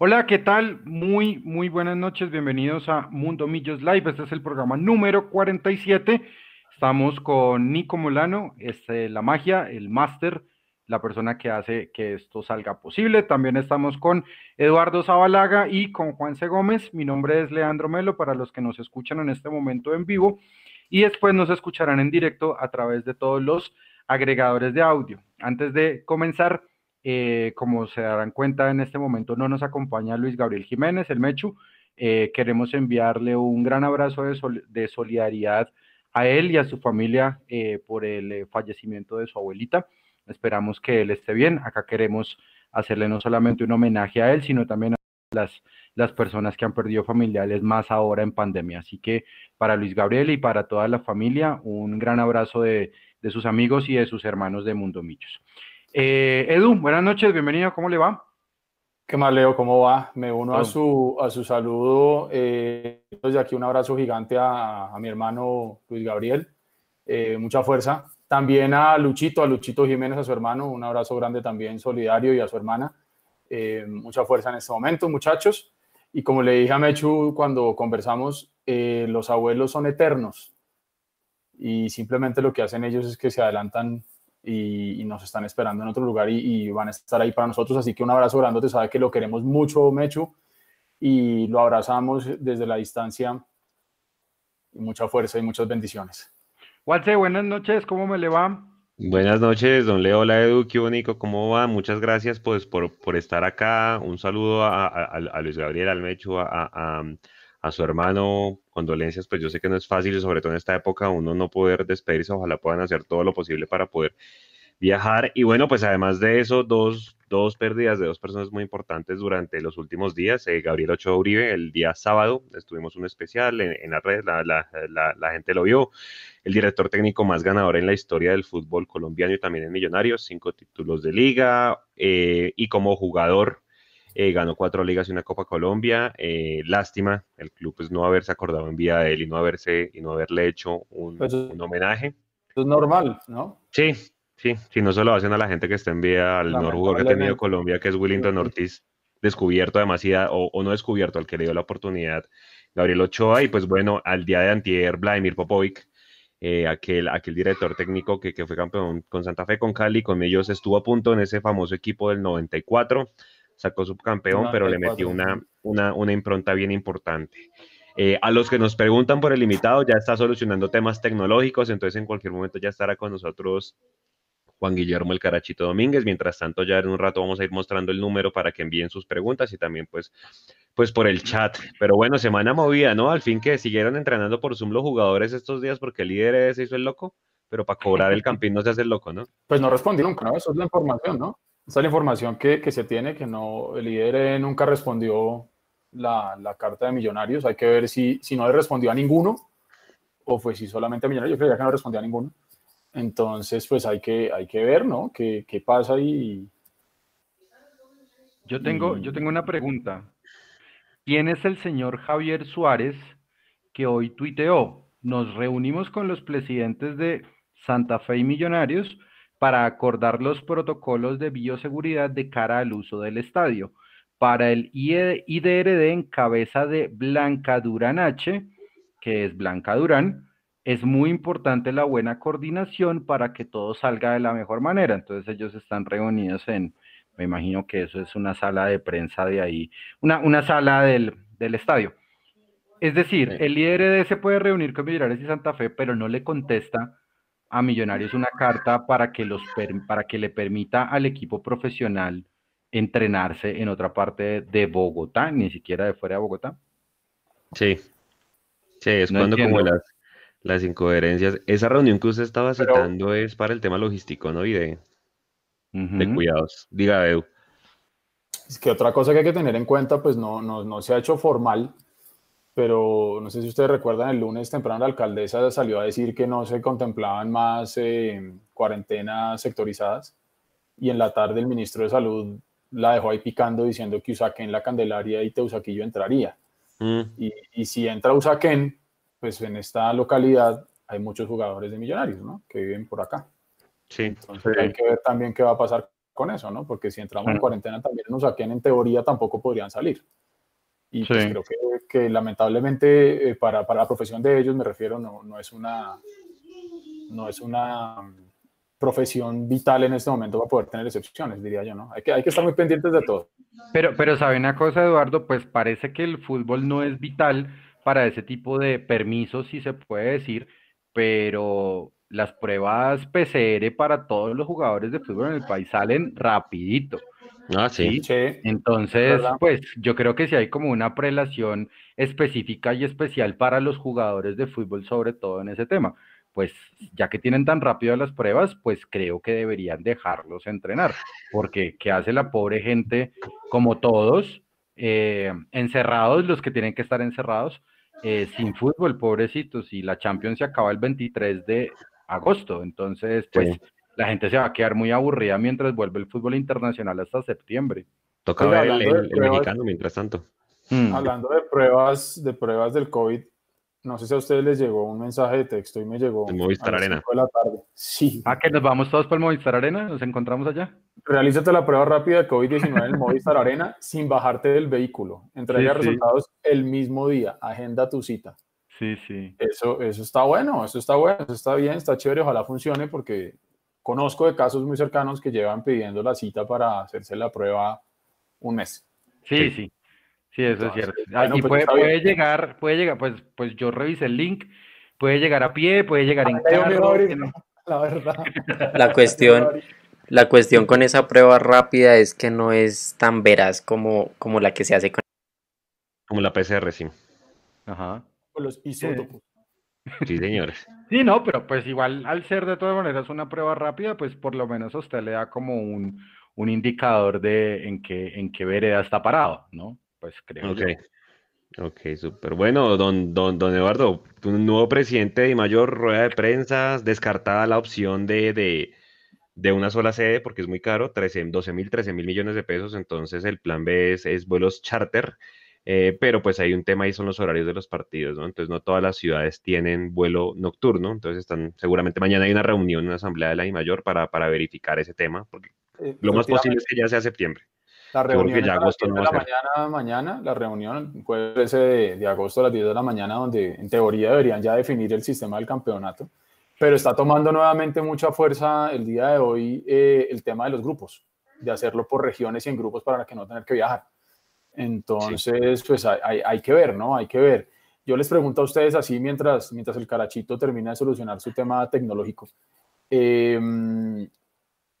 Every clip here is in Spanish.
Hola, ¿qué tal? Muy, muy buenas noches. Bienvenidos a Mundo Millos Live. Este es el programa número 47. Estamos con Nico Molano, este, la magia, el máster, la persona que hace que esto salga posible. También estamos con Eduardo Zabalaga y con Juan C. Gómez. Mi nombre es Leandro Melo, para los que nos escuchan en este momento en vivo. Y después nos escucharán en directo a través de todos los agregadores de audio. Antes de comenzar, eh, como se darán cuenta, en este momento no nos acompaña Luis Gabriel Jiménez, el Mechu. Eh, queremos enviarle un gran abrazo de, solidaridad a él y a su familia eh, por el fallecimiento de su abuelita. Esperamos que él esté bien. Acá queremos hacerle no solamente un homenaje a él, sino también a las, las personas que han perdido familiares más ahora en pandemia. Así que para Luis Gabriel y para toda la familia, un gran abrazo de, de sus amigos y de sus hermanos de Mundo Michos. Eh, Edu, buenas noches, bienvenido, ¿cómo le va? ¿Qué más, Leo? ¿Cómo va? Me uno a su, a su saludo. Eh, desde aquí un abrazo gigante a, mi hermano Luis Gabriel. Eh, mucha fuerza. También a Luchito, a Luchito Jiménez, a su hermano. Un abrazo grande también, solidario, y a su hermana. Eh, mucha fuerza en este momento, muchachos. Y como le dije a Mechu cuando conversamos, los abuelos son eternos. Y simplemente lo que hacen ellos es que se adelantan y, nos están esperando en otro lugar y, van a estar ahí para nosotros. Así que un abrazo grande, te sabe que lo queremos mucho, Mechu, y lo abrazamos desde la distancia. Y mucha fuerza y muchas bendiciones. Walce, buenas noches, ¿cómo me le va? Buenas noches, don Leo, hola Edu, qué bonito, ¿cómo va? Muchas gracias pues, por, por estar acá. Un saludo a, a, Luis Gabriel, al Mechu, a, a su hermano, condolencias, pues yo sé que no es fácil, sobre todo en esta época, uno no poder despedirse, ojalá puedan hacer todo lo posible para poder viajar. Y bueno, pues además de eso, dos, dos pérdidas de dos personas muy importantes durante los últimos días. Eh, Gabriel Ochoa Uribe, el día sábado, estuvimos un especial en, en la red, la, la, la, gente lo vio. El director técnico más ganador en la historia del fútbol colombiano y también en Millonarios, cinco títulos de liga eh, y como jugador eh, ganó cuatro ligas y una Copa Colombia. Eh, lástima el club pues, no haberse acordado en vía de él y no, haberse, y no haberle hecho un, pues, un homenaje. Es normal, ¿no? Sí, sí, si no se lo hacen a la gente que está en vía al nuevo que ha tenido Colombia, que es Willington Ortiz, descubierto demasiado, o, no descubierto, al que le dio la oportunidad Gabriel Ochoa, y pues bueno, al día de antier, Vladimir Popovic, eh, aquel, aquel director técnico que, que, fue campeón con Santa Fe, con Cali, con ellos estuvo a punto en ese famoso equipo del 94 sacó subcampeón, pero le metió una, una, una impronta bien importante. Eh, a los que nos preguntan por el limitado, ya está solucionando temas tecnológicos, entonces en cualquier momento ya estará con nosotros Juan Guillermo el Carachito Domínguez. Mientras tanto, ya en un rato vamos a ir mostrando el número para que envíen sus preguntas y también pues, pues por el chat. Pero bueno, semana movida, ¿no? Al fin que siguieron entrenando por Zoom los jugadores estos días porque el líder se hizo el loco, pero para cobrar el campín no se hace el loco, ¿no? Pues no respondió nunca, ¿no? Eso es la información, ¿no? Esa es la información que, que, se tiene, que no, el líder nunca respondió la, la, carta de Millonarios. Hay que ver si, si no le respondió a ninguno o fue si solamente a Millonarios. Yo creía que no respondió a ninguno. Entonces, pues hay que, hay que ver, ¿no? ¿Qué, qué pasa ahí? Yo tengo, yo tengo una pregunta. ¿Quién es el señor Javier Suárez que hoy tuiteó? Nos reunimos con los presidentes de Santa Fe y Millonarios para acordar los protocolos de bioseguridad de cara al uso del estadio. Para el IDRD en cabeza de Blanca H, que es Blanca Durán, es muy importante la buena coordinación para que todo salga de la mejor manera. Entonces ellos están reunidos en, me imagino que eso es una sala de prensa de ahí, una, una sala del, del estadio. Es decir, el IDRD se puede reunir con Millonarios y Santa Fe, pero no le contesta a Millonarios una carta para que, los, para que le permita al equipo profesional entrenarse en otra parte de Bogotá, ni siquiera de fuera de Bogotá. Sí, sí, es cuando como las, las incoherencias. Esa reunión que usted estaba citando es para el tema logístico, ¿no? Y de, de cuidados. Diga, Edu. Es que otra cosa que hay que tener en cuenta, pues no, no, no se ha hecho formal, pero no sé si ustedes recuerdan, el lunes temprano la alcaldesa salió a decir que no se contemplaban más eh, cuarentenas sectorizadas y en la tarde el ministro de Salud la dejó ahí picando diciendo que Usaquén, la Candelaria y Teusaquillo entraría. Mm. Y, y, si entra Usaquén, pues en esta localidad hay muchos jugadores de millonarios, ¿no? Que viven por acá. Sí. Entonces hay que ver también qué va a pasar con eso, ¿no? Porque si entramos en cuarentena también nos saquen en teoría tampoco podrían salir. Y pues creo que, que lamentablemente eh, para, para, la profesión de ellos, me refiero, no, no es una no es una profesión vital en este momento para poder tener excepciones, diría yo, ¿no? Hay que, hay que estar muy pendientes de todo. Pero, pero sabe una cosa, Eduardo, pues parece que el fútbol no es vital para ese tipo de permisos, si se puede decir, pero las pruebas PCR para todos los jugadores de fútbol en el país salen rapidito. Ah, sí. Entonces, pues yo creo que si hay como una prelación específica y especial para los jugadores de fútbol, sobre todo en ese tema pues ya que tienen tan rápido las pruebas, pues creo que deberían dejarlos entrenar, porque ¿qué hace la pobre gente como todos, eh, encerrados, los que tienen que estar encerrados, eh, sin fútbol, pobrecitos, y la Champions se acaba el 23 de agosto, entonces pues la gente se va a quedar muy aburrida mientras vuelve el fútbol internacional hasta septiembre. Toca ver el, mexicano mientras tanto. Mm. Hablando de pruebas, de pruebas del COVID, no sé si a ustedes les llegó un mensaje de texto y me llegó. El Movistar Arena. De la tarde. Sí. Ah, que nos vamos todos para el Movistar Arena, nos encontramos allá. Realízate la prueba rápida de COVID-19 en el Movistar Arena sin bajarte del vehículo. Entrega resultados el mismo día. Agenda tu cita. Sí, sí. Eso, eso está bueno, eso está bueno, eso está bien, está chévere, ojalá funcione porque conozco de casos muy cercanos que llevan pidiendo la cita para hacerse la prueba un mes. sí. sí. Sí, eso es cierto. Ah, y pues puede, llegar, puede llegar, pues, pues yo revisé el link, puede llegar a pie, puede llegar en carro. La verdad. La cuestión, la cuestión con esa prueba rápida es que no es tan veraz como, como la que se hace con. Como la PCR, sí. Ajá. Con los isótopos. Sí, señores. Sí, no, pero pues igual al ser de todas maneras una prueba rápida, pues por lo menos a usted le da como un, un indicador de en qué, en qué vereda está parado, ¿no? pues creo. Ok, ok, súper. Bueno, don, don, don Eduardo, un nuevo presidente de mayor rueda de prensa, descartada la opción de, de, de, una sola sede porque es muy caro, 13, 12 mil, 13 mil millones de pesos, entonces el plan B es, es vuelos charter. Eh, pero pues hay un tema ahí son los horarios de los partidos, ¿no? Entonces no todas las ciudades tienen vuelo nocturno, entonces están, seguramente mañana hay una reunión, una asamblea de la I mayor para, para verificar ese tema, porque eh, lo más posible es que ya sea septiembre. La reunión ya agosto de la mañana, mañana, la reunión jueves de, de, agosto a las 10 de la mañana, donde en teoría deberían ya definir el sistema del campeonato, pero está tomando nuevamente mucha fuerza el día de hoy eh, el tema de los grupos, de hacerlo por regiones y en grupos para que no tener que viajar. Entonces, pues hay, hay, que ver, ¿no? Hay que ver. Yo les pregunto a ustedes así mientras, mientras el Carachito termina de solucionar su tema tecnológico. Em,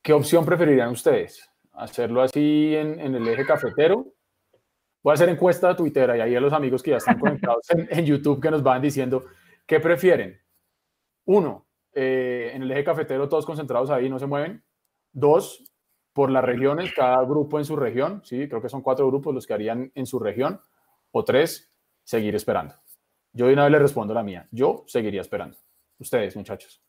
¿Qué opción preferirían ustedes? hacerlo así en, el eje cafetero. Voy a hacer encuesta de Twitter y ahí a los amigos que ya están conectados en, YouTube que nos van diciendo qué prefieren. Uno, eh, en el eje cafetero todos concentrados ahí, no se mueven. Dos, por las regiones, cada grupo en su región, sí, creo que son cuatro grupos los que harían en su región. O tres, seguir esperando. Yo de una vez le respondo la mía. Yo seguiría esperando. Ustedes, muchachos.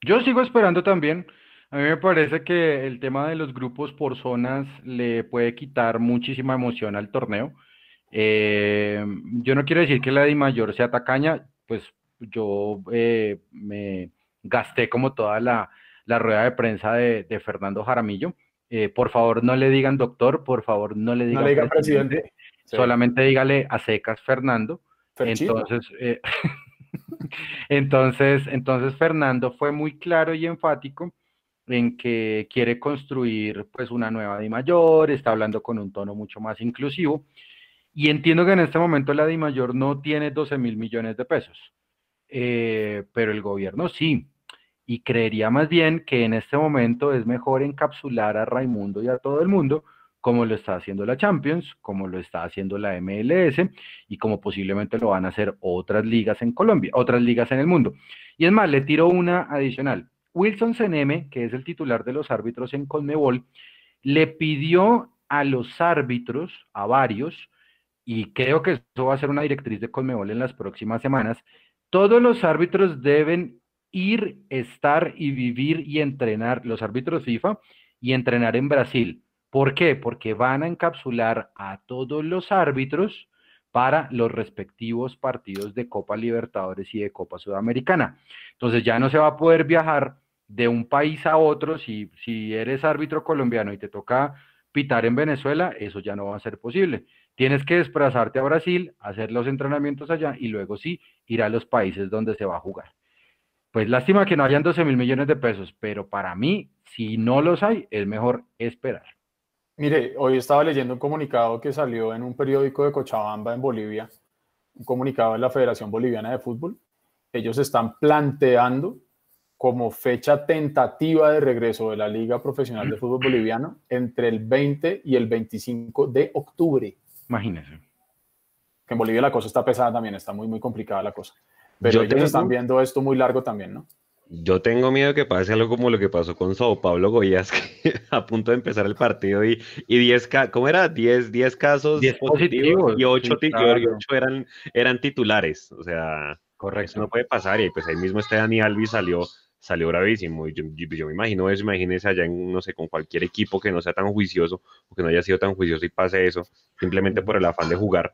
Yo sigo esperando también. A mí me parece que el tema de los grupos por zonas le puede quitar muchísima emoción al torneo. Eh, yo no quiero decir que la de mayor sea tacaña, pues yo eh, me gasté como toda la, rueda de prensa de, Fernando Jaramillo. Eh, por favor, no le digan doctor, por favor, no le digan presidente, solamente dígale a secas Fernando. Entonces, entonces, entonces Fernando fue muy claro y enfático en que quiere construir pues una nueva Di Mayor, está hablando con un tono mucho más inclusivo. Y entiendo que en este momento la Di Mayor no tiene 12 mil millones de pesos, eh, pero el gobierno sí. Y creería más bien que en este momento es mejor encapsular a Raimundo y a todo el mundo, como lo está haciendo la Champions, como lo está haciendo la MLS y como posiblemente lo van a hacer otras ligas en Colombia, otras ligas en el mundo. Y es más, le tiro una adicional. Wilson Seneme, que es el titular de los árbitros en Conmebol, le pidió a los árbitros, a varios, y creo que eso va a ser una directriz de Conmebol en las próximas semanas, todos los árbitros deben ir, estar y vivir y entrenar, los árbitros FIFA, y entrenar en Brasil. ¿Por qué? Porque van a encapsular a todos los árbitros para los respectivos partidos de Copa Libertadores y de Copa Sudamericana. Entonces ya no se va a poder viajar de un país a otro, si, si eres árbitro colombiano y te toca pitar en Venezuela, eso ya no va a ser posible. Tienes que desplazarte a Brasil, hacer los entrenamientos allá y luego sí ir a los países donde se va a jugar. Pues lástima que no hayan 12 mil millones de pesos, pero para mí, si no los hay, es mejor esperar. Mire, hoy estaba leyendo un comunicado que salió en un periódico de Cochabamba, en Bolivia, un comunicado de la Federación Boliviana de Fútbol. Ellos están planteando como fecha tentativa de regreso de la Liga Profesional de Fútbol Boliviano entre el 20 y el 25 de octubre. Imagínese. Que en Bolivia la cosa está pesada también, está muy, muy complicada la cosa. Pero ellos están viendo esto muy largo también, ¿no? Yo tengo miedo que pase algo como lo que pasó con Sao Pablo Goyas, que a punto de empezar el partido y, y 10, ¿cómo era? 10, 10 casos positivos, y 8, eran, eran titulares. O sea, Correcto. eso no puede pasar. Y pues ahí mismo este Dani Alves salió salió bravísimo. Y yo, me imagino eso, imagínense allá en, no sé, con cualquier equipo que no sea tan juicioso o que no haya sido tan juicioso y pase eso, simplemente por el afán de jugar.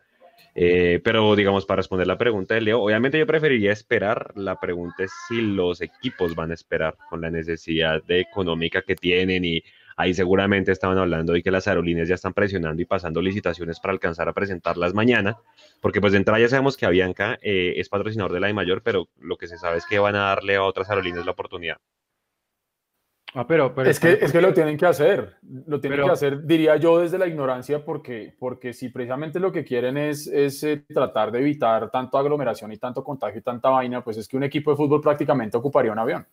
Eh, pero digamos, para responder la pregunta de Leo, obviamente yo preferiría esperar. La pregunta es si los equipos van a esperar con la necesidad de económica que tienen y Ahí seguramente estaban hablando de que las aerolíneas ya están presionando y pasando licitaciones para alcanzar a presentarlas mañana, porque pues de entrada ya sabemos que Avianca eh, es patrocinador de la I mayor, pero lo que se sabe es que van a darle a otras aerolíneas la oportunidad. Ah, pero, es, que, es que lo tienen que hacer, lo tienen que hacer, diría yo, desde la ignorancia, porque, porque si precisamente lo que quieren es, es eh, tratar de evitar tanto aglomeración y tanto contagio y tanta vaina, pues es que un equipo de fútbol prácticamente ocuparía un avión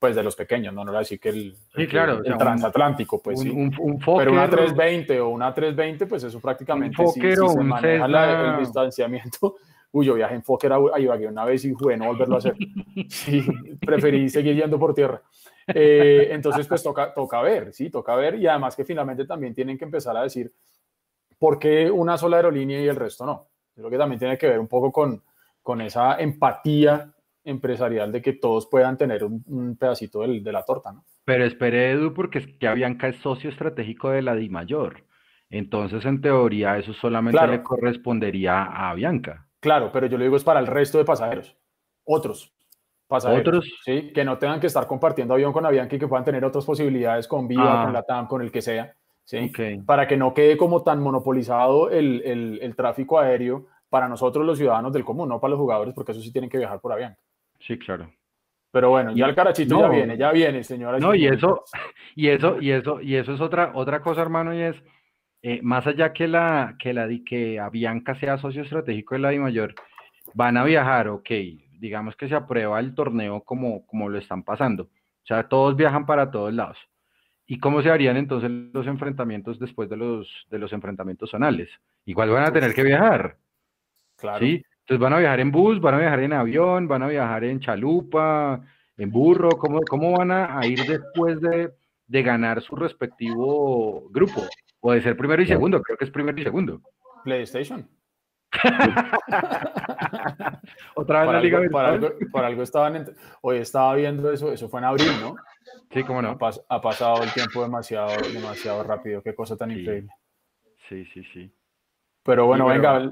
pues de los pequeños, no, no era decir que el, claro, el, transatlántico, pues sí. Pero una 320 o una 320, pues eso prácticamente sí, se maneja el distanciamiento. Uy, yo viajé en Fokker a Ibagué una vez y jugué no volverlo a hacer. Sí, preferí seguir yendo por tierra. Eh, entonces, pues toca, toca ver, sí, toca ver. Y además que finalmente también tienen que empezar a decir por qué una sola aerolínea y el resto no. Creo que también tiene que ver un poco con, con esa empatía empresarial de que todos puedan tener un, pedacito de la torta, ¿no? Pero espere, Edu, porque es que Avianca es socio estratégico de la DIMAYOR. Entonces, en teoría, eso solamente le correspondería a Avianca. Claro, pero yo le digo es para el resto de pasajeros. Otros pasajeros. Otros. Sí, que no tengan que estar compartiendo avión con Avianca y que puedan tener otras posibilidades con Viva, con ah. la TAM, con el que sea. ¿sí? Para que no quede como tan monopolizado el, el, el tráfico aéreo para nosotros los ciudadanos del común, no para los jugadores, porque eso sí tienen que viajar por Avianca. Sí, claro. Pero bueno, ya el carachito ya viene, ya viene, señora. No, y eso, y eso, y eso, y eso es otra, otra cosa, hermano, y es, eh, más allá que la, que la que Avianca sea socio estratégico de la mayor van a viajar, ok, digamos que se aprueba el torneo como, como lo están pasando. O sea, todos viajan para todos lados. ¿Y cómo se harían entonces los enfrentamientos después de los, de los enfrentamientos zonales? Igual van a tener que viajar. Claro. ¿sí? Entonces van a viajar en bus, van a viajar en avión, van a viajar en chalupa, en burro, ¿cómo, cómo van a, ir después de, ganar su respectivo grupo? O de ser primero y segundo, creo que es primero y segundo. PlayStation. Otra vez la Liga algo, para, algo, estaban. Hoy estaba viendo eso, eso fue en abril, ¿no? Sí, cómo no. Ha, pasado el tiempo demasiado, demasiado rápido. Qué cosa tan increíble. Sí, sí, sí. Pero bueno, venga,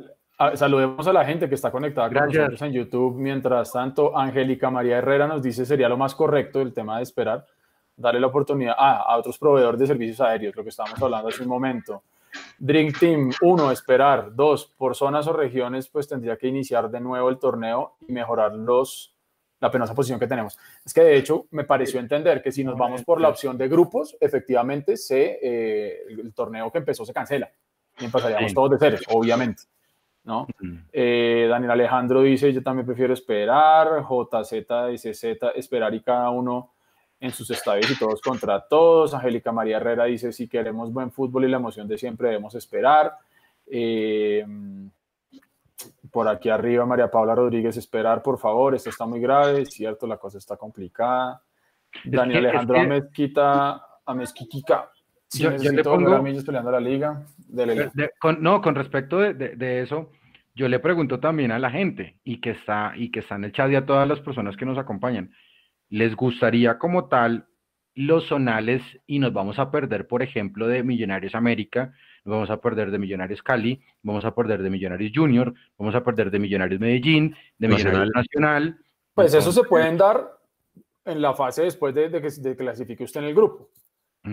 saludemos a la gente que está conectada con nosotros en YouTube. Mientras tanto, Angélica María Herrera nos dice sería lo más correcto el tema de esperar, darle la oportunidad a otros proveedores de servicios aéreos, lo que estábamos hablando hace un momento. Dream Team, uno, esperar. Dos, por zonas o regiones, pues tendría que iniciar de nuevo el torneo y mejorar los, la penosa posición que tenemos. Es que de hecho me pareció entender que si nos vamos por la opción de grupos, efectivamente se, eh, el, torneo que empezó se cancela y empezaríamos todos de cero, obviamente. ¿no? Eh, Daniel Alejandro dice, yo también prefiero esperar, JZ dice Z, esperar y cada uno en sus estadios y todos contra todos. Angélica María Herrera dice, si queremos buen fútbol y la emoción de siempre debemos esperar. Eh, por aquí arriba, María Paula Rodríguez, esperar, por favor, esto está muy grave, es cierto, la cosa está complicada. Daniel Alejandro Amezquita, Amezquitica, yo, le pongo, peleando la liga. no, con respecto de, eso, yo le pregunto también a la gente y que está y que está en el chat y a todas las personas que nos acompañan, ¿les gustaría como tal los zonales y nos vamos a perder, por ejemplo, de Millonarios América, nos vamos a perder de Millonarios Cali, vamos a perder de Millonarios Junior, vamos a perder de Millonarios Medellín, de Millonarios Nacional? Pues eso se pueden dar en la fase después de, que de clasifique usted en el grupo.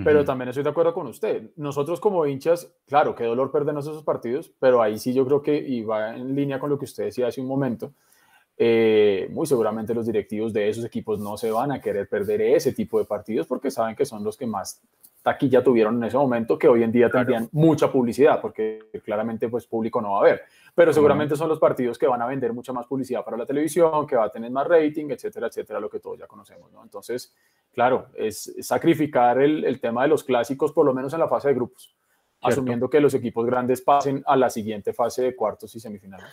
Pero también estoy de acuerdo con usted. Nosotros como hinchas, claro, qué dolor perdernos esos partidos, pero ahí sí yo creo que, y va en línea con lo que usted decía hace un momento, eh, muy seguramente los directivos de esos equipos no se van a querer perder ese tipo de partidos porque saben que son los que más taquilla tuvieron en ese momento, que hoy en día tendrían mucha publicidad, porque claramente pues público no va a haber, pero seguramente son los partidos que van a vender mucha más publicidad para la televisión, que va a tener más rating, etcétera, etcétera, lo que todos ya conocemos, ¿no? Entonces, claro, es, sacrificar el, el, tema de los clásicos, por lo menos en la fase de grupos, asumiendo que los equipos grandes pasen a la siguiente fase de cuartos y semifinales.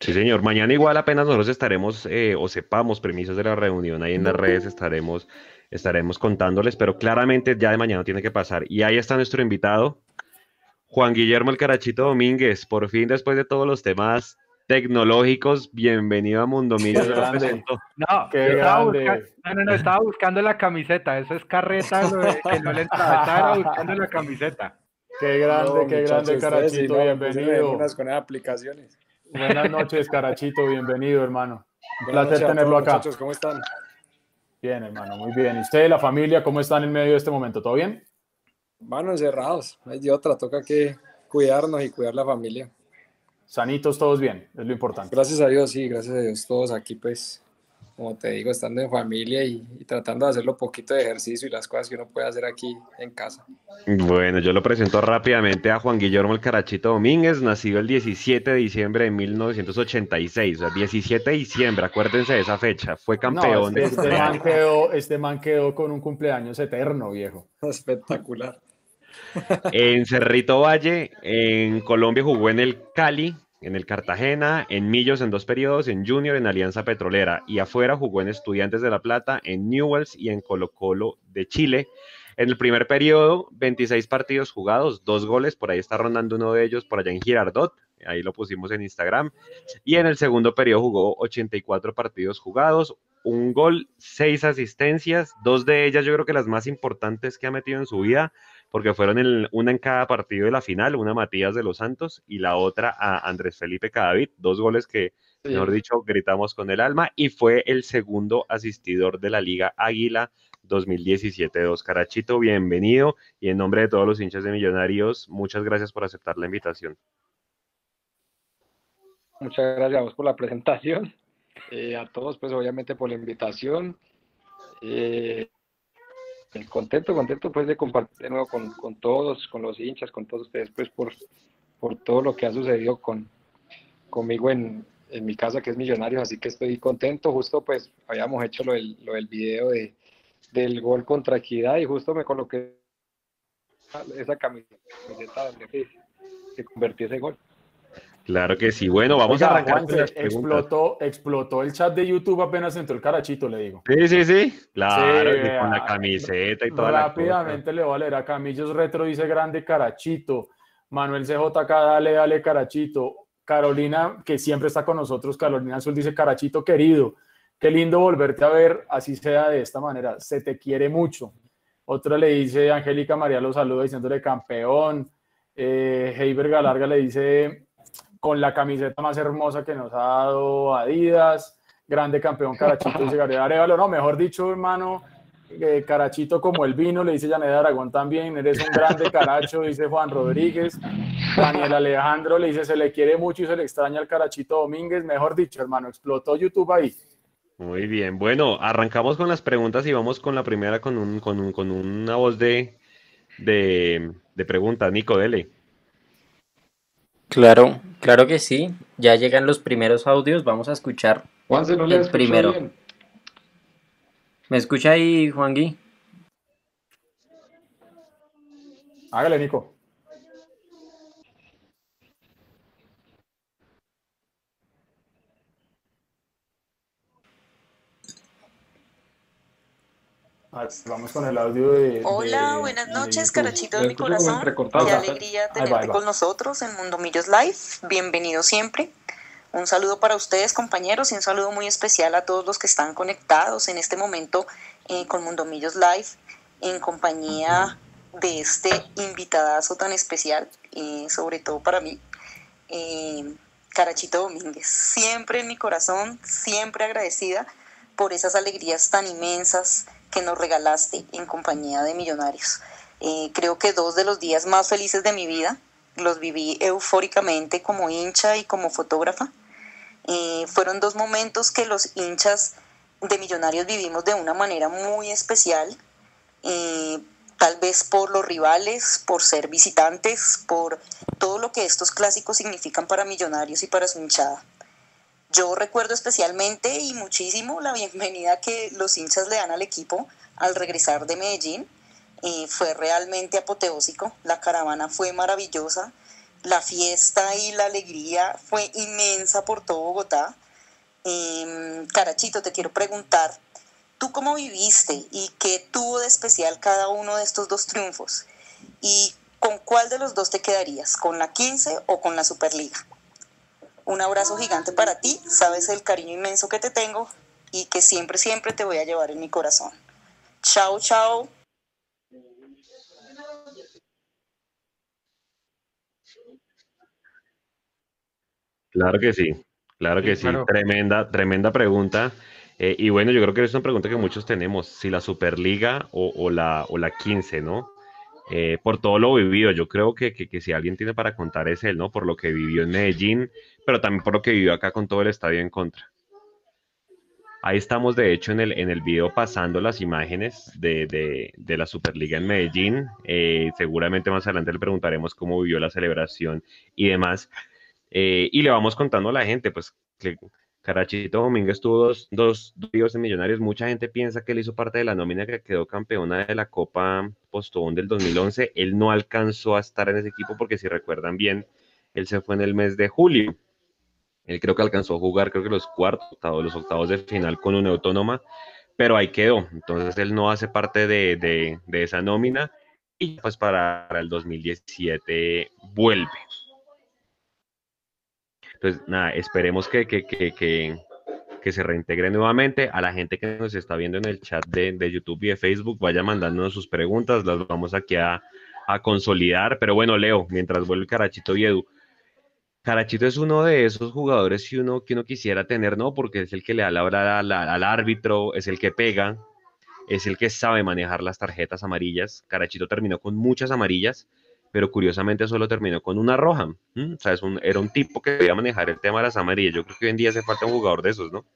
Sí, señor. Mañana igual apenas nosotros estaremos eh, o sepamos premisas de la reunión ahí en las redes, estaremos estaremos contándoles, pero claramente ya de mañana tiene que pasar. Y ahí está nuestro invitado, Juan Guillermo el Carachito Domínguez. Por fin, después de todos los temas tecnológicos, bienvenido a Mundo Millos. No, estaba buscando, no, no, estaba buscando la camiseta. Eso es carreta que no le entraba. Estaba buscando la camiseta. Qué grande, qué grande, Carachito. bienvenido. con aplicaciones. Buenas noches, Carachito. Bienvenido, hermano. Un placer tenerlo acá. Muchachos, ¿cómo están? Bien, hermano, muy bien. ¿Y usted, la familia, cómo están en medio de este momento? ¿Todo bien? Bueno, encerrados. Hay de otra, toca que cuidarnos y cuidar la familia. Sanitos, todos bien, es lo importante. Gracias a Dios, sí, gracias a Dios, todos aquí, pues, como te digo, estando en familia y, tratando de hacer lo poquito de ejercicio y las cosas que uno puede hacer aquí en casa. Bueno, yo lo presento rápidamente a Juan Guillermo el Carachito Domínguez, nacido el 17 de diciembre de 1986, o sea, 17 de diciembre, acuérdense de esa fecha, fue campeón. este, este, man quedó, este man quedó con un cumpleaños eterno, viejo. Espectacular. En Cerrito Valle, en Colombia jugó en el Cali, en el Cartagena, en Millos en dos periodos, en Junior, en Alianza Petrolera y afuera jugó en Estudiantes de La Plata, en Newells y en Colo Colo de Chile. En el primer periodo, 26 partidos jugados, dos goles, por ahí está rondando uno de ellos por allá en Girardot, ahí lo pusimos en Instagram. Y en el segundo periodo jugó 84 partidos jugados, un gol, seis asistencias, dos de ellas yo creo que las más importantes que ha metido en su vida, porque fueron una en cada partido de la final, una a Matías de los Santos y la otra a Andrés Felipe Cadavid, dos goles que, mejor dicho, gritamos con el alma, y fue el segundo asistidor de la Liga Águila 2017-2. Carachito, bienvenido, y en nombre de todos los hinchas de Millonarios, muchas gracias por aceptar la invitación. Muchas gracias a vos por la presentación, eh, a todos, pues obviamente por la invitación. Eh, contento, contento pues de compartir de nuevo con, con, todos, con los hinchas, con todos ustedes, pues por, por todo lo que ha sucedido con, conmigo en, en mi casa que es Millonarios, así que estoy contento, justo pues habíamos hecho lo del, lo del video de, del gol contra Equidad y justo me coloqué esa camiseta donde se convirtió ese gol. Claro que sí. Bueno, vamos a arrancar. explotó, explotó el chat de YouTube apenas entró el carachito, le digo. Sí, sí, sí. Claro, con la camiseta y toda Rápidamente le voy a leer a Camillos Retro, dice grande carachito. Manuel CJK, dale, dale, carachito. Carolina, que siempre está con nosotros, Carolina Azul dice, carachito querido, qué lindo volverte a ver, así sea de esta manera, se te quiere mucho. Otra le dice, Angélica María lo saluda diciéndole campeón. Eh, Heiber Galarga le dice, con la camiseta más hermosa que nos ha dado Adidas, grande campeón Carachito, dice Gabriel Arevalo, no, mejor dicho, hermano, eh, Carachito como el vino, le dice Janet Aragón también, eres un grande caracho, dice Juan Rodríguez, Daniel Alejandro le dice, se le quiere mucho y se le extraña al Carachito Domínguez, mejor dicho, hermano, explotó YouTube ahí. Muy bien, bueno, arrancamos con las preguntas y vamos con la primera con, un, con, un, con una voz de, de, de preguntas. Nico, dele. Claro, claro que sí. Ya llegan los primeros audios. Vamos a escuchar el primero. ¿Me escucha ahí, Juan Gui? Hágale, Nico. Vamos con el audio de. Hola, buenas noches, carachito de mi corazón. Qué alegría tenerte con nosotros en Mundo Millos Live. Bienvenido siempre. Un saludo para ustedes, compañeros, y un saludo muy especial a todos los que están conectados en este momento eh, con Mundo Millos Live, en compañía de este invitadazo tan especial, eh, sobre todo para mí, eh, Carachito Domínguez. Siempre en mi corazón, siempre agradecida por esas alegrías tan inmensas que nos regalaste en compañía de Millonarios. Eh, creo que dos de los días más felices de mi vida los viví eufóricamente como hincha y como fotógrafa. Eh, fueron dos momentos que los hinchas de Millonarios vivimos de una manera muy especial, eh, tal vez por los rivales, por ser visitantes, por todo lo que estos clásicos significan para Millonarios y para su hinchada. Yo recuerdo especialmente y muchísimo la bienvenida que los hinchas le dan al equipo al regresar de Medellín. y fue realmente apoteósico, la caravana fue maravillosa, la fiesta y la alegría fue inmensa por todo Bogotá. Em, Carachito, te quiero preguntar, ¿tú cómo viviste y qué tuvo de especial cada uno de estos dos triunfos? ¿Y con cuál de los dos te quedarías? ¿Con la 15 o con la Superliga? Un abrazo gigante para ti, sabes el cariño inmenso que te tengo y que siempre, siempre te voy a llevar en mi corazón. Chao, chao. Claro que sí, claro que sí, tremenda, tremenda pregunta. Eh, y bueno, yo creo que es una pregunta que muchos tenemos, si la Superliga o, la, o la 15, ¿no? Eh, por todo lo vivido. Yo creo que, si alguien tiene para contar es él, ¿no? Por lo que vivió en Medellín, pero también por lo que vivió acá con todo el estadio en contra. Ahí estamos, de hecho, en el, en el video pasando las imágenes de, la Superliga en Medellín. Eh, seguramente más adelante le preguntaremos cómo vivió la celebración y demás. Eh, y le vamos contando a la gente, pues, que Carachito Domínguez tuvo dos, dos en Millonarios. Mucha gente piensa que él hizo parte de la nómina que quedó campeona de la Copa Postobón del 2011. Él no alcanzó a estar en ese equipo porque si recuerdan bien, él se fue en el mes de julio. Él creo que alcanzó a jugar, creo que los cuartos, octavos, los octavos de final con una autónoma, pero ahí quedó. Entonces él no hace parte de, esa nómina y pues para el 2017 vuelve. Entonces, nada, esperemos que, que, se reintegre nuevamente. A la gente que nos está viendo en el chat de, YouTube y de Facebook, vaya mandándonos sus preguntas, las vamos aquí a, consolidar. Pero bueno, Leo, mientras vuelve Carachito y Edu, Carachito es uno de esos jugadores que uno, que uno quisiera tener, ¿no? Porque es el que le da la hora al, al árbitro, es el que pega, es el que sabe manejar las tarjetas amarillas. Carachito terminó con muchas amarillas pero curiosamente solo terminó con una roja. O sea, es un, era un tipo que podía manejar el tema de las amarillas. Yo creo que hoy en día hace falta un jugador de esos, ¿no?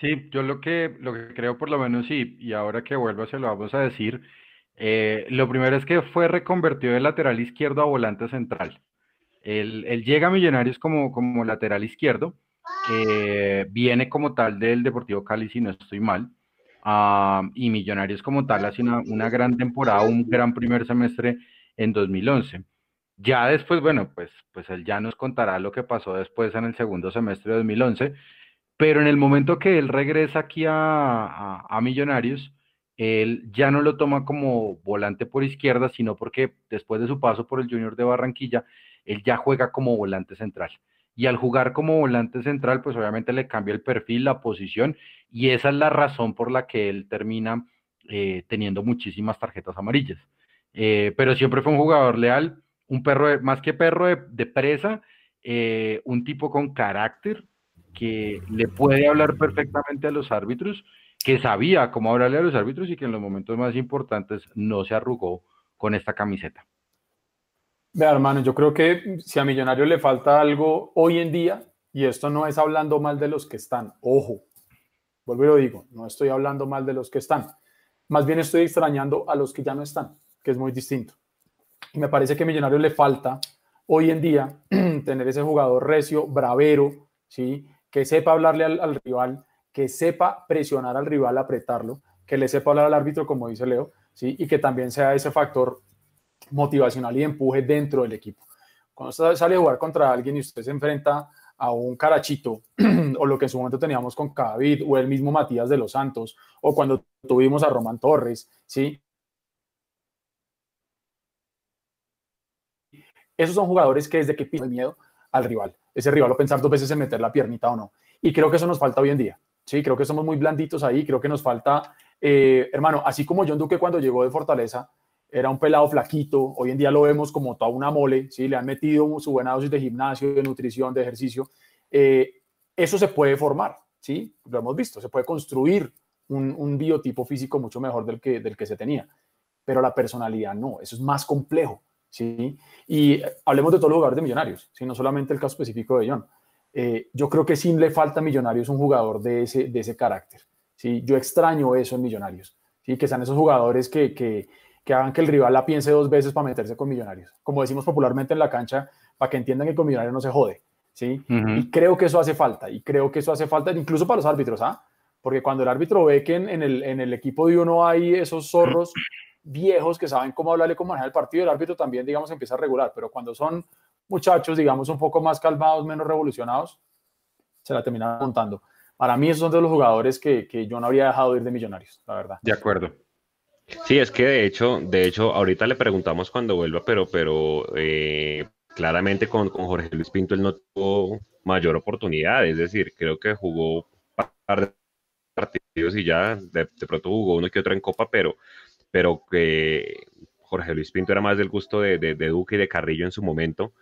Sí, yo lo que, lo que creo por lo menos sí, y ahora que vuelva se lo vamos a decir, eh, lo primero es que fue reconvertido de lateral izquierdo a volante central. Él, llega a Millonarios como, como lateral izquierdo, que viene como tal del Deportivo Cali, si no estoy mal, ah, y Millonarios como tal hace una, una gran temporada, un gran primer semestre en 2011. Ya después, bueno, pues, pues él ya nos contará lo que pasó después en el segundo semestre de 2011, pero en el momento que él regresa aquí a, a, Millonarios, él ya no lo toma como volante por izquierda, sino porque después de su paso por el Junior de Barranquilla, él ya juega como volante central. Y al jugar como volante central, pues obviamente le cambia el perfil, la posición, y esa es la razón por la que él termina eh, teniendo muchísimas tarjetas amarillas. Eh, pero siempre fue un jugador leal, un perro, más que perro de, presa, eh, un tipo con carácter que le puede hablar perfectamente a los árbitros, que sabía cómo hablarle a los árbitros y que en los momentos más importantes no se arrugó con esta camiseta. Vea, hermano, yo creo que si a Millonarios le falta algo hoy en día, y esto no es hablando mal de los que están, ojo, vuelvo y lo digo, no estoy hablando mal de los que están, más bien estoy extrañando a los que ya no están que es muy distinto. Y me parece que a Millonarios le falta hoy en día tener ese jugador recio, bravero, ¿sí? que sepa hablarle al, rival, que sepa presionar al rival, apretarlo, que le sepa hablar al árbitro, como dice Leo, ¿sí? y que también sea ese factor motivacional y empuje dentro del equipo. Cuando usted sale a jugar contra alguien y usted se enfrenta a un carachito, o lo que en su momento teníamos con David, o el mismo Matías de los Santos, o cuando tuvimos a Román Torres, ¿sí? Esos son jugadores que desde que piden miedo al rival. Ese rival lo pensar dos veces en meter la piernita o no. Y creo que eso nos falta hoy en día. Sí, creo que somos muy blanditos ahí. Creo que nos falta, eh, hermano, así como John Duque cuando llegó de Fortaleza era un pelado flaquito. Hoy en día lo vemos como toda una mole. Sí, le han metido su buena dosis de gimnasio, de nutrición, de ejercicio. Eh, eso se puede formar. ¿sí? Lo hemos visto, se puede construir un, biotipo físico mucho mejor del que, del que se tenía, pero la personalidad no, eso es más complejo, ¿sí? Y hablemos de todos los jugadores de Millonarios, ¿sí? no solamente el caso específico de John. Eh, yo creo que sí le falta a Millonarios un jugador de ese, de ese carácter, ¿sí? Yo extraño eso en Millonarios, ¿sí? Que sean esos jugadores que, que, que hagan que el rival la piense dos veces para meterse con Millonarios. Como decimos popularmente en la cancha, para que entiendan que con Millonarios no se jode, ¿sí? Y creo que eso hace falta, y creo que eso hace falta incluso para los árbitros, ¿ah? Porque cuando el árbitro ve que en, el, en el equipo de uno hay esos zorros viejos que saben cómo hablarle, cómo manejar el partido, el árbitro también, digamos, empieza a regular, pero cuando son muchachos, digamos, un poco más calmados, menos revolucionados, se la terminan montando. Para mí esos son de los jugadores que, que yo no habría dejado ir de Millonarios, la verdad. De acuerdo. Sí, es que de hecho, de hecho, ahorita le preguntamos cuando vuelva, pero, pero eh, claramente con, con, Jorge Luis Pinto él no tuvo mayor oportunidad, es decir, creo que jugó un par de partidos y ya de, pronto jugó uno que otro en Copa, pero, pero que Jorge Luis Pinto era más del gusto de, de, Duque y de Carrillo en su momento,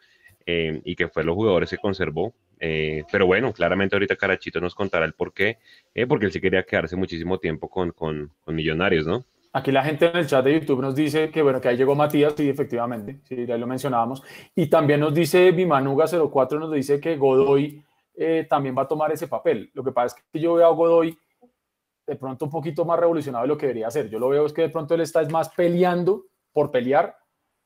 eh, y que fue los jugadores que conservó. Eh, pero bueno, claramente ahorita Carachito nos contará el por qué, porque él sí quería quedarse muchísimo tiempo con, con, con Millonarios, ¿no? Aquí la gente en el chat de YouTube nos dice que bueno, que ahí llegó Matías, sí, efectivamente, sí, ya lo mencionábamos. Y también nos dice Bimanuga04, nos dice que Godoy eh, también va a tomar ese papel. Lo que pasa es que yo veo a Godoy de pronto un poquito más revolucionado de lo que debería ser. Yo lo veo es que de pronto él está es más peleando por pelear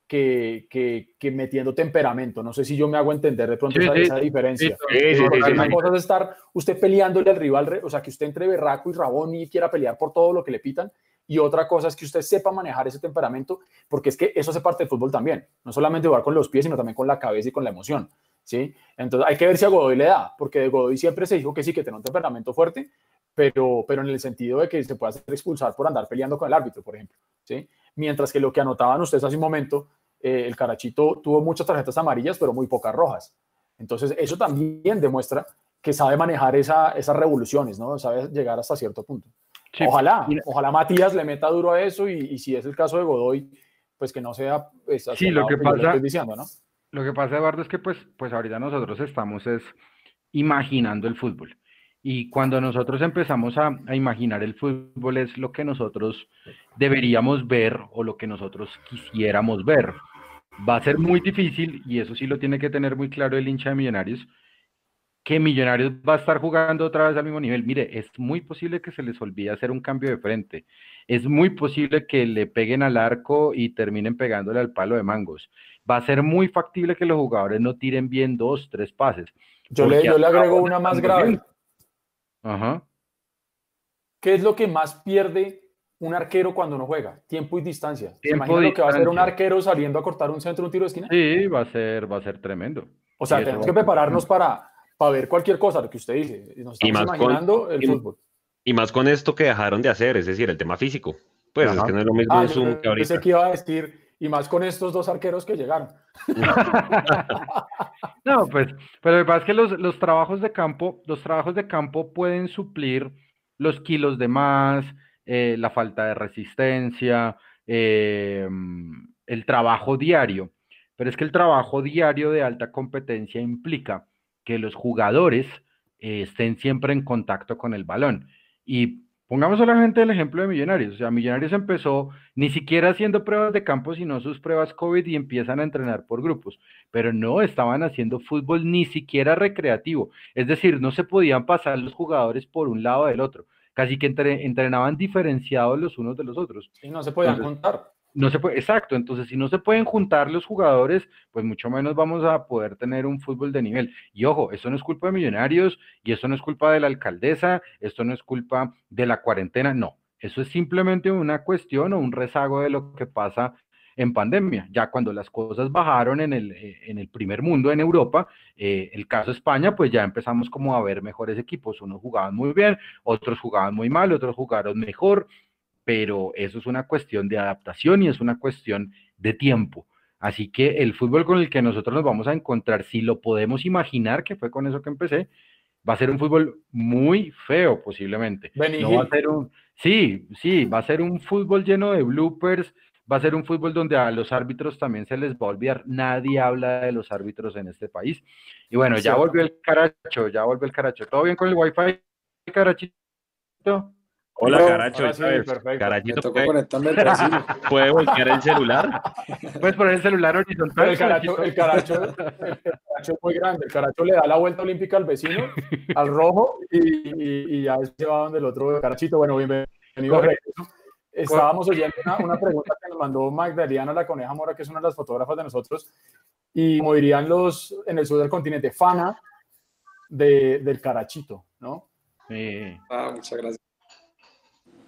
que, que, que, metiendo temperamento. No sé si yo me hago entender de pronto esa, diferencia. Sí, una cosa es estar usted peleándole al rival, o sea, que usted entre berraco y rabón y quiera pelear por todo lo que le pitan, y otra cosa es que usted sepa manejar ese temperamento, porque es que eso hace parte del fútbol también. No solamente jugar con los pies, sino también con la cabeza y con la emoción. ¿sí? Entonces hay que ver si a Godoy le da, porque de Godoy siempre se dijo que sí, que tiene un temperamento fuerte, pero, pero en el sentido de que se puede hacer expulsar por andar peleando con el árbitro, por ejemplo. ¿sí? Mientras que lo que anotaban ustedes hace un momento, eh, el Carachito tuvo muchas tarjetas amarillas, pero muy pocas rojas. Entonces eso también demuestra que sabe manejar esa, esas revoluciones, ¿no? Sabe llegar hasta cierto punto ojalá, ojalá Matías le meta duro a eso y, si es el caso de Godoy, pues que no sea... Pues, sí, lo que pasa... diciendo, ¿no? Lo que pasa, Eduardo, es que pues, pues ahorita nosotros estamos es imaginando el fútbol. Y cuando nosotros empezamos a, a, imaginar el fútbol es lo que nosotros deberíamos ver o lo que nosotros quisiéramos ver. Va a ser muy difícil, y eso sí lo tiene que tener muy claro el hincha de Millonarios, que Millonarios va a estar jugando otra vez al mismo nivel. Mire, es muy posible que se les olvide hacer un cambio de frente. Es muy posible que le peguen al arco y terminen pegándole al palo de mangos. Va a ser muy factible que los jugadores no tiren bien dos, tres pases. Yo, le, yo le, agrego una más grave. Ajá. ¿Qué es lo que más pierde un arquero cuando no juega? Tiempo y distancia. ¿Se imagina lo que va a hacer un arquero saliendo a cortar un centro, un tiro de esquina? Sí, va a ser, va a ser tremendo. O sea, tenemos que prepararnos para para ver cualquier cosa, lo que usted dice. Nos estamos y más imaginando con, el fútbol. Y más con esto que dejaron de hacer, es decir, el tema físico. Pues es que no es lo mismo ah, Zoom que ahorita. Pensé que iba a decir, y más con estos dos arqueros que llegaron. no, pues, pero lo que pasa es que los, los, trabajos de campo, los trabajos de campo pueden suplir los kilos de más, eh, la falta de resistencia, eh, el trabajo diario. Pero es que el trabajo diario de alta competencia implica que los jugadores eh, estén siempre en contacto con el balón. Y pongamos solamente el ejemplo de Millonarios. O sea, Millonarios empezó ni siquiera haciendo pruebas de campo, sino sus pruebas COVID y empiezan a entrenar por grupos. Pero no estaban haciendo fútbol ni siquiera recreativo. Es decir, no se podían pasar los jugadores por un lado del otro. Casi que entrenaban diferenciados los unos de los otros. Y no se podían contar. No se puede, exacto, entonces si no se pueden juntar los jugadores, pues mucho menos vamos a poder tener un fútbol de nivel. Y ojo, eso no es culpa de Millonarios y eso no es culpa de la alcaldesa, esto no es culpa de la cuarentena, no. Eso es simplemente una cuestión o un rezago de lo que pasa en pandemia. Ya cuando las cosas bajaron en el, eh, en el primer mundo, en Europa, eh, el caso España, pues ya empezamos como a ver mejores equipos. Unos jugaban muy bien, otros jugaban muy mal, otros jugaron mejor pero eso es una cuestión de adaptación y es una cuestión de tiempo. Así que el fútbol con el que nosotros nos vamos a encontrar, si lo podemos imaginar, que fue con eso que empecé, va a ser un fútbol muy feo posiblemente. No va a ser un, sí, sí, va a ser un fútbol lleno de bloopers, va a ser un fútbol donde a los árbitros también se les va a olvidar. Nadie habla de los árbitros en este país. Y bueno, ya volvió el caracho, ya volvió el caracho. ¿Todo bien con el wifi? Carachito. Hola, Caracho. Sí, perfecto. Carachito, puede, ¿puede voltear el celular? Puedes poner el celular horizontal. El caracho, el, caracho, el caracho es muy grande. El caracho le da la vuelta olímpica al vecino, al rojo, y, y, ya se va donde el otro carachito. Bueno, bienvenido. Estábamos oyendo una, pregunta que nos mandó Magdalena La Coneja Mora, que es una de las fotógrafas de nosotros, y como dirían los en el sur del continente, fana de, del carachito, ¿no? Sí. Ah, muchas gracias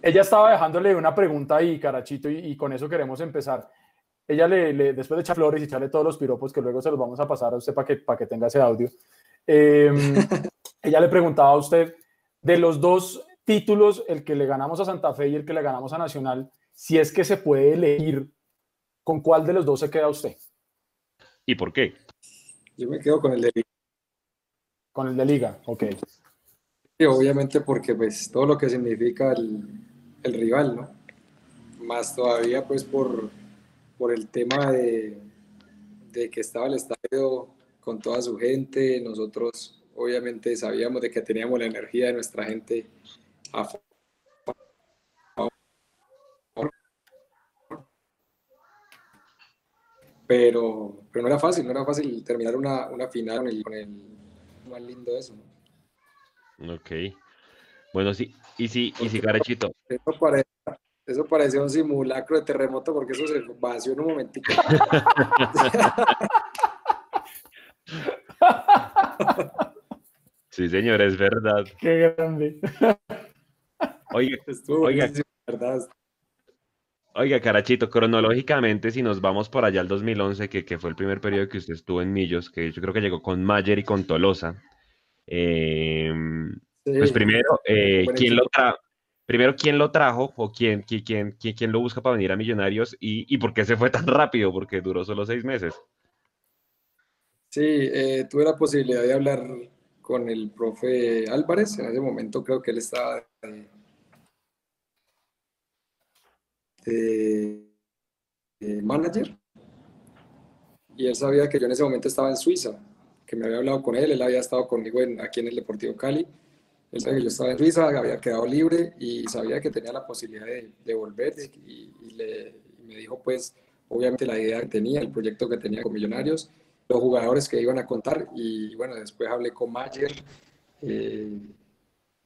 ella estaba dejándole una pregunta ahí, Carachito, y, con eso queremos empezar. Ella le, después de echar flores y echarle todos los piropos que luego se los vamos a pasar a usted para que, para que tenga ese audio, em, ella le preguntaba a usted de los dos títulos, el que le ganamos a Santa Fe y el que le ganamos a Nacional, si es que se puede elegir, ¿con cuál de los dos se queda usted? ¿Y por qué? Yo me quedo con el de Liga. Con el de Liga, ok. Sí, obviamente porque pues todo lo que significa el, el rival, ¿no? Más todavía pues por, por el tema de, de que estaba el estadio con toda su gente, nosotros obviamente sabíamos de que teníamos la energía de nuestra gente a. Pero, pero no era fácil, no era fácil terminar una, una final con el, con más lindo eso. Ok. Bueno, sí, y sí, y sí, Carachito. Eso parece, eso parecía un simulacro de terremoto porque eso se vació en un momentito. Sí, señor, es verdad. Qué grande. Oiga, oiga, verdad. Oiga, Carachito, cronológicamente, si nos vamos por allá al 2011, que, que, fue el primer periodo que usted estuvo en Millos, que yo creo que llegó con Mayer y con Tolosa. Eh, pues primero, eh, ¿quién lo primero, ¿quién lo trajo o quién, quién, quién, quién lo busca para venir a Millonarios y, y, por qué se fue tan rápido? Porque duró solo seis meses. Sí, eh, tuve la posibilidad de hablar con el profe Álvarez. En ese momento creo que él estaba de, manager. Y él sabía que yo en ese momento estaba en Suiza, que me había hablado con él, él había estado conmigo en, aquí en el Deportivo Cali él que yo estaba en Suiza, había quedado libre y sabía que tenía la posibilidad de, volver y, me dijo pues obviamente la idea que tenía, el proyecto que tenía con Millonarios, los jugadores que iban a contar y bueno, después hablé con Mayer eh,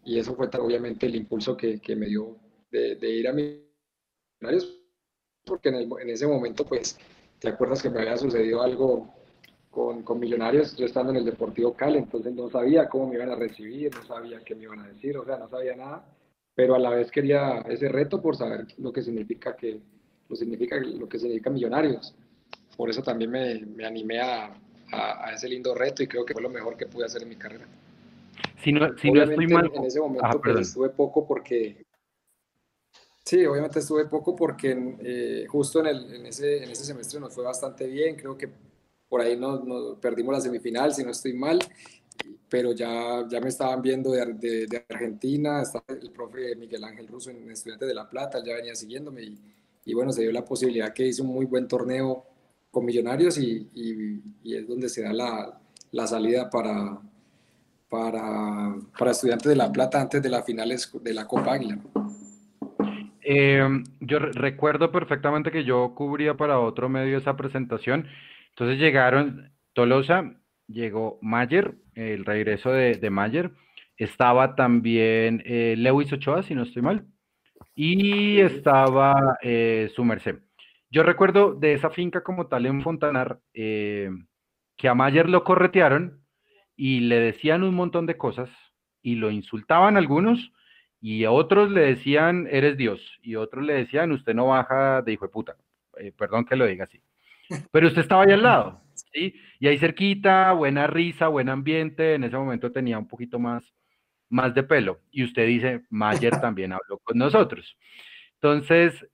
y eso fue obviamente el impulso que, me dio de, ir a Millonarios porque en, en ese momento pues te acuerdas que me había sucedido algo con, con, Millonarios, yo estando en el Deportivo Cali, entonces no sabía cómo me iban a recibir, no sabía qué me iban a decir, o sea, no sabía nada, pero a la vez quería ese reto por saber lo que significa que lo significa lo que significa Millonarios. Por eso también me, me animé a, a, ese lindo reto y creo que fue lo mejor que pude hacer en mi carrera. Si no, si no estoy mal, en ese momento ah, pues, estuve poco porque Sí, obviamente estuve poco porque eh, justo en, el, en, ese, en ese semestre nos fue bastante bien, creo que por ahí nos, perdimos la semifinal, si no estoy mal, pero ya, ya me estaban viendo de, de, Argentina, estaba el profe Miguel Ángel Russo en Estudiantes de La Plata, ya venía siguiéndome y, y, bueno, se dio la posibilidad que hice un muy buen torneo con Millonarios y, y, es donde se da la, la salida para, para, para, Estudiantes de La Plata antes de las finales de la Copa Águila. Eh, yo recuerdo perfectamente que yo cubría para otro medio esa presentación entonces llegaron Tolosa, llegó Mayer, el regreso de, Mayer, estaba también eh, Lewis Ochoa, si no estoy mal, y estaba eh, su merced. Yo recuerdo de esa finca como tal en Fontanar, eh, que a Mayer lo corretearon y le decían un montón de cosas y lo insultaban algunos y a otros le decían, eres Dios, y otros le decían, usted no baja de hijo de puta. Eh, perdón que lo diga así. Pero usted estaba ahí al lado, ¿sí? Y ahí cerquita, buena risa, buen ambiente, en ese momento tenía un poquito más, más de pelo. Y usted dice, Mayer también habló con nosotros. Entonces,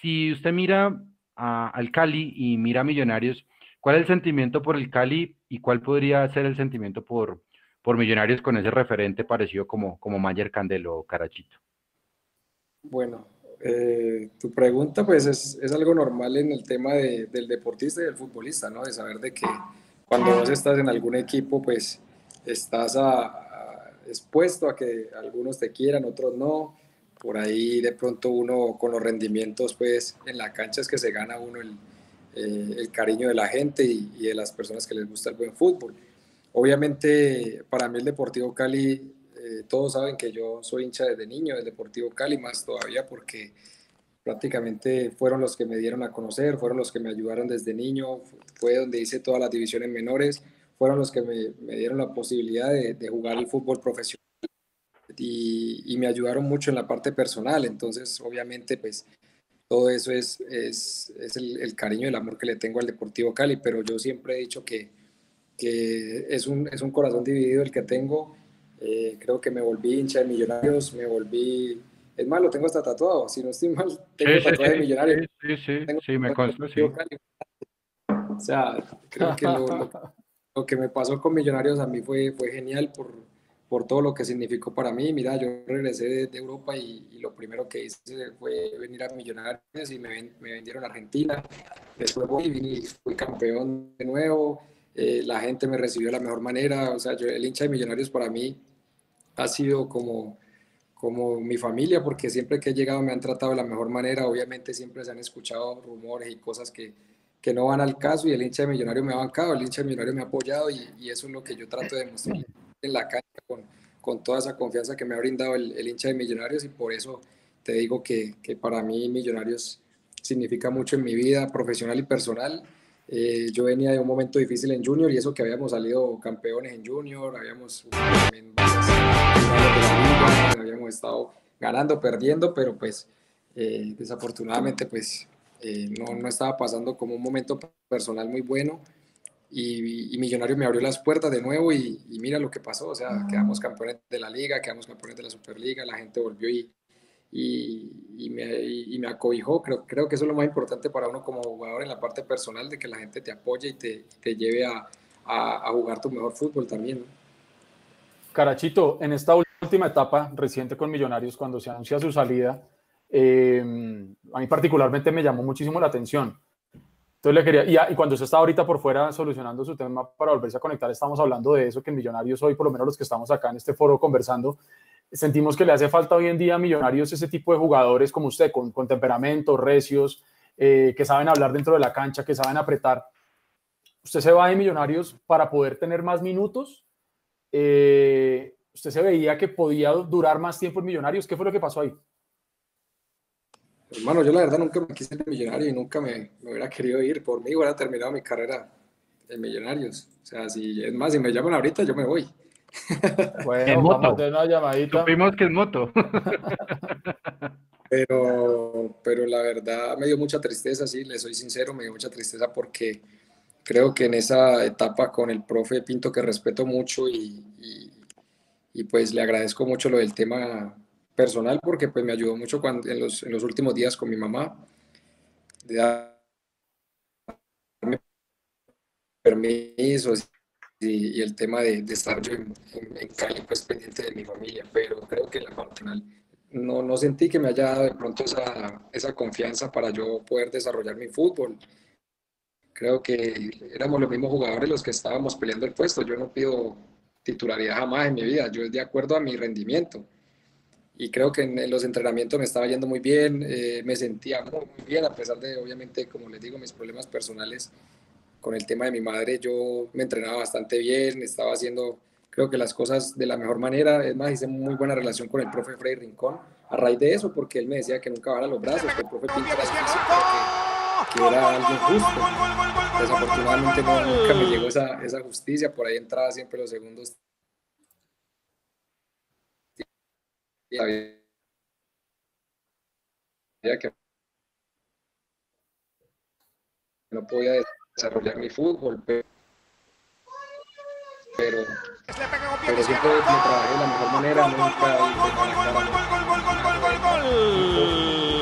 si usted mira al Cali y mira a Millonarios, ¿cuál es el sentimiento por el Cali y cuál podría ser el sentimiento por, por Millonarios con ese referente parecido como, como Mayer Candelo Carachito? Bueno, eh, tu pregunta pues es, es, algo normal en el tema de, del deportista y del futbolista, ¿no? De saber de que cuando vos estás en algún equipo pues estás a, expuesto a que algunos te quieran, otros no. Por ahí de pronto uno con los rendimientos pues en la cancha es que se gana uno el, eh, el cariño de la gente y, y, de las personas que les gusta el buen fútbol. Obviamente para mí el Deportivo Cali, eh, todos saben que yo soy hincha desde niño del Deportivo Cali, más todavía porque prácticamente fueron los que me dieron a conocer, fueron los que me ayudaron desde niño, fue donde hice todas las divisiones menores, fueron los que me, dieron la posibilidad de, jugar el fútbol profesional y, me ayudaron mucho en la parte personal, entonces obviamente pues todo eso es, el, el, cariño el amor que le tengo al Deportivo Cali, pero yo siempre he dicho que, es un corazón dividido el que tengo, eh, creo que me volví hincha de millonarios, me volví es más, lo tengo hasta tatuado, si no estoy mal, tengo sí, tatuaje sí, de millonario. Sí, sí, tengo sí, me consta, sí. O sea, creo que lo, lo, lo, que me pasó con Millonarios a mí fue, fue genial por, por todo lo que significó para mí. Mira, yo regresé de, de Europa y, y, lo primero que hice fue venir a Millonarios y me, me vendieron a Argentina. Después voy y fui campeón de nuevo. Eh, la gente me recibió de la mejor manera. O sea, yo, el hincha de Millonarios para mí ha sido como como mi familia, porque siempre que he llegado me han tratado de la mejor manera. Obviamente siempre se han escuchado rumores y cosas que, que no van al caso y el hincha de Millonario me ha bancado, el hincha de Millonario me ha apoyado y, y eso es lo que yo trato de demostrar en la cancha con, con toda esa confianza que me ha brindado el, el, hincha de Millonarios y por eso te digo que, que para mí Millonarios significa mucho en mi vida profesional y personal. Eh, yo venía de un momento difícil en Junior y eso que habíamos salido campeones en Junior, habíamos también habíamos estado ganando, perdiendo, pero pues eh, desafortunadamente pues eh, no, no, estaba pasando como un momento personal muy bueno y, y Millonario me abrió las puertas de nuevo y, y, mira lo que pasó, o sea, quedamos campeones de la liga, quedamos campeones de la Superliga, la gente volvió y, y, me, y, me, acobijó. Creo, creo que eso es lo más importante para uno como jugador en la parte personal, de que la gente te apoye y te, te lleve a, a, a, jugar tu mejor fútbol también. ¿no? Carachito, en esta última etapa reciente con Millonarios, cuando se anuncia su salida, eh, a mí particularmente me llamó muchísimo la atención. Entonces le quería, y, y, cuando usted está ahorita por fuera solucionando su tema para volverse a conectar, estamos hablando de eso, que en Millonarios hoy, por lo menos los que estamos acá en este foro conversando, sentimos que le hace falta hoy en día a Millonarios ese tipo de jugadores como usted, con, con temperamento, recios, eh, que saben hablar dentro de la cancha, que saben apretar. ¿Usted se va de Millonarios para poder tener más minutos? Eh, ¿Usted se veía que podía durar más tiempo en Millonarios? ¿Qué fue lo que pasó ahí? Hermano, yo la verdad nunca me quise ir millonario y nunca me, me, hubiera querido ir. Por mí hubiera terminado mi carrera en Millonarios. O sea, si es más, si me llaman ahorita, yo me voy. Bueno, en moto. Una llamadita. Supimos que es moto. pero, pero la verdad me dio mucha tristeza, sí, le soy sincero, me dio mucha tristeza porque creo que en esa etapa con el profe Pinto, que respeto mucho y, y, y pues le agradezco mucho lo del tema personal porque pues me ayudó mucho cuando, en, los, en los últimos días con mi mamá, de darme permisos y, y, el tema de, de estar yo en, en, en, Cali pues pendiente de mi familia, pero creo que la parte final no, no sentí que me haya dado de pronto esa, esa confianza para yo poder desarrollar mi fútbol. Creo que éramos los mismos jugadores los que estábamos peleando el puesto. Yo no pido titularidad jamás en mi vida, yo es de acuerdo a mi rendimiento y creo que en, los entrenamientos me estaba yendo muy bien, eh, me sentía muy, muy, bien, a pesar de, obviamente, como les digo, mis problemas personales con el tema de mi madre, yo me entrenaba bastante bien, estaba haciendo, creo que las cosas de la mejor manera, es más, hice muy buena relación con el profe Frey Rincón, a raíz de eso, porque él me decía que nunca bajara los brazos, que el profe era difícil, que, que, era alguien justo. Desafortunadamente no, nunca me llegó esa, esa justicia, por ahí entraba siempre los segundos. Que no podía desarrollar mi fútbol, pero, pero, pero siempre me trabajé de la mejor manera, nunca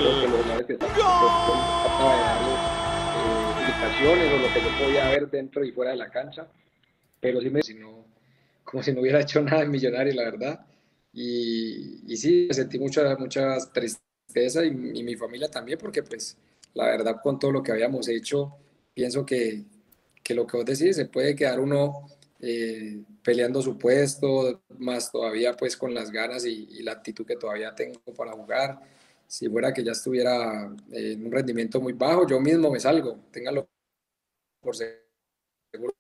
creo que los que de darle eh, indicaciones o lo que yo podía ver dentro y fuera de la cancha, pero sí me si no, como si no hubiera hecho nada en Millonario, la verdad. Y, y sí, sentí mucha, mucha tristeza y, y, mi familia también, porque pues la verdad con todo lo que habíamos hecho, pienso que, que lo que vos decís, se puede quedar uno eh, peleando su puesto, más todavía pues con las ganas y, la actitud que todavía tengo para jugar. Si fuera que ya estuviera en un rendimiento muy bajo, yo mismo me salgo, téngalo por seguro,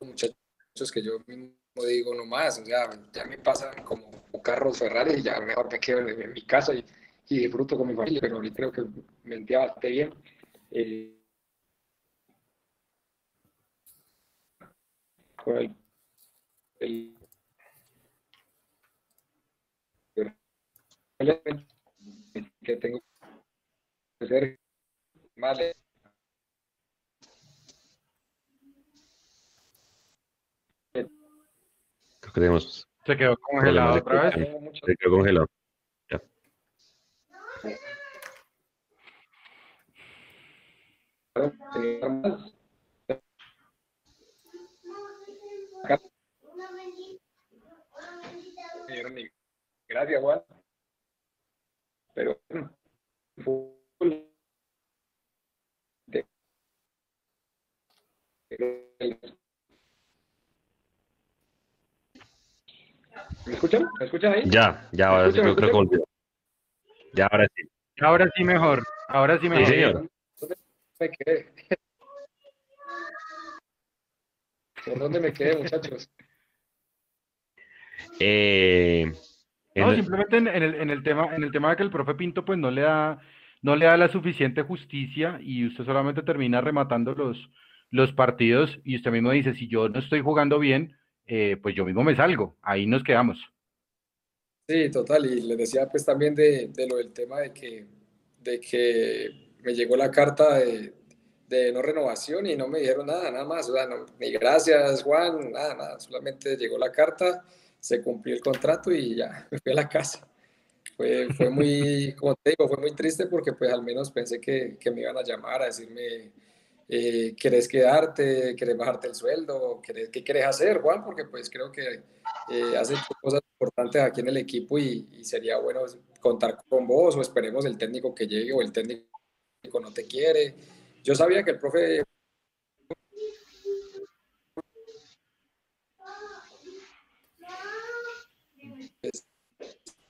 muchachos que yo mismo digo nomás, o sea, ya me pasa como carros Ferrari y ya mejor me quedo en, mi casa y, disfruto con mi familia, pero ahorita creo que me entiendo bastante bien. Eh, el, que tengo que ser más Creo que tenemos. Se quedó congelado otra vez. Se quedó congelado. Ya. Gracias, Juan. Pero ¿Me escuchan? ¿Me escuchan ahí? Ya, ya, ahora sí creo que Ya, ahora sí. Ahora sí mejor. Ahora sí mejor. Sí, señor. ¿Dónde me quedé? ¿Por dónde me quedé, muchachos? Eh, no, simplemente en, el, en, el, tema, en el tema de que el profe Pinto pues no le da, no le da la suficiente justicia y usted solamente termina rematando los, los partidos y usted mismo dice, si yo no estoy jugando bien, eh, pues yo mismo me salgo, ahí nos quedamos. Sí, total, y le decía pues también de, de, lo del tema de que, de que me llegó la carta de, de no renovación y no me dijeron nada, nada más, o sea, ni gracias Juan, nada, nada, solamente llegó la carta, se cumplió el contrato y ya me fui a la casa. Fue, fue muy, como te digo, fue muy triste porque pues al menos pensé que, que me iban a llamar a decirme eh, ¿querés quedarte? ¿Querés bajarte el sueldo? ¿Querés, ¿Qué querés hacer, Juan? Porque pues creo que eh, hecho cosas importantes aquí en el equipo y, sería bueno contar con vos o esperemos el técnico que llegue o el técnico no te quiere. Yo sabía que el profe...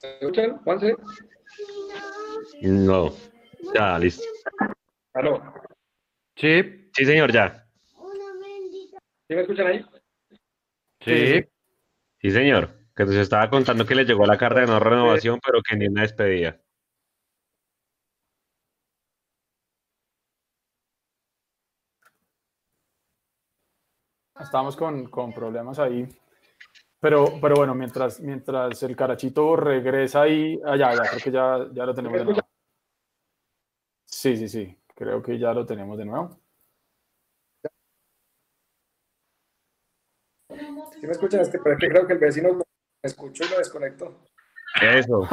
escuchan, Juan? No, ya, listo. ¿Aló? Sí. Sí, señor, ya. ¿Sí me escuchan ahí? Sí. Sí, señor. Que nos estaba contando que le llegó la carta de no renovación, pero que ni una despedida. Estamos con, problemas ahí. Pero, pero bueno, mientras, mientras el carachito regresa ahí, allá, ah, ya, creo que ya, ya lo tenemos de nuevo. Sí, sí, sí. Creo que ya lo tenemos de nuevo. Si me escuchan, es que, creo que el vecino me escuchó y lo desconectó. Eso.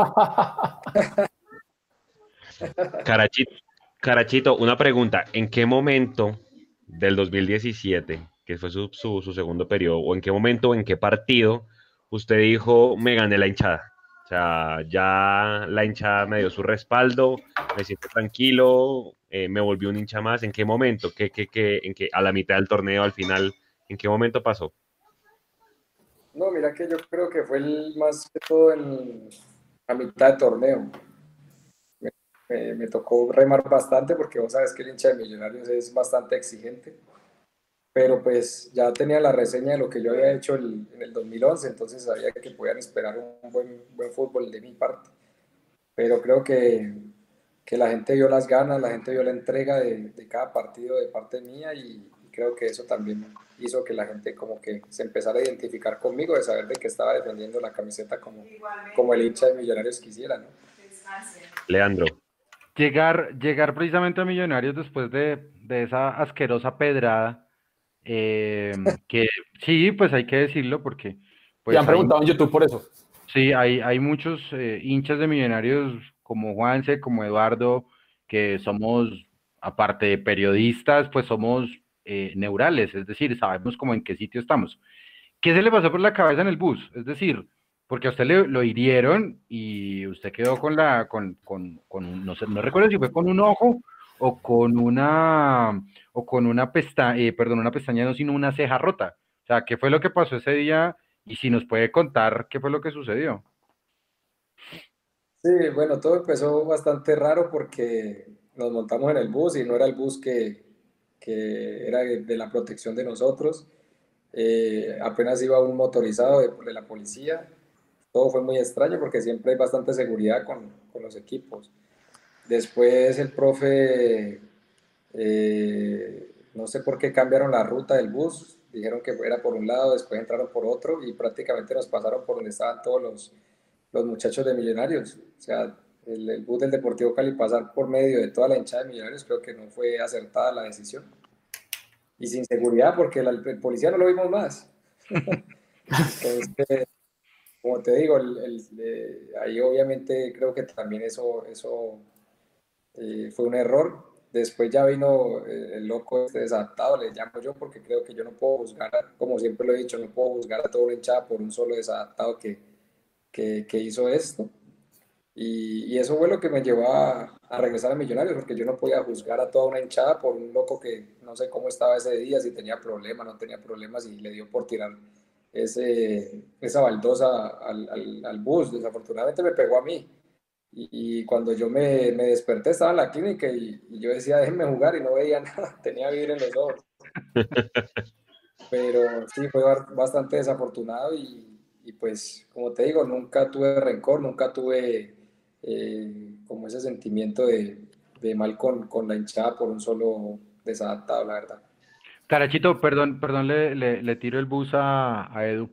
Carachito, Carachito, una pregunta. ¿En qué momento del 2017, que fue su, su, segundo periodo, o en qué momento, en qué partido, usted dijo, me gané la hinchada? O sea, ya la hinchada me dio su respaldo, me siento tranquilo, eh, me volví un hincha más. ¿En qué momento? ¿Qué, qué, qué, en qué, a la mitad del torneo, al final, ¿en qué momento pasó? No, mira que yo creo que fue el más que todo en la mitad del torneo. Me, me, tocó remar bastante porque vos sabes que el hincha de Millonarios es bastante exigente pero pues ya tenía la reseña de lo que yo había hecho en el 2011, entonces sabía que podían esperar un buen, buen fútbol de mi parte. Pero creo que, que, la gente vio las ganas, la gente vio la entrega de, de cada partido de parte mía y, creo que eso también hizo que la gente como que se empezara a identificar conmigo, de saber de que estaba defendiendo la camiseta como, como el hincha de Millonarios quisiera, ¿no? Leandro. Llegar, llegar precisamente a Millonarios después de, de esa asquerosa pedrada eh, que sí, pues hay que decirlo porque... Pues, han preguntado en YouTube por eso. Sí, hay, hay muchos eh, hinchas de millonarios como Juanse, como Eduardo, que somos, aparte de periodistas, pues somos eh, neurales, es decir, sabemos como en qué sitio estamos. ¿Qué se le pasó por la cabeza en el bus? Es decir, porque a usted le, lo hirieron y usted quedó con la, con, con, con no sé, no recuerdo si fue con un ojo o con una, o con una pestaña, eh, perdón, una pestaña no, sino una ceja rota. O sea, ¿qué fue lo que pasó ese día? Y si nos puede contar qué fue lo que sucedió. Sí, bueno, todo empezó bastante raro porque nos montamos en el bus y no era el bus que, que era de la protección de nosotros. Eh, apenas iba un motorizado de, la policía. Todo fue muy extraño porque siempre hay bastante seguridad con, con los equipos. Después el profe, eh, no sé por qué cambiaron la ruta del bus, dijeron que era por un lado, después entraron por otro y prácticamente nos pasaron por donde estaban todos los, los muchachos de Millonarios. O sea, el, bus del Deportivo Cali pasar por medio de toda la hinchada de Millonarios creo que no fue acertada la decisión. Y sin seguridad porque el policía no lo vimos más. Entonces, como te digo, eh, ahí obviamente creo que también eso eh, fue un error. Después ya vino eh, el loco este desadaptado, le llamo yo, porque creo que yo no puedo juzgar, como siempre lo he dicho, no puedo juzgar a todo un hinchada por un solo desadaptado que, que, que hizo esto. Y, y, eso fue lo que me llevó a, a, regresar a Millonarios, porque yo no podía juzgar a toda una hinchada por un loco que no sé cómo estaba ese día, si tenía problemas, no tenía problemas, y le dio por tirar ese, esa baldosa al, al, al bus. Desafortunadamente me pegó a mí. Y, cuando yo me, me, desperté estaba en la clínica y, yo decía, déjenme jugar y no veía nada, tenía vidrio en los ojos. Pero sí, fue bastante desafortunado y, y, pues, como te digo, nunca tuve rencor, nunca tuve eh, como ese sentimiento de, de mal con, con, la hinchada por un solo desadaptado, la verdad. Carachito, perdón, perdón, le, le, le tiro el bus a, a Edu.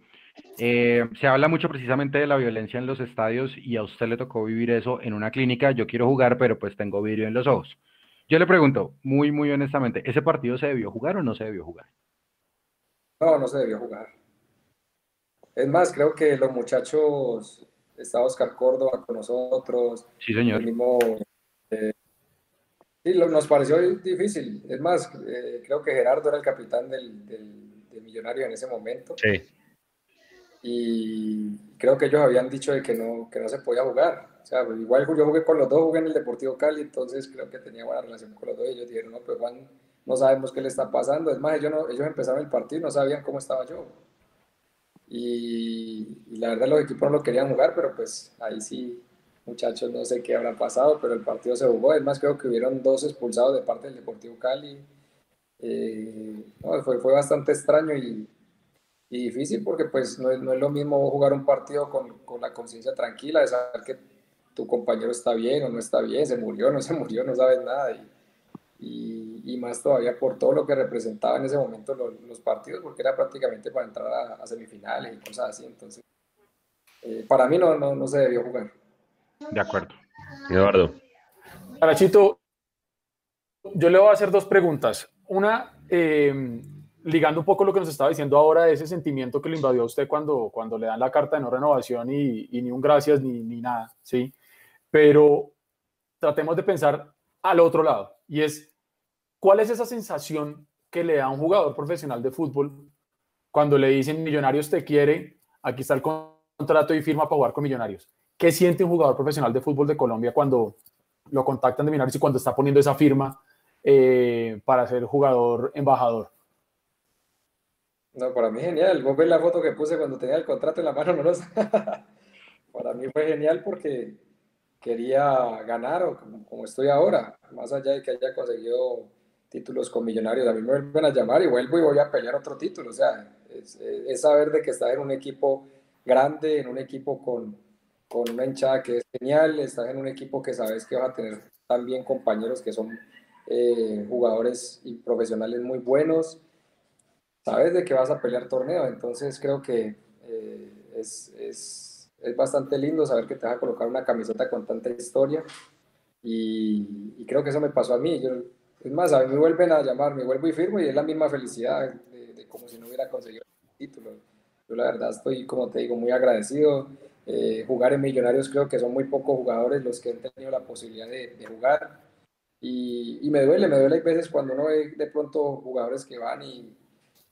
Eh, se habla mucho precisamente de la violencia en los estadios y a usted le tocó vivir eso en una clínica. Yo quiero jugar, pero pues tengo vidrio en los ojos. Yo le pregunto, muy, muy honestamente, ¿ese partido se debió jugar o no se debió jugar? No, no se debió jugar. Es más, creo que los muchachos, está Oscar Córdoba con nosotros. Sí, señor. Eh, sí, nos pareció difícil. Es más, eh, creo que Gerardo era el capitán del, del Millonario en ese momento. Sí y creo que ellos habían dicho de que no, que no se podía jugar. O sea, pues, igual yo jugué con los dos, jugué en el Deportivo Cali, entonces creo que tenía buena relación con los dos. Ellos dijeron, no, pues Juan, no sabemos qué le está pasando. Es más, ellos, no, ellos empezaron el partido y no sabían cómo estaba yo. Y, la verdad los equipos no lo querían jugar, pero pues ahí sí, muchachos, no sé qué habrá pasado, pero el partido se jugó. Es más, creo que hubieron dos expulsados de parte del Deportivo Cali. Eh, fue, fue bastante extraño y, y difícil porque pues no es, no es lo mismo jugar un partido con, con la conciencia tranquila de saber que tu compañero está bien o no está bien, se murió, no se murió, no sabes nada. Y, y, más todavía por todo lo que representaba en ese momento los, los partidos, porque era prácticamente para entrar a, semifinales y cosas así. Entonces, eh, para mí no, no, no, se debió jugar. De acuerdo. Eduardo. Parachito, yo le voy a hacer dos preguntas. Una, eh, ligando un poco lo que nos estaba diciendo ahora, ese sentimiento que le invadió a usted cuando, cuando le dan la carta de no renovación y, ni un gracias ni, ni, nada, ¿sí? Pero tratemos de pensar al otro lado, y es, ¿cuál es esa sensación que le da a un jugador profesional de fútbol cuando le dicen Millonarios te quiere, aquí está el contrato y firma para jugar con Millonarios? ¿Qué siente un jugador profesional de fútbol de Colombia cuando lo contactan de Millonarios y cuando está poniendo esa firma eh, para ser jugador embajador? No, para mí genial. Vos ves la foto que puse cuando tenía el contrato en la mano, no lo para mí fue genial porque quería ganar o como, estoy ahora, más allá de que haya conseguido títulos con millonarios, a mí me vuelven a llamar y vuelvo y voy a pelear otro título. O sea, es, saber de que estás en un equipo grande, en un equipo con, con una hinchada que es genial, estás en un equipo que sabes que vas a tener también compañeros que son eh, jugadores y profesionales muy buenos sabes de que vas a pelear torneo, entonces creo que eh, es, es, es, bastante lindo saber que te vas a colocar una camiseta con tanta historia y, y creo que eso me pasó a mí. Yo, es más, a mí me vuelven a llamar, me vuelvo y firmo y es la misma felicidad de, como si no hubiera conseguido el título. Yo la verdad estoy, como te digo, muy agradecido. Eh, jugar en Millonarios creo que son muy pocos jugadores los que han tenido la posibilidad de, de jugar. Y, y, me duele, me duele a veces cuando uno ve de pronto jugadores que van y,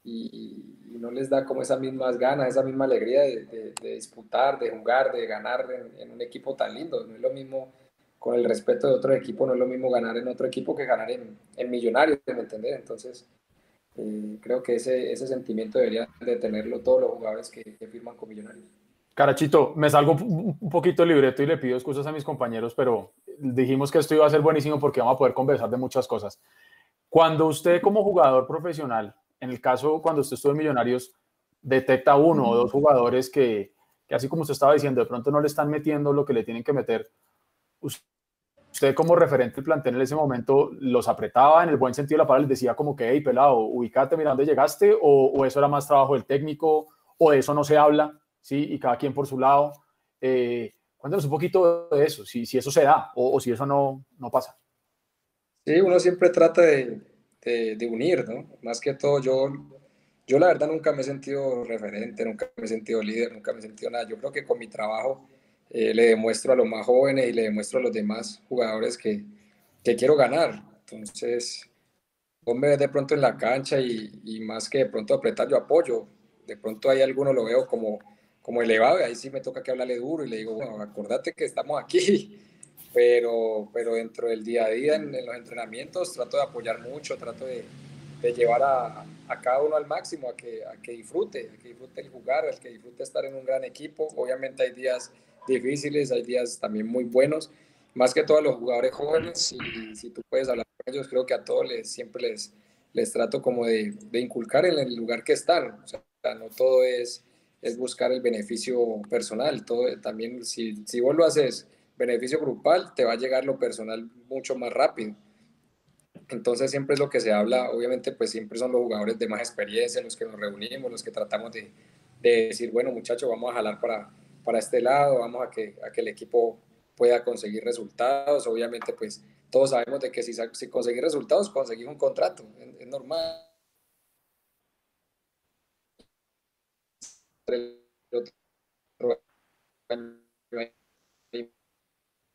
y, no les da como esas mismas ganas, esa misma alegría de, disputar, de jugar, de ganar en, un equipo tan lindo. No es lo mismo, con el respeto de otro equipo, no es lo mismo ganar en otro equipo que ganar en, en Millonarios, ¿me entendés? Entonces, Eh, creo que ese, ese sentimiento deberían de tenerlo todos los jugadores que, firman con Millonarios. Carachito, me salgo un poquito libreto y le pido excusas a mis compañeros, pero dijimos que esto iba a ser buenísimo porque vamos a poder conversar de muchas cosas. Cuando usted como jugador profesional, en el caso cuando usted estuvo en Millonarios, detecta uno o dos jugadores que, que así como usted estaba diciendo, de pronto no le están metiendo lo que le tienen que meter, usted como referente del plantel en ese momento los apretaba en el buen sentido de la palabra, les decía como que, hey, pelado, ubicate, mira dónde llegaste, o, eso era más trabajo del técnico, o de eso no se habla, ¿sí? Y cada quien por su lado. Eh, cuéntanos un poquito de eso, si, si eso se da o, si eso no, no pasa. Sí, uno siempre trata de, de, unir, ¿no? Más que todo, yo, yo la verdad nunca me he sentido referente, nunca me he sentido líder, nunca me he sentido nada. Yo creo que con mi trabajo eh, le demuestro a los más jóvenes y le demuestro a los demás jugadores que, que quiero ganar. Entonces, vos me ves de pronto en la cancha y, y, más que de pronto apretar, yo apoyo. De pronto hay alguno lo veo como, como elevado y ahí sí me toca que hablarle duro y le digo, bueno, acordate que estamos aquí. Pero, pero dentro del día a día, en, los entrenamientos, trato de apoyar mucho, trato de, de llevar a, a, cada uno al máximo, a que, a que disfrute, a que disfrute el jugar, a que disfrute estar en un gran equipo. Obviamente hay días difíciles, hay días también muy buenos, más que todos los jugadores jóvenes, y si tú puedes hablar con ellos, creo que a todos les, siempre les, les trato como de, de inculcar en el lugar que están, o sea, no todo es, es buscar el beneficio personal, todo también, si, si vos lo haces beneficio grupal, te va a llegar lo personal mucho más rápido. Entonces siempre es lo que se habla, obviamente pues siempre son los jugadores de más experiencia, los que nos reunimos, los que tratamos de, de decir, bueno muchachos, vamos a jalar para, para este lado, vamos a que, a que el equipo pueda conseguir resultados. Obviamente, pues todos sabemos de que si, si conseguir resultados, conseguir un contrato, es, normal.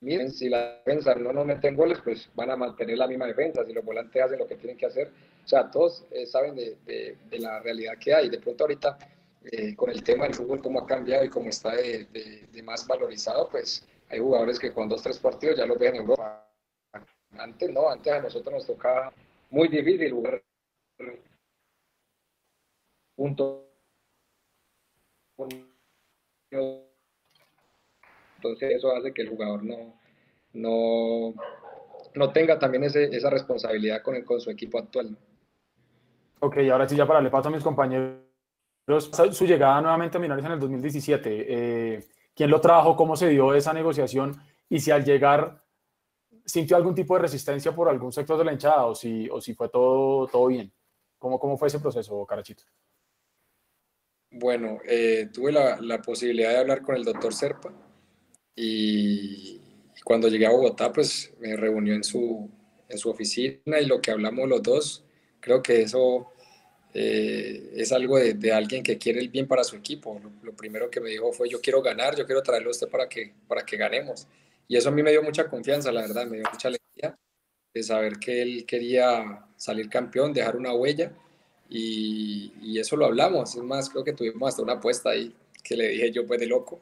Miren, si la defensa no nos meten goles, pues van a mantener la misma defensa. Si los volantes hacen lo que tienen que hacer, o sea, todos eh, saben de, de, la realidad que hay. De pronto, ahorita eh, con el tema del fútbol, cómo ha cambiado y cómo está de, de, más valorizado, pues hay jugadores que con dos, tres partidos ya los ven en Europa. Antes no, antes a nosotros nos tocaba muy difícil jugar punto. Entonces eso hace que el jugador no, no, no tenga también ese, esa responsabilidad con, el, con su equipo actual. Ok, ahora sí ya para le paso a mis compañeros su llegada nuevamente a Millonarios en el 2017, eh, ¿quién lo trajo? ¿Cómo se dio esa negociación? Y si al llegar sintió algún tipo de resistencia por algún sector de la hinchada o si, o si fue todo, todo bien. ¿Cómo, ¿Cómo fue ese proceso, Carachito? Bueno, eh, tuve la, la, posibilidad de hablar con el doctor Serpa y cuando llegué a Bogotá, pues me reunió en su, en su oficina y lo que hablamos los dos, creo que eso eh, es algo de, alguien que quiere el bien para su equipo. Lo, primero que me dijo fue, yo quiero ganar, yo quiero traerlo a usted para que, para que ganemos. Y eso a mí me dio mucha confianza, la verdad, me dio mucha alegría de saber que él quería salir campeón, dejar una huella. Y, y eso lo hablamos. Es más, creo que tuvimos hasta una apuesta ahí que le dije yo, pues de loco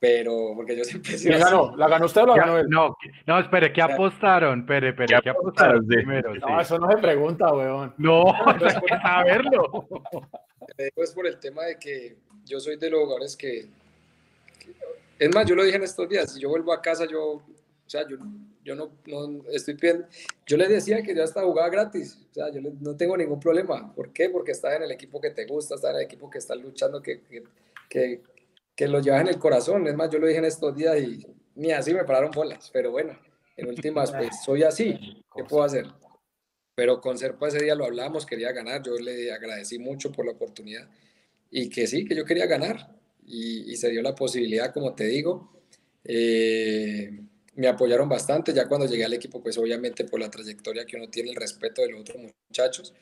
pero porque yo siempre ¿Quién ganó? ¿La ganó usted o la ganó él? No, no, espere, ¿qué apostaron? Espere, espere, ¿qué, apostaron primero? No, eso no se pregunta, weón. No, hay que saberlo. Es por el tema de que yo soy de los jugadores que, Es más, yo lo dije en estos días, si yo vuelvo a casa, yo... O sea, yo, yo no, no estoy pidiendo... Yo les decía que yo hasta jugaba gratis. O sea, yo no tengo ningún problema. ¿Por qué? Porque estás en el equipo que te gusta, estás en el equipo que estás luchando, que, que, que lo llevas en el corazón. Es más, yo lo dije en estos días y ni así me pararon bolas, pero bueno, en últimas, pues soy así, ¿qué puedo hacer? Pero con Serpa ese día lo hablamos, quería ganar, yo le agradecí mucho por la oportunidad y que sí, que yo quería ganar. Y, se dio la posibilidad, como te digo. Eh, me apoyaron bastante, ya cuando llegué al equipo, pues obviamente por la trayectoria que uno tiene, el respeto de los otros muchachos,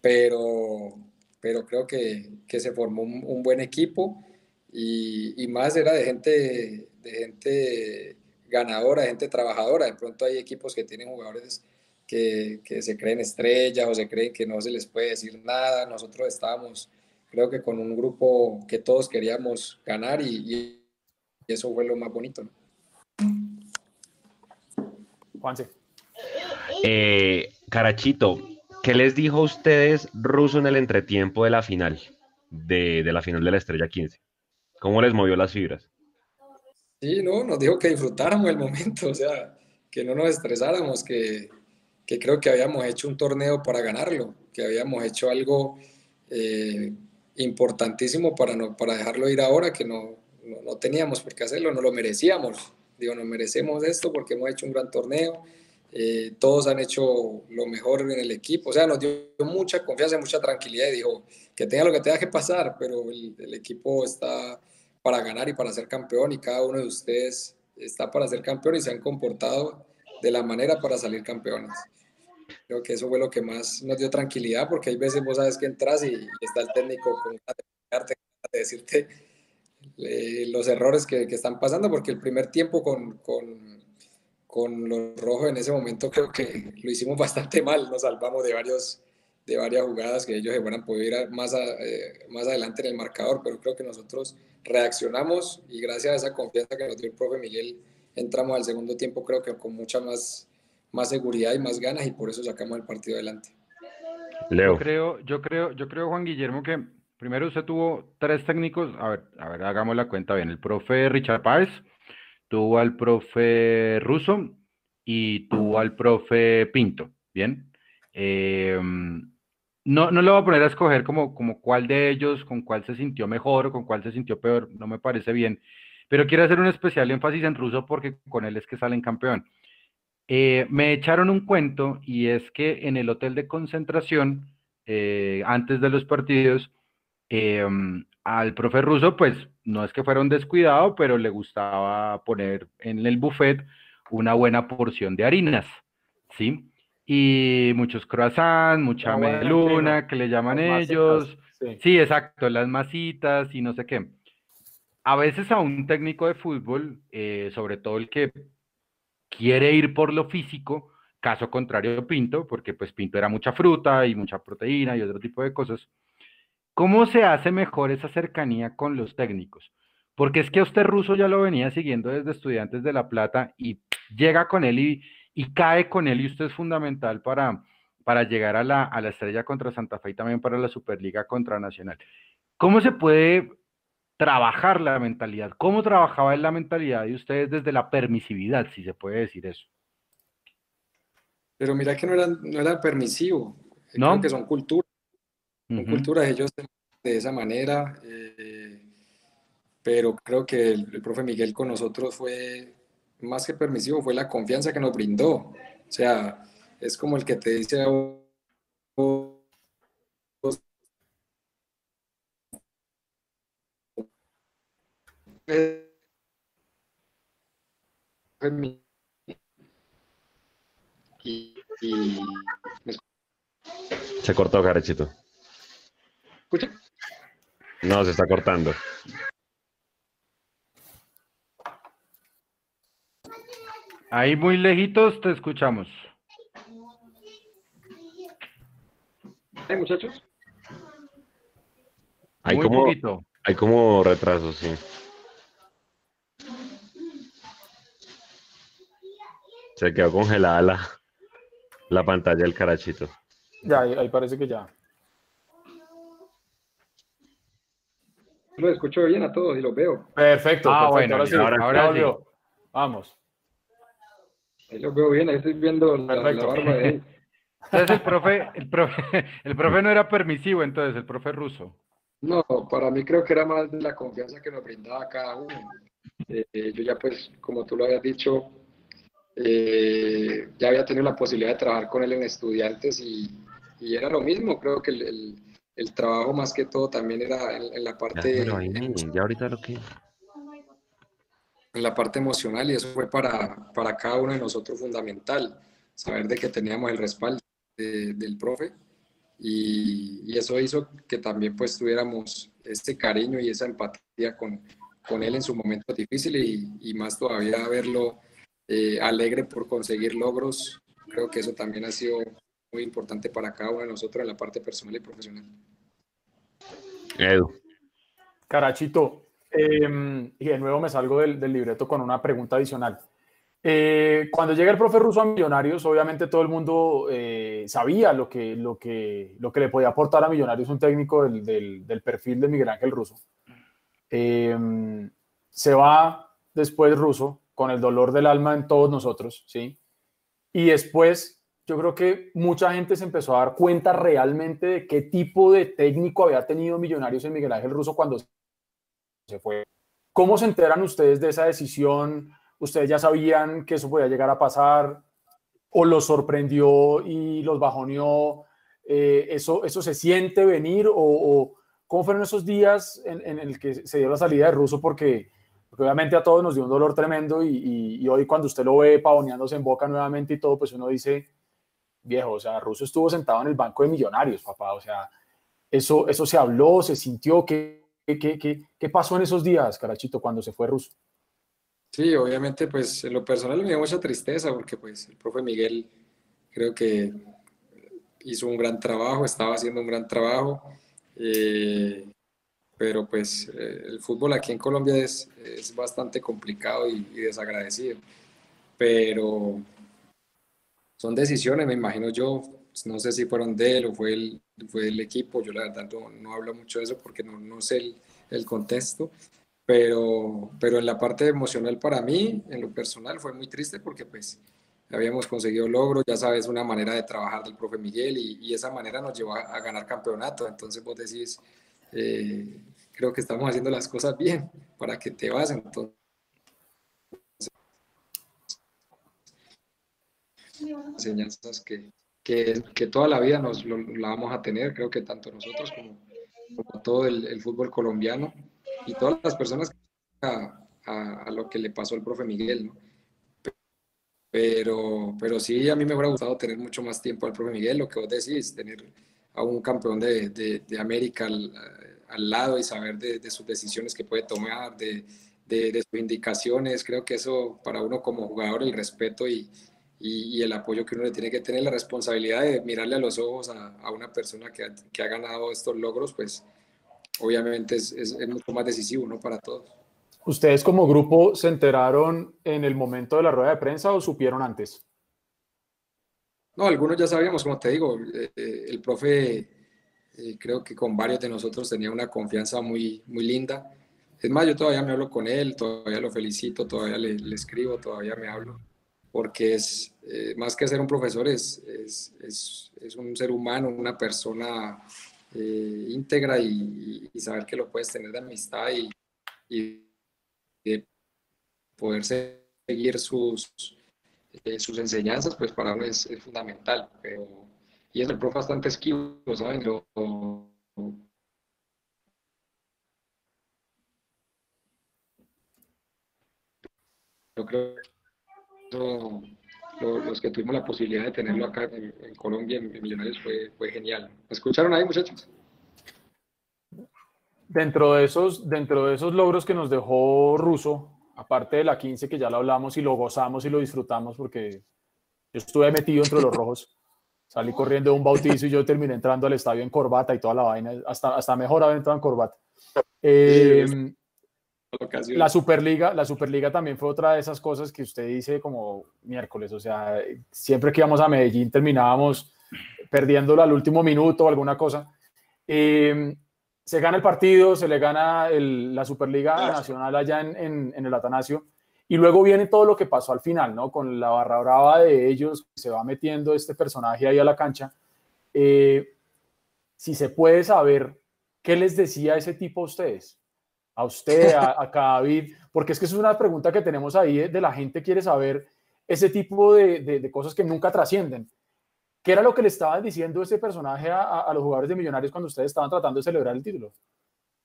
pero, pero creo que, que se formó un, un buen equipo y, más era de gente, de gente ganadora, de gente trabajadora. De pronto hay equipos que tienen jugadores que, que, se creen estrellas o se creen que no se les puede decir nada. Nosotros estábamos, creo que con un grupo que todos queríamos ganar y, eso fue lo más bonito. Juanse. Eh, Carachito, ¿Qué les dijo a ustedes Russo en el entretiempo de la final, de, la final de la Estrella 15? ¿Cómo les movió las fibras? Sí, no, nos dijo que disfrutáramos el momento, o sea, que no nos estresáramos, que, creo que habíamos hecho un torneo para ganarlo, que habíamos hecho algo eh, importantísimo para, no, para dejarlo ir ahora, que no, no, teníamos por qué hacerlo, no lo merecíamos. Digo, nos merecemos esto porque hemos hecho un gran torneo, eh, todos han hecho lo mejor en el equipo, o sea, nos dio mucha confianza, mucha tranquilidad y dijo que tenga lo que tenga que pasar, pero el, el equipo está para ganar y para ser campeón y cada uno de ustedes está para ser campeón y se han comportado de la manera para salir campeones. Creo que eso fue lo que más nos dio tranquilidad porque hay veces vos sabes que entras y, está el técnico con de decirte eh, los errores que, que, están pasando porque el primer tiempo con, con, con los rojos en ese momento creo que lo hicimos bastante mal, nos salvamos de varios de varias jugadas que ellos se hubieran podido ir más, eh, más adelante en el marcador, pero creo que nosotros reaccionamos y gracias a esa confianza que nos dio el profe Miguel, entramos al segundo tiempo creo que con mucha más, más seguridad y más ganas y por eso sacamos el partido adelante. Leo. Yo creo, yo creo, yo creo, Juan Guillermo, que primero usted tuvo tres técnicos, a ver, a ver, hagamos la cuenta bien, el profe Richard Páez, tuvo al profe Russo y tuvo al profe Pinto, ¿bien? Eh, no, no le voy a poner a escoger como, como cuál de ellos, con cuál se sintió mejor o con cuál se sintió peor, no me parece bien, pero quiero hacer un especial énfasis en ruso porque con él es que salen campeón. Eh, me echaron un cuento y es que en el hotel de concentración, eh, antes de los partidos, em, al profe ruso, pues no es que fuera un descuidado, pero le gustaba poner en el buffet una buena porción de harinas, ¿sí? Y muchos croissants, mucha meluna, que le llaman ellos. Sí. exacto, las masitas y no sé qué. A veces a un técnico de fútbol, eh, sobre todo el que quiere ir por lo físico, caso contrario de Pinto, porque pues Pinto era mucha fruta y mucha proteína y otro tipo de cosas. ¿Cómo se hace mejor esa cercanía con los técnicos? Porque es que a usted ruso ya lo venía siguiendo desde Estudiantes de La Plata y llega con él y, y cae con él y usted es fundamental para, para llegar a la, a la estrella contra Santa Fe y también para la Superliga contra Nacional. ¿Cómo se puede trabajar la mentalidad? ¿Cómo trabajaba en la mentalidad de ustedes desde la permisividad, si se puede decir eso? Pero mira que no era, no era permisivo, ¿No? creo que son culturas, son culturas, ellos de esa manera, eh, pero creo que el, el, profe Miguel con nosotros fue, más que permisivo, fue la confianza que nos brindó. O sea, es como el que te dice a Se cortó, Carechito. ¿Escucha? No, se está cortando. Ahí muy lejitos te escuchamos. ¿Hay muchachos? Hay como, hay como retraso, sí. Se quedó congelada la, la pantalla del carachito. Ya, ahí, parece que ya. Lo escucho bien a todos y lo veo. Perfecto. Ah, bueno, ahora sí. Ahora, sí. Vamos. Ahí lo veo bien, ahí estoy viendo la, barba de él. Entonces el profe, el profe, el profe no era permisivo, entonces, el profe ruso. No, para mí creo que era más de la confianza que nos brindaba cada uno. Eh, yo ya pues, como tú lo habías dicho, eh, ya había tenido la posibilidad de trabajar con él en estudiantes y, y era lo mismo, creo que el, el, trabajo más que todo también era en, la parte... Ya, ya ahorita lo que en la parte emocional y eso fue para, para cada uno de nosotros fundamental, saber de que teníamos el respaldo del profe y, y, eso hizo que también pues tuviéramos este cariño y esa empatía con, con él en su momento difícil y, y más todavía verlo eh, alegre por conseguir logros, creo que eso también ha sido muy importante para cada uno de nosotros en la parte personal y profesional. Edu. Carachito, Em, y de nuevo me salgo del, libreto con una pregunta adicional. Eh, cuando llega el profe ruso a Millonarios, obviamente todo el mundo eh, sabía lo que, lo, que, lo que le podía aportar a Millonarios un técnico del, del, perfil de Miguel Ángel Russo. Em, se va después Russo con el dolor del alma en todos nosotros, ¿sí? Y después yo creo que mucha gente se empezó a dar cuenta realmente de qué tipo de técnico había tenido Millonarios en Miguel Ángel Russo cuando se fue. ¿Cómo se enteran ustedes de esa decisión? ¿Ustedes ya sabían que eso podía llegar a pasar? ¿O los sorprendió y los bajoneó? Eh, eso, ¿Eso se siente venir? ¿O, cómo fueron esos días en, en el que se dio la salida de Russo? Porque porque obviamente a todos nos dio un dolor tremendo y, y, hoy cuando usted lo ve pavoneándose en boca nuevamente y todo, pues uno dice, viejo, o sea, Russo estuvo sentado en el banco de millonarios, papá, o sea, eso, eso se habló, se sintió, ¿qué, qué, qué, qué pasó en esos días, Carachito, cuando se fue Russo? Sí, obviamente, pues en lo personal me dio mucha tristeza porque pues el profe Miguel creo que hizo un gran trabajo, estaba haciendo un gran trabajo. Eh, pero pues eh, el fútbol aquí en Colombia es, es bastante complicado y, desagradecido. Pero son decisiones, me imagino yo, no sé si fueron de él o fue el, fue el equipo, yo la verdad no, no hablo mucho de eso porque no, no sé el, el, contexto, pero, pero en la parte emocional para mí, en lo personal, fue muy triste porque pues habíamos conseguido logros, ya sabes, una manera de trabajar del profe Miguel y, y esa manera nos llevó a, a, ganar campeonato, entonces vos decís, eh, creo que estamos haciendo las cosas bien para que te vas entonces. enseñanzas que, que, que, toda la vida nos la vamos a tener, creo que tanto nosotros como, todo el, fútbol colombiano y todas las personas a, a, lo que le pasó al profe Miguel, ¿no? Pero, pero sí, a mí me hubiera gustado tener mucho más tiempo al profe Miguel, lo que vos decís, tener a un campeón de, de, de América al, al lado y saber de, sus decisiones que puede tomar, de, de, sus indicaciones. Creo que eso para uno como jugador, el respeto y, y, el apoyo que uno le tiene que tener, la responsabilidad de mirarle a los ojos a, a una persona que ha, que ha, ganado estos logros, pues obviamente es, es, es mucho más decisivo ¿no? para todos. ¿Ustedes como grupo se enteraron en el momento de la rueda de prensa o supieron antes? No, algunos ya sabíamos, como te digo, eh el profe eh, creo que con varios de nosotros tenía una confianza muy, muy linda. Es más, yo todavía me hablo con él, todavía lo felicito, todavía le, le escribo, todavía me hablo, porque es eh, más que ser un profesor, es, es, es, es, un ser humano, una persona eh, íntegra y, saber que lo puedes tener de amistad y, y de poder seguir sus, eh, sus enseñanzas, pues para uno es, es fundamental. Y es el profe bastante esquivo, ¿saben? Lo, creo que los que tuvimos la posibilidad de tenerlo acá en, Colombia, en, Millonarios, fue, fue genial. ¿Me escucharon ahí, muchachos? Dentro de, esos, dentro de esos logros que nos dejó Russo, aparte de la 15 que ya lo hablamos y lo gozamos y lo disfrutamos porque yo estuve metido entre los rojos, Salí corriendo de un bautizo y yo terminé entrando al estadio en corbata y toda la vaina. Hasta, hasta mejor haber entrado en corbata. Eh, la Superliga, la Superliga también fue otra de esas cosas que usted dice como miércoles. O sea, siempre que íbamos a Medellín terminábamos perdiéndolo al último minuto o alguna cosa. Eh, se gana el partido, se le gana el, la Superliga Nacional allá en, en, en el Atanasio y luego viene todo lo que pasó al final, ¿no? Con la barra brava de ellos, se va metiendo este personaje ahí a la cancha. Eh, si se puede saber qué les decía ese tipo a ustedes, a usted, a, a David, porque es que eso es una pregunta que tenemos ahí de, la gente quiere saber ese tipo de, de, de cosas que nunca trascienden. ¿Qué era lo que le estaban diciendo ese personaje a, a, los jugadores de Millonarios cuando ustedes estaban tratando de celebrar el título?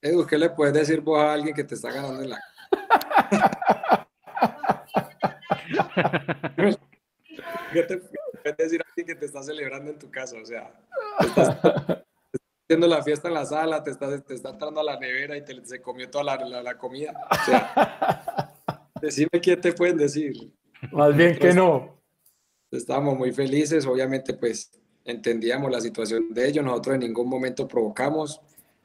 Edu, ¿qué le puedes decir vos a alguien que te está ganando en la... ¿Qué te puede decir a que te está celebrando en tu casa? O sea, estás haciendo la fiesta en la sala, te está, te está entrando a la nevera y te, se comió toda la, la, la comida. O sea, decime qué te pueden decir. Más bien que no. Estábamos muy felices, obviamente pues entendíamos la situación de ellos, nosotros en ningún momento provocamos,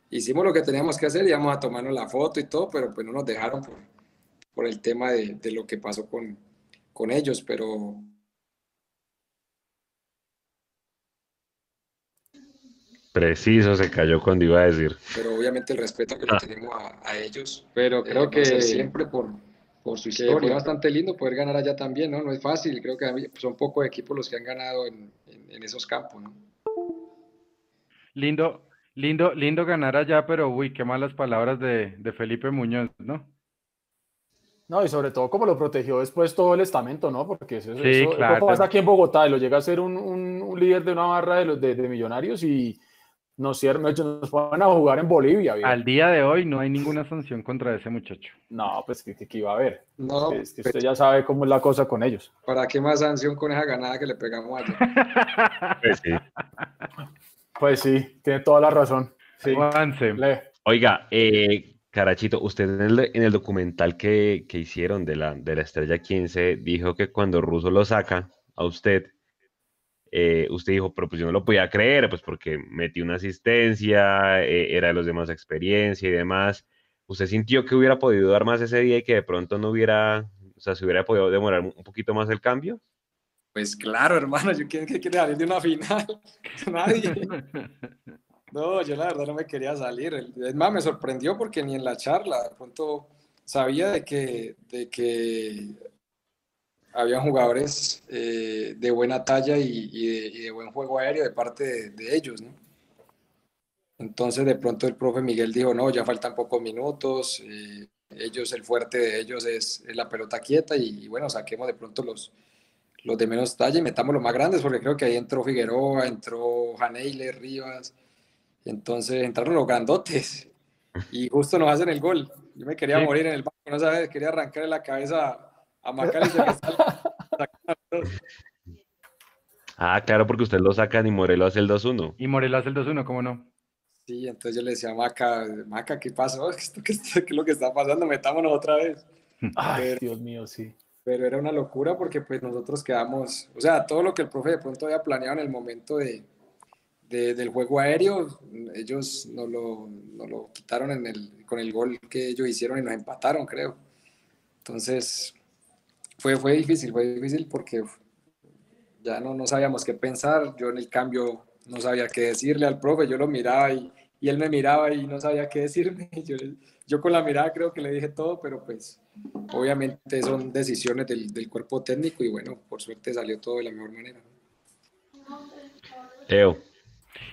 hicimos lo que teníamos que hacer, íbamos a tomarnos la foto y todo, pero pues no nos dejaron por, por el tema de, de lo que pasó con, con ellos, pero... Preciso, se cayó cuando iba a decir. Pero obviamente el respeto que le ah. tenemos a, ellos. Pero creo que siempre por, por su historia. Fue bastante lindo poder ganar allá también, ¿no? No es fácil, creo que son pocos equipos los que han ganado en, en, esos campos, ¿no? Lindo, lindo, lindo ganar allá, pero uy, qué malas palabras de, de Felipe Muñoz, ¿no? No, y sobre todo como lo protegió después todo el estamento, ¿no? Porque eso, sí, claro. pasa aquí en Bogotá y lo llega a ser un, un, líder de una barra de, los, de, de millonarios y nos, nos ponen a jugar en Bolivia. Al día de hoy no hay ninguna sanción contra ese muchacho. No, pues que, que, iba a haber. No, es que usted ya sabe cómo es la cosa con ellos. ¿Para qué más sanción con esa ganada que le pegamos allá? pues sí. Pues sí, tiene toda la razón. Sí. Oiga, eh, Carachito, usted en el, documental que, que, hicieron de la, de la Estrella 15 dijo que cuando Russo lo saca a usted, eh, usted dijo, pero pues yo no lo podía creer, pues porque metí una asistencia, eh, era de los demás experiencia y demás. ¿Usted sintió que hubiera podido dar más ese día y que de pronto no hubiera, o sea, se hubiera podido demorar un poquito más el cambio? Pues claro, hermano, yo quiero que quiere salir de una final. Nadie. No, yo la verdad no me quería salir. Es más, me sorprendió porque ni en la charla, de pronto sabía de que, de que había jugadores eh, de buena talla y, de, buen juego aéreo de parte de, ellos, ¿no? Entonces de pronto el profe Miguel dijo, no, ya faltan pocos minutos, eh, ellos, el fuerte de ellos es, la pelota quieta y, bueno, saquemos de pronto los, los de menos talla y metamos los más grandes, porque creo que ahí entró Figueroa, entró Janeile, Rivas, entonces entraron los grandotes y justo nos hacen el gol. Yo me quería morir en el banco, no sabes, quería arrancarle la cabeza a Ah, claro, porque usted lo sacan y Morelos hace el 2-1. Y Morelos hace el 2-1, ¿cómo no? Sí, entonces yo le decía a Maca, Maca, ¿qué pasó? ¿Qué, es lo que está pasando? Metámonos otra vez. Ay, Dios mío, sí. Pero era una locura porque pues nosotros quedamos, o sea, todo lo que el profe de pronto había planeado en el momento de, del juego aéreo, ellos nos lo, nos lo quitaron en el, con el gol que ellos hicieron y nos empataron, creo. Entonces, fue, fue difícil, fue difícil porque ya no, no sabíamos qué pensar. Yo en el cambio no sabía qué decirle al profe, yo lo miraba y, él me miraba y no sabía qué decirme. Yo, yo, con la mirada creo que le dije todo, pero pues obviamente son decisiones del, del, cuerpo técnico y bueno, por suerte salió todo de la mejor manera. Leo.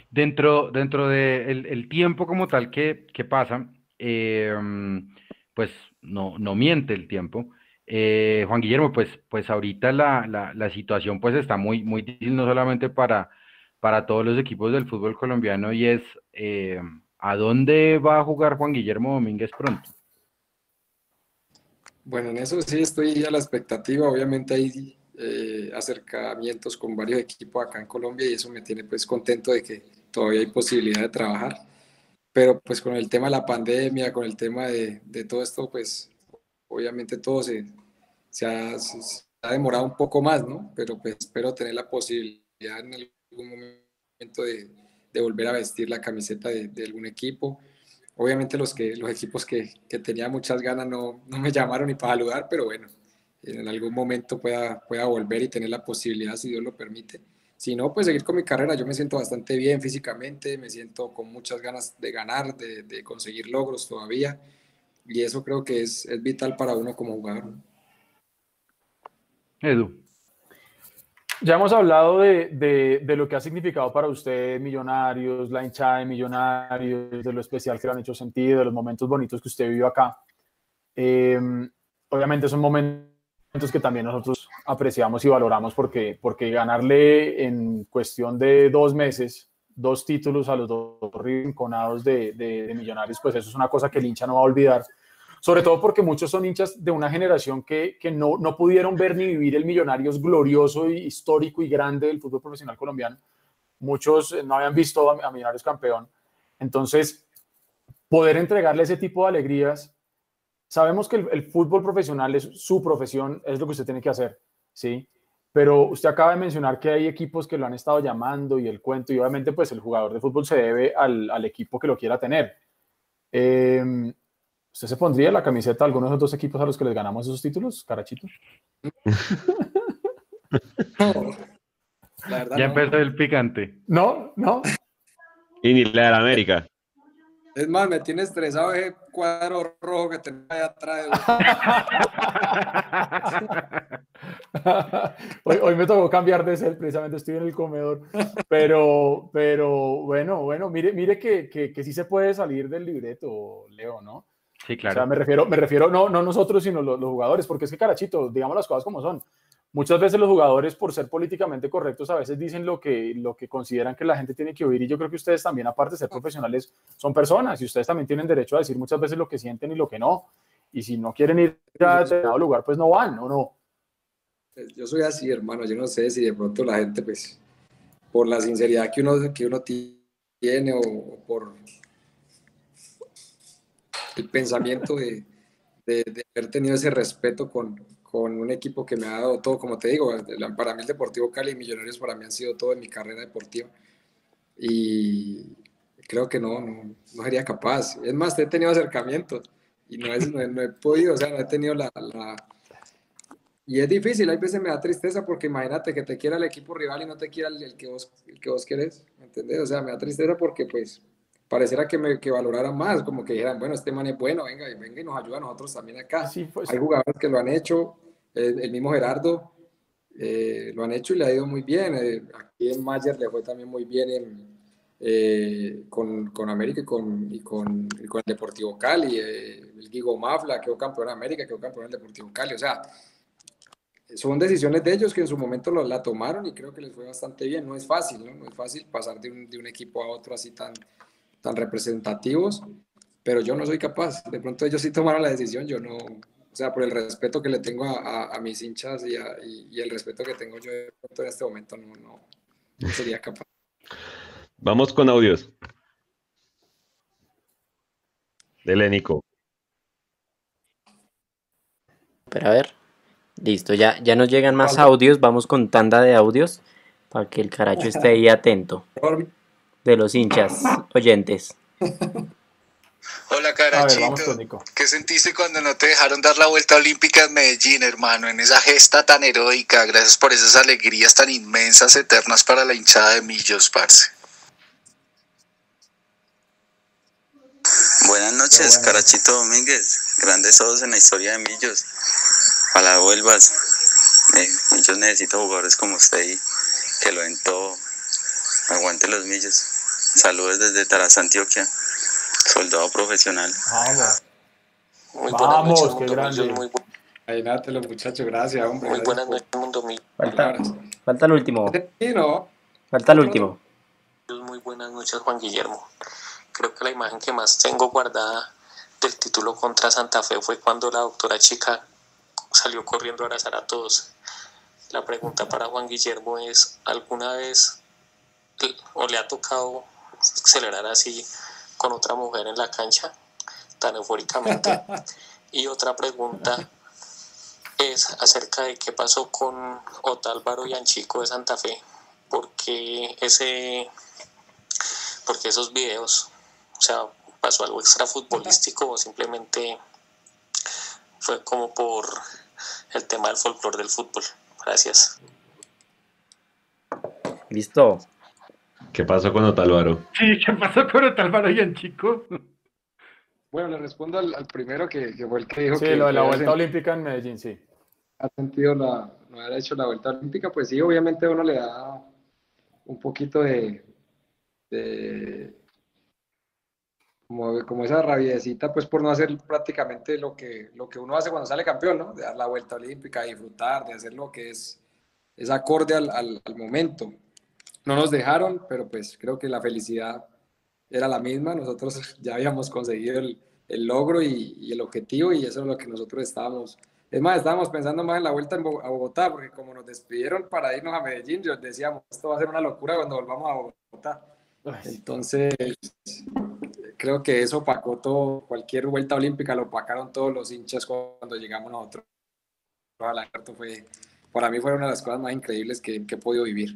Dentro, dentro del de el tiempo como tal que, que pasa, eh, pues no, no miente el tiempo. Eh, Juan Guillermo, pues, pues ahorita la, la, situación pues está muy, muy difícil, no solamente para, para todos los equipos del fútbol colombiano, y es eh, ¿a dónde va a jugar Juan Guillermo Domínguez pronto? Bueno, en eso sí estoy a la expectativa, obviamente hay eh, acercamientos con varios equipos acá en Colombia y eso me tiene pues contento de que todavía hay posibilidad de trabajar, pero pues con el tema de la pandemia, con el tema de, de todo esto, pues obviamente todo se, se, ha, demorado un poco más, ¿no? Pero pues espero tener la posibilidad en algún momento de, de volver a vestir la camiseta de, de, algún equipo. Obviamente los, que, los equipos que, que tenía muchas ganas no, no, me llamaron ni para saludar, pero bueno, en algún momento pueda, pueda volver y tener la posibilidad, si Dios lo permite. Si no, pues seguir con mi carrera. Yo me siento bastante bien físicamente, me siento con muchas ganas de ganar, de, de conseguir logros todavía y eso creo que es, es vital para uno como jugador. Edu. Ya hemos hablado de, de, lo que ha significado para usted Millonarios, la hinchada de Millonarios, de lo especial que lo han hecho sentido, de los momentos bonitos que usted vivió acá. Em, obviamente son momentos que también nosotros apreciamos y valoramos porque, porque ganarle en cuestión de dos meses dos títulos a los dos rinconados de, de, Millonarios, pues eso es una cosa que el hincha no va a olvidar. Sobre todo porque muchos son hinchas de una generación que, que no, no, pudieron ver ni vivir el Millonarios glorioso, y histórico y grande del fútbol profesional colombiano. Muchos eh, no habían visto a, Millonarios campeón. Entonces, poder entregarle ese tipo de alegrías, sabemos que el, el fútbol profesional es su profesión, es lo que usted tiene que hacer, ¿sí? Pero usted acaba de mencionar que hay equipos que lo han estado llamando y el cuento, y obviamente pues el jugador de fútbol se debe al, al equipo que lo quiera tener. Eh, ¿Usted se pondría la camiseta de alguno de los dos equipos a los que les ganamos esos títulos, Carachito? ya empezó el picante. No, no. Y ni la de América. Es más, me tiene estresado ese cuadro rojo que tenía ahí atrás. hoy, me tocó cambiar de ser, precisamente estoy en el comedor. Pero, pero bueno, bueno, mire, mire que, que, sí se puede salir del libreto, Leo, ¿no? Sí, claro. O sea, me refiero, me refiero no, no nosotros, sino los, los jugadores, porque es que, carachito, digamos las cosas como son muchas veces los jugadores, por ser políticamente correctos, a veces dicen lo que, lo que consideran que la gente tiene que oír. Y yo creo que ustedes también, aparte de ser profesionales, son personas y ustedes también tienen derecho a decir muchas veces lo que sienten y lo que no. Y si no quieren ir a determinado lugar, pues no van, ¿o no? Pues yo soy así, hermano. Yo no sé si de pronto la gente, pues, por la sinceridad que uno, que uno tiene o, por el pensamiento de, de haber tenido ese respeto con, con un equipo que me ha dado todo, como te digo, para mí el Deportivo Cali y Millonarios para mí han sido todo en mi carrera deportiva. Y creo que no, no, no sería capaz. Es más, he tenido acercamientos y no, es, no, he, podido, o sea, no he tenido la, la, Y es difícil, hay veces me da tristeza porque imagínate que te quiera el equipo rival y no te quiera el, que, vos, el que vos querés, ¿me entendés? O sea, me da tristeza porque pues pareciera que me que valoraran más, como que dijeran, bueno, este man es bueno, venga, venga y nos ayuda a nosotros también acá. Sí, pues, Hay jugadores que lo han hecho, el, mismo Gerardo eh, lo han hecho y le ha ido muy bien. Eh, aquí en Mayer le fue también muy bien eh, con, con, América y con, y con, con, el Deportivo Cali. el Guigo Mafla quedó campeón en América, quedó campeón en el Deportivo Cali. O sea, son decisiones de ellos que en su momento lo, la tomaron y creo que les fue bastante bien. No es fácil, ¿no? No es fácil pasar de un, de un equipo a otro así tan, tan representativos, pero yo no soy capaz. De pronto ellos sí tomaron la decisión, yo no, o sea, por el respeto que le tengo a, a, mis hinchas y, y, el respeto que tengo yo en este momento, no, no, sería capaz. Vamos con audios. Dele, Nico. Pero a ver, listo, ya, ya nos llegan más audios, vamos con tanda de audios para que el caracho esté ahí atento de los hinchas oyentes. Hola, Carachito. ¿Qué sentiste cuando no te dejaron dar la vuelta olímtica en Medellín, hermano? En esa gesta tan heroica. Gracias por esas alegrías tan inmensas, eternas para la hinchada de Millos, parce. Buenas noches, Carachito Domínguez. Grandes ojos en la historia de Millos. Ojalá vuelvas. Eh, Millos necesita jugadores como usted y que lo den todo. Aguante los Millos. Saludos desde Taraz, Antioquia. Soldado profesional. Vamos. Muy Vamos, noches, qué grande. Muy Ahí nada, los muchachos, gracias, hombre. Muy buenas noches, mundo mío. Falta, falta el último. Sí, no. Falta el último. Muy buenas noches, Juan Guillermo. Creo que la imagen que más tengo guardada del título contra Santa Fe fue cuando la doctora chica salió corriendo a abrazar a todos. La pregunta para Juan Guillermo es, ¿alguna vez o le ha tocado acelerar así con otra mujer en la cancha tan eufóricamente. y otra pregunta es acerca de qué pasó con Otálvaro y Anchico de Santa Fe, porque ese porque esos videos, o sea, pasó algo extra futbolístico o simplemente fue como por el tema del folclore del fútbol. Gracias. Listo. ¿Qué pasó con Otálvaro? Sí, ¿qué pasó con Otálvaro y el chico? Bueno, le respondo al, primero que, fue el que dijo sí, que... lo de la vuelta olímpica en Medellín, sí. Ha sentido la... no haber hecho la vuelta olímpica, pues sí, obviamente uno le da un poquito de... como, como, esa rabiecita, pues por no hacer prácticamente lo que, lo que uno hace cuando sale campeón, ¿no? De dar la vuelta olímpica, disfrutar, de hacer lo que es, es acorde al, al, al momento no nos dejaron, pero pues creo que la felicidad era la misma. Nosotros ya habíamos conseguido el, el logro y, el objetivo y eso es lo que nosotros estábamos. Es más, estábamos pensando más en la vuelta a Bogotá, porque como nos despidieron para irnos a Medellín, yo decíamos, esto va a ser una locura cuando volvamos a Bogotá. Entonces, creo que eso opacó todo, cualquier vuelta olímpica lo opacaron todos los hinchas cuando llegamos nosotros. Fue, para mí fue una de las cosas más increíbles que, que he podido vivir.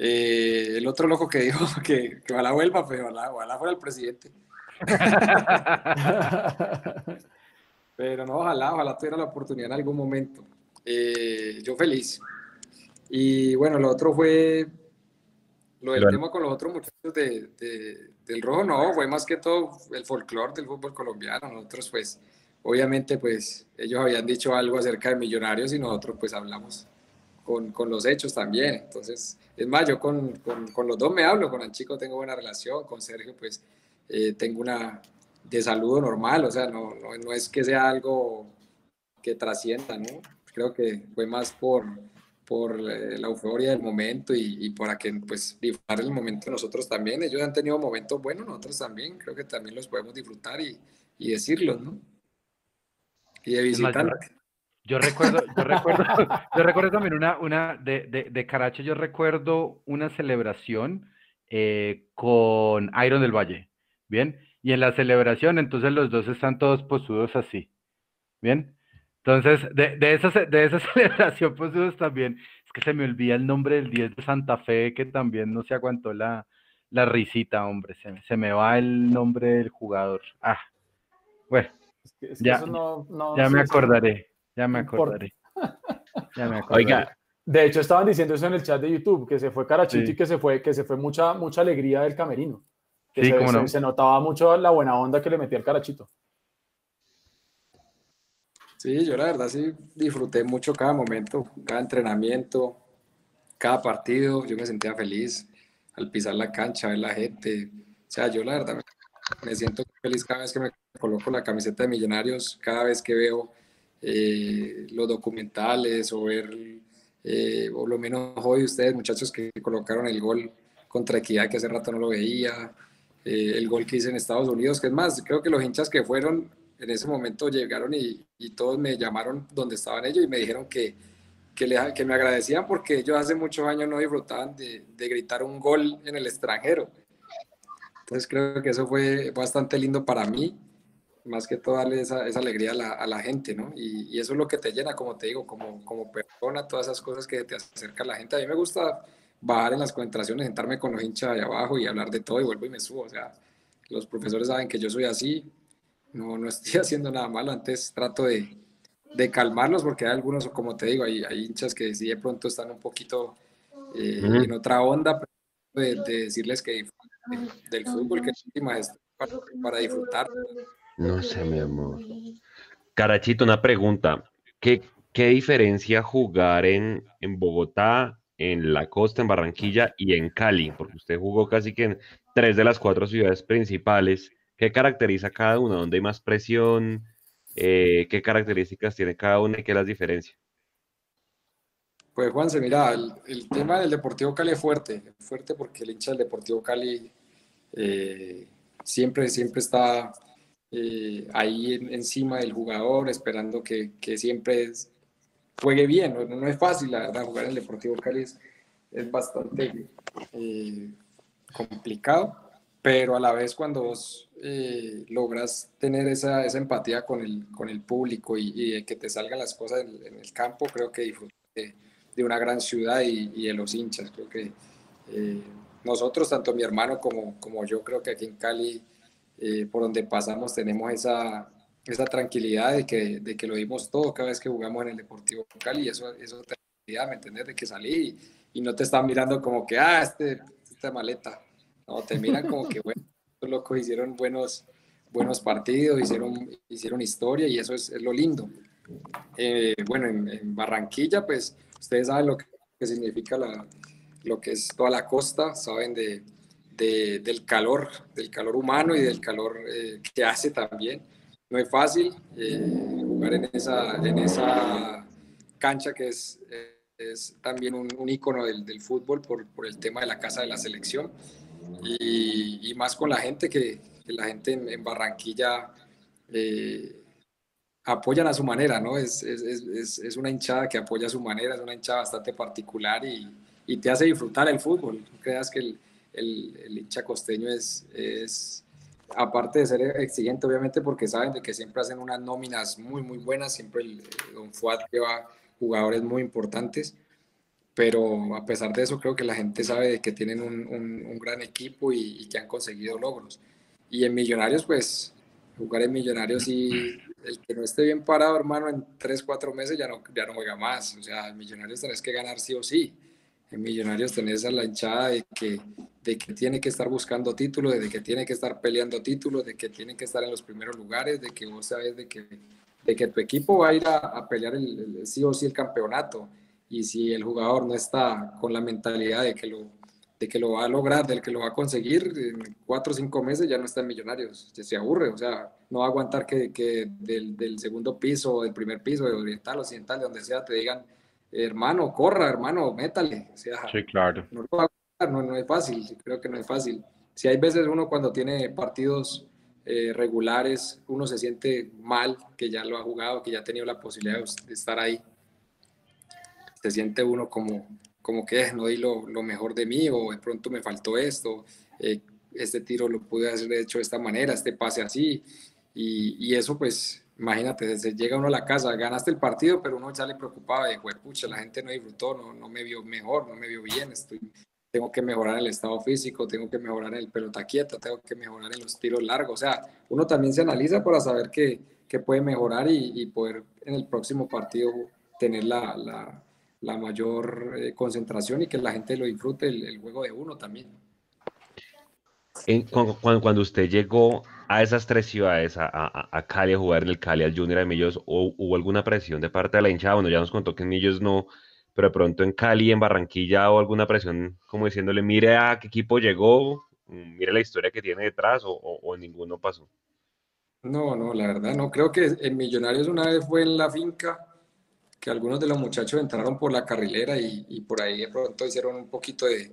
Eh, el otro loco que dijo que, que ojalá vuelva, pues ojalá, ojalá fuera el presidente. Pero no, ojalá, ojalá tuviera la oportunidad en algún momento. Eh, yo feliz. Y bueno, lo otro fue lo del tema con los otros muchachos de, del rojo, no, fue más que todo el folclore del fútbol colombiano. Nosotros, pues, obviamente, pues, ellos habían dicho algo acerca de millonarios y nosotros, pues, hablamos con, con los hechos también. Entonces, es más, yo con, con, con, los dos me hablo, con el chico tengo buena relación, con Sergio, pues, eh, tengo una de saludo normal, o sea, no, no, no es que sea algo que trascienda, ¿no? Creo que fue más por por eh, la euforia del momento y, y, para que pues disfrutar el momento nosotros también. Ellos han tenido momentos buenos, nosotros también, creo que también los podemos disfrutar y, y decirlos, ¿no? Y de visitar. Yo recuerdo, yo recuerdo, yo recuerdo también una, una de, de, de Carache, yo recuerdo una celebración eh, con Iron del Valle, ¿bien? Y en la celebración, entonces los dos están todos posudos así, ¿bien? Entonces, de, de, esa, de esa celebración, pues también, es que se me olvida el nombre del 10 de Santa Fe, que también no se aguantó la, la risita, hombre, se, se, me va el nombre del jugador. Ah, bueno, ya, ya me acordaré, ya me acordaré. Ya me acordaré. Oiga, de hecho estaban diciendo eso en el chat de YouTube, que se fue Carachito y que se fue, que se fue mucha, mucha alegría del camerino. Que sí, se, no. se, notaba mucho la buena onda que le metía el Carachito. Sí, yo la verdad sí disfruté mucho cada momento, cada entrenamiento, cada partido. Yo me sentía feliz al pisar la cancha, ver la gente. O sea, yo la verdad me siento feliz cada vez que me coloco la camiseta de Millonarios, cada vez que veo eh, los documentales o ver, eh, o lo menos hoy ustedes, muchachos, que colocaron el gol contra Equidad, que hace rato no lo veía, eh, el gol que hice en Estados Unidos, que es más, creo que los hinchas que fueron en ese momento llegaron y, y, todos me llamaron donde estaban ellos y me dijeron que, que, le, que, me agradecían porque ellos hace muchos años no disfrutaban de, de, gritar un gol en el extranjero. Entonces creo que eso fue bastante lindo para mí, más que todo darle esa, esa alegría a la, a la, gente, ¿no? Y, y, eso es lo que te llena, como te digo, como, como persona, todas esas cosas que te acerca a la gente. A mí me gusta bajar en las concentraciones, sentarme con los hinchas de abajo y hablar de todo y vuelvo y me subo. O sea, los profesores saben que yo soy así, no, no estoy haciendo nada malo, antes trato de, de calmarlos porque hay algunos, como te digo, hay, hay hinchas que sí de pronto están un poquito eh, en otra onda, de, de, decirles que del fútbol, que es para, para disfrutar. No sé, mi amor. Carachito, una pregunta. ¿Qué, qué diferencia jugar en, en Bogotá, en la costa, en Barranquilla y en Cali? Porque usted jugó casi que en tres de las cuatro ciudades principales. ¿Qué caracteriza cada uno? ¿Dónde hay más presión? Eh, ¿Qué características tiene cada uno y qué las diferencia? Pues Juanse, mira, el, tema del Deportivo Cali es fuerte, fuerte porque el hincha del Deportivo Cali eh, siempre, siempre está eh, ahí encima del jugador, esperando que, que siempre juegue bien. No, no, es fácil, la verdad, jugar en el Deportivo Cali es, es bastante complicado pero a la vez cuando vos eh, logras tener esa, esa, empatía con el, con el público y, que te salgan las cosas en, el campo, creo que disfrutas de, de, una gran ciudad y, y, de los hinchas. Creo que eh, nosotros, tanto mi hermano como, como yo, creo que aquí en Cali, eh, por donde pasamos, tenemos esa, esa tranquilidad de que, de que lo dimos todo cada vez que jugamos en el Deportivo Cali y eso, eso da, ¿me entiendes? De que salí y, no te están mirando como que, ah, este, esta maleta no, te miran como que, bueno, los locos hicieron buenos, buenos partidos, hicieron, hicieron historia y eso es, es lo lindo. Eh, bueno, en, Barranquilla, pues ustedes saben lo que, significa la, lo que es toda la costa, saben de, de, del calor, del calor humano y del calor eh, que hace también. No es fácil eh, jugar en esa, cancha que es, también un, un ícono del, fútbol por, el tema de la casa de la selección y, más con la gente, que, la gente en, Barranquilla eh, apoyan a su manera, ¿no? Es, una hinchada que apoya a su manera, es una hinchada bastante particular y, y te hace disfrutar el fútbol. No creas que el, el, hincha costeño es, es, aparte de ser exigente, obviamente, porque saben de que siempre hacen unas nóminas muy, muy buenas, siempre el, Don Fuad lleva jugadores muy importantes pero a pesar de eso creo que la gente sabe que tienen un, un, gran equipo y, que han conseguido logros. y en Millonarios, pues jugar en Millonarios y el que no esté bien parado, hermano, en 3, 4 meses ya no, ya no juega más. O sea, en Millonarios tenés que ganar sí o sí. En Millonarios tenés a la hinchada de que, de que tiene que estar buscando títulos, de que tiene que estar peleando títulos, de que tiene que estar en los primeros lugares, de que vos sabes de que, de que tu equipo va a ir a, pelear el, sí o sí el campeonato. Y si el jugador no está con la mentalidad de que lo, de que lo va a lograr, del que lo va a conseguir, en cuatro o cinco meses ya no está en Millonarios, se aburre, o sea, no va a aguantar que, que del, del, segundo piso, del primer piso, de oriental, occidental, de donde sea, te digan, hermano, corra, hermano, métale, o sea, sí, claro. no, lo va a no, no, es fácil, creo que no es fácil. Si hay veces uno cuando tiene partidos eh, regulares, uno se siente mal, que ya lo ha jugado, que ya ha tenido la posibilidad de estar ahí, se siente uno como como que no di lo, lo, mejor de mí o de pronto me faltó esto, eh, este tiro lo pude haber hecho de esta manera, este pase así. Y, y, eso pues, imagínate, desde llega uno a la casa, ganaste el partido, pero uno sale preocupado de, pucha, la gente no disfrutó, no, no me vio mejor, no me vio bien, estoy, tengo que mejorar el estado físico, tengo que mejorar el pelota quieta, tengo que mejorar en los tiros largos. O sea, uno también se analiza para saber qué, qué puede mejorar y, y, poder en el próximo partido tener la, la la mayor eh, concentración y que la gente lo disfrute el, juego de uno también. cuando, cuando, usted llegó a esas tres ciudades, a, a, Cali, a jugar en el Cali, al Junior de Millos, ¿hubo alguna presión de parte de la hinchada? Bueno, ya nos contó que en Millos no, pero de pronto en Cali, en Barranquilla, o alguna presión como diciéndole, mire a qué equipo llegó, mire la historia que tiene detrás, o, o ninguno pasó. No, no, la verdad, no. Creo que en Millonarios una vez fue en la finca que algunos de los muchachos entraron por la carrilera y, por ahí de pronto hicieron un poquito de,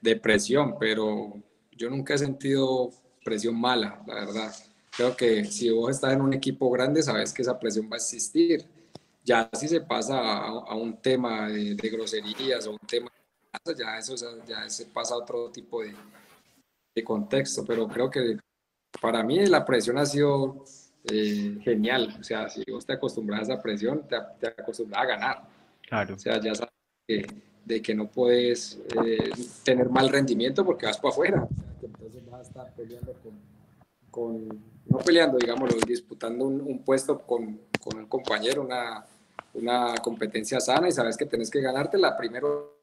de, presión, pero yo nunca he sentido presión mala, la verdad. Creo que si vos estás en un equipo grande, sabes que esa presión va a existir. Ya si se pasa a, un tema de, groserías o un tema ya eso ya se pasa a otro tipo de, de contexto, pero creo que para mí la presión ha sido eh, genial. O sea, si vos te acostumbras a esa presión, te, te acostumbras a ganar. Claro. O sea, ya sabes de que no puedes eh, tener mal rendimiento porque vas para afuera. A estar peleando con, no peleando, digámoslo, disputando un, puesto con, con, un compañero, una, una competencia sana y sabes que tenés que ganártela primero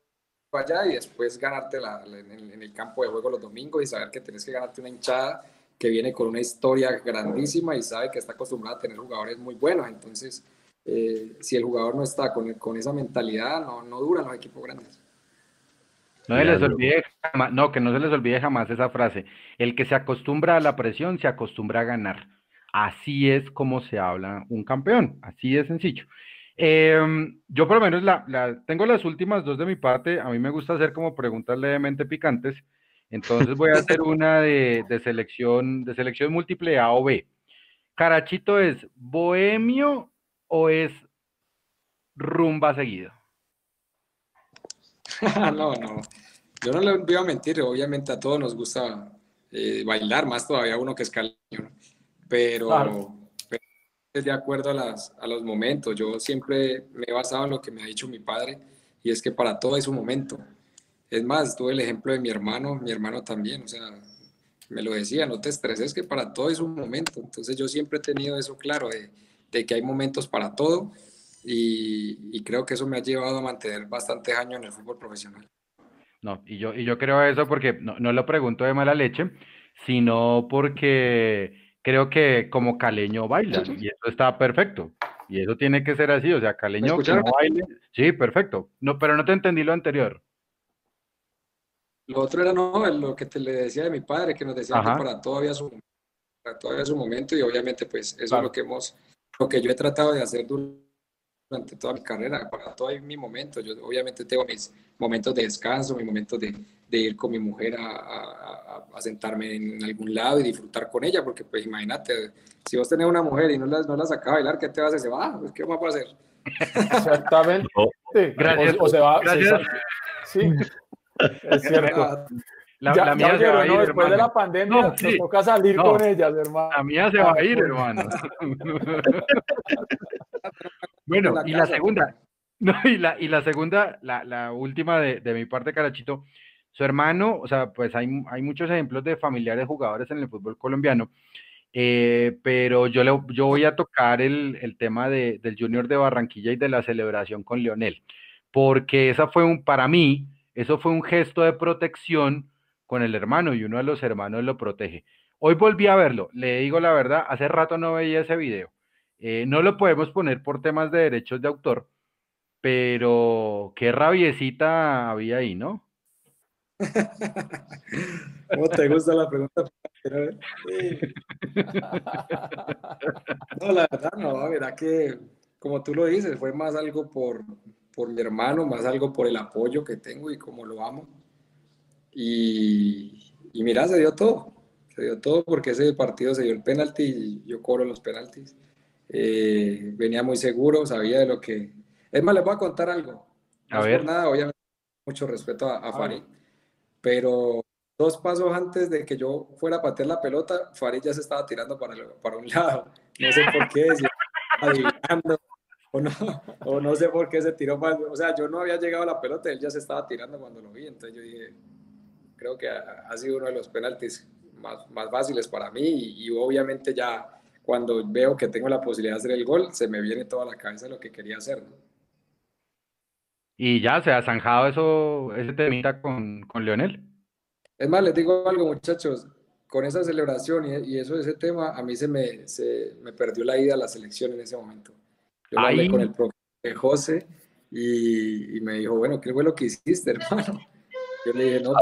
allá y después ganártela en, en, el campo de juego los domingos y saber que tenés que ganarte una hinchada que viene con una historia grandísima y sabe que está acostumbrada a tener jugadores muy buenos. Entonces, eh, si el jugador no está con, con esa mentalidad, no, no duran los equipos grandes. No se les olvide no, que no se les olvide jamás esa frase. El que se acostumbra a la presión se acostumbra a ganar. Así es como se habla un campeón, así de sencillo. Em, yo por lo menos la, tengo las últimas dos de mi parte. A mí me gusta hacer como preguntas levemente picantes. Entonces voy a hacer una de, selección, de selección múltiple A o B. ¿Carachito es bohemio o es rumba seguido? no, no. Yo no le voy a mentir, obviamente a todos nos gusta eh, bailar, más todavía uno que es caleño, pero, de acuerdo a, las, a los momentos. Yo siempre me he basado en lo que me ha dicho mi padre y es que para todo es un momento. Es más, tuve el ejemplo de mi hermano, mi hermano también, o sea, me lo decía, no te estreses que para todo es un momento. Entonces yo siempre he tenido eso claro, de, que hay momentos para todo y, creo que eso me ha llevado a mantener bastantes años en el fútbol profesional. No, y yo, y yo creo eso porque no, no lo pregunto de mala leche, sino porque creo que como caleño baila y eso está perfecto. Y eso tiene que ser así, o sea, caleño que no baile. Sí, perfecto. No, pero no te entendí lo anterior. Lo otro era no, lo que te le decía de mi padre, que nos decía que para todo había su, para su momento y obviamente pues eso es lo que hemos, lo que yo he tratado de hacer durante toda mi carrera, para todo hay mi momento. Yo obviamente tengo mis momentos de descanso, mis momentos de, de ir con mi mujer a, a, a, sentarme en algún lado y disfrutar con ella, porque pues imagínate, si vos tenés una mujer y no la, no la sacas a bailar, ¿qué te vas a hacer? Ah, pues, ¿qué vamos a hacer? Exactamente. Gracias. O, se va, Gracias. sí. Es cierto. La, ya, mía se va a ir, después de la pandemia nos toca salir con ellas, hermano. La mía se va a ir, hermano. bueno, y la segunda, no, y la, y la segunda, la, la última de, de, mi parte, Carachito, Su hermano, o sea, pues hay, hay muchos ejemplos de familiares jugadores en el fútbol colombiano, eh, pero yo, le, yo voy a tocar el, el tema de, del Junior de Barranquilla y de la celebración con Leonel, porque esa fue un, para mí, eso fue un gesto de protección con el hermano y uno de los hermanos lo protege. Hoy volví a verlo, le digo la verdad, hace rato no veía ese video. Eh, no lo podemos poner por temas de derechos de autor, pero qué rabiecita había ahí, ¿no? ¿Cómo te gusta la pregunta? No, la verdad, no, verdad que, como tú lo dices, fue más algo por, por mi hermano, más algo por el apoyo que tengo y como lo amo. Y, y mira, se dio todo. Se dio todo porque ese partido se dio el penalti y yo cobro los penaltis. Eh, venía muy seguro, sabía de lo que, es más, les voy a contar algo. a ver. nada, obviamente, mucho respeto a, Farid. Pero dos pasos antes de que yo fuera a patear la pelota, Farid ya se estaba tirando para, para un lado. No sé por qué, si adivinando, o no, o no sé por qué se tiró más. O sea, yo no había llegado a la pelota, él ya se estaba tirando cuando lo vi. Entonces yo dije, creo que ha, sido uno de los penaltis más, más fáciles para mí y, y obviamente ya cuando veo que tengo la posibilidad de hacer el gol, se me viene toda la cabeza lo que quería hacer. ¿no? Y ya se ha zanjado eso, ese temita con, con Leonel. Es más, les digo algo, muchachos, con esa celebración y, eso, ese tema, a mí se me, se me perdió la ida a la selección en ese momento. Yo hablé con el profe José y, y, me dijo, bueno, ¿qué fue lo que hiciste, hermano? Yo le dije, no,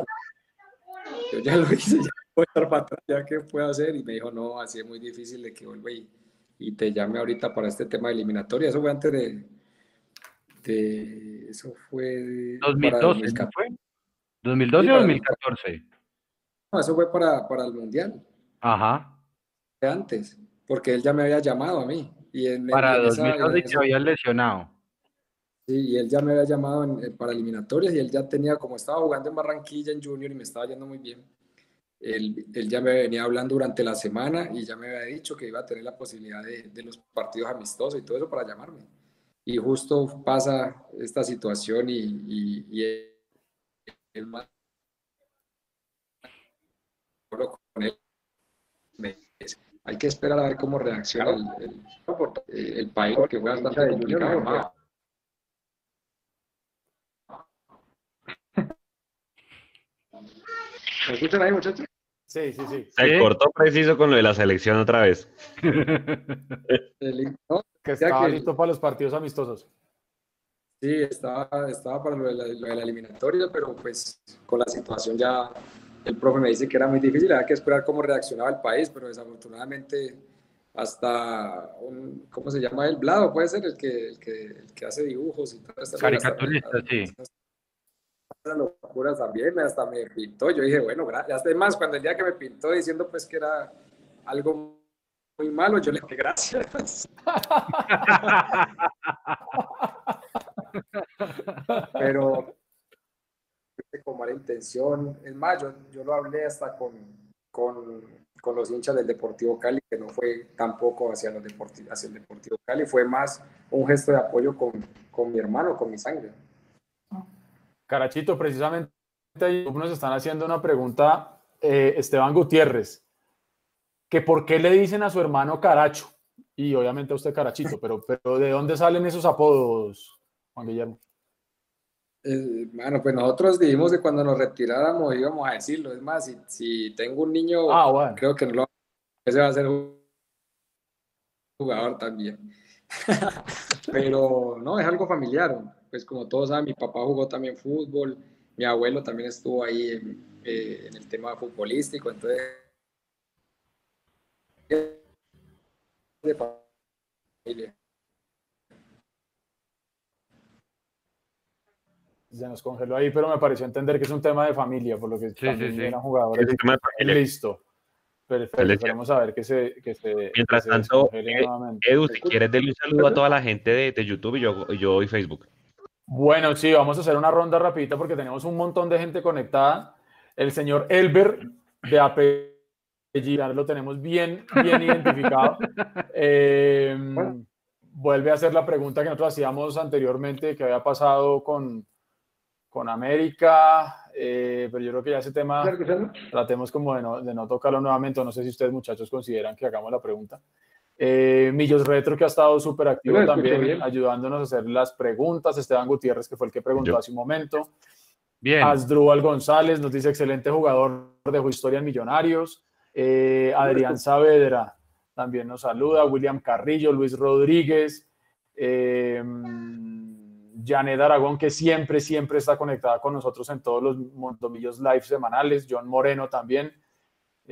yo ya lo hice, ya voy a estar para atrás, ya qué puedo hacer. Y me dijo, no, así es muy difícil de que vuelva y, y te llame ahorita para este tema de eliminatoria. Eso fue antes de, eso fue... 2012, fue? ¿2012 o 2014? No, eso fue para, para el Mundial. Ajá. Antes, porque él ya me había llamado a mí. Y en, para 2012 se había lesionado. Sí, y él ya me había llamado para eliminatorias y él ya tenía, como estaba jugando en Barranquilla en Junior y me estaba yendo muy bien, él, él, ya me venía hablando durante la semana y ya me había dicho que iba a tener la posibilidad de, de los partidos amistosos y todo eso para llamarme y justo pasa esta situación y, y, y el más con él. Hay que esperar a ver cómo reacciona el, el, el país, porque fue bastante complicado. ¿Me escuchan ahí, muchachos? Sí, sí, sí. Se cortó preciso con lo de la selección otra vez. que estaba listo para los partidos amistosos. Sí, estaba, estaba para lo de, la, eliminatoria, pero pues con la situación ya el profe me dice que era muy difícil, había que esperar cómo reaccionaba el país, pero desafortunadamente hasta un, ¿cómo se llama? El Blado, puede ser el que, el que, el que hace dibujos y todo esto. Caricaturista, sí. Locuras también, hasta me pintó, yo dije, bueno, gracias. Además, cuando el día que me pintó diciendo pues que era algo muy malo, yo le dije gracias. Pero con mala intención. Es más, yo, lo hablé hasta con, con, con, los hinchas del Deportivo Cali, que no fue tampoco hacia, los hacia el Deportivo Cali, fue más un gesto de apoyo con, con mi hermano, con mi sangre. Carachito, precisamente nos están haciendo una pregunta, eh, Esteban Gutiérrez que por qué le dicen a su hermano Caracho y obviamente a usted Carachito, pero, pero ¿de dónde salen esos apodos, Juan Guillermo? Eh, bueno, pues nosotros dijimos que cuando nos retiráramos íbamos a decirlo. Es más, si, si tengo un niño, ah, creo que no lo, ese va a ser jugador también. pero no, es algo familiar. Pues como todos saben, mi papá jugó también fútbol, mi abuelo también estuvo ahí en, eh, en el tema futbolístico, entonces de familia. Se nos congeló ahí, pero me pareció entender que es un tema de familia, por lo que sí, también sí, sí. jugadores. Listo. Perfecto, esperemos a ver que se. Que se Mientras tanto, eh, Edu, si quieres, darle un saludo a toda la gente de, de YouTube y yo, yo y Facebook. Bueno, sí, vamos a hacer una ronda rapidita porque tenemos un montón de gente conectada. El señor Elber de AP lo tenemos bien, bien identificado. Eh, vuelve a hacer la pregunta que nosotros hacíamos anteriormente, que había pasado con, con América. eh, pero yo creo que ya ese tema tratemos como de no, de no tocarlo nuevamente. No sé si ustedes muchachos consideran que hagamos la pregunta. Eh, Millos Retro, que ha estado súper activo también, ayudándonos a hacer las preguntas. Esteban Gutiérrez, que fue el que preguntó hace un momento. Bien. Asdrúbal González nos dice excelente jugador de historia en Millonarios. Eh, Adrián Saavedra también nos saluda. William Carrillo, Luis Rodríguez. Eh, Janet Aragón, que siempre, siempre está conectada con nosotros en todos los Montomillos live semanales. John Moreno también.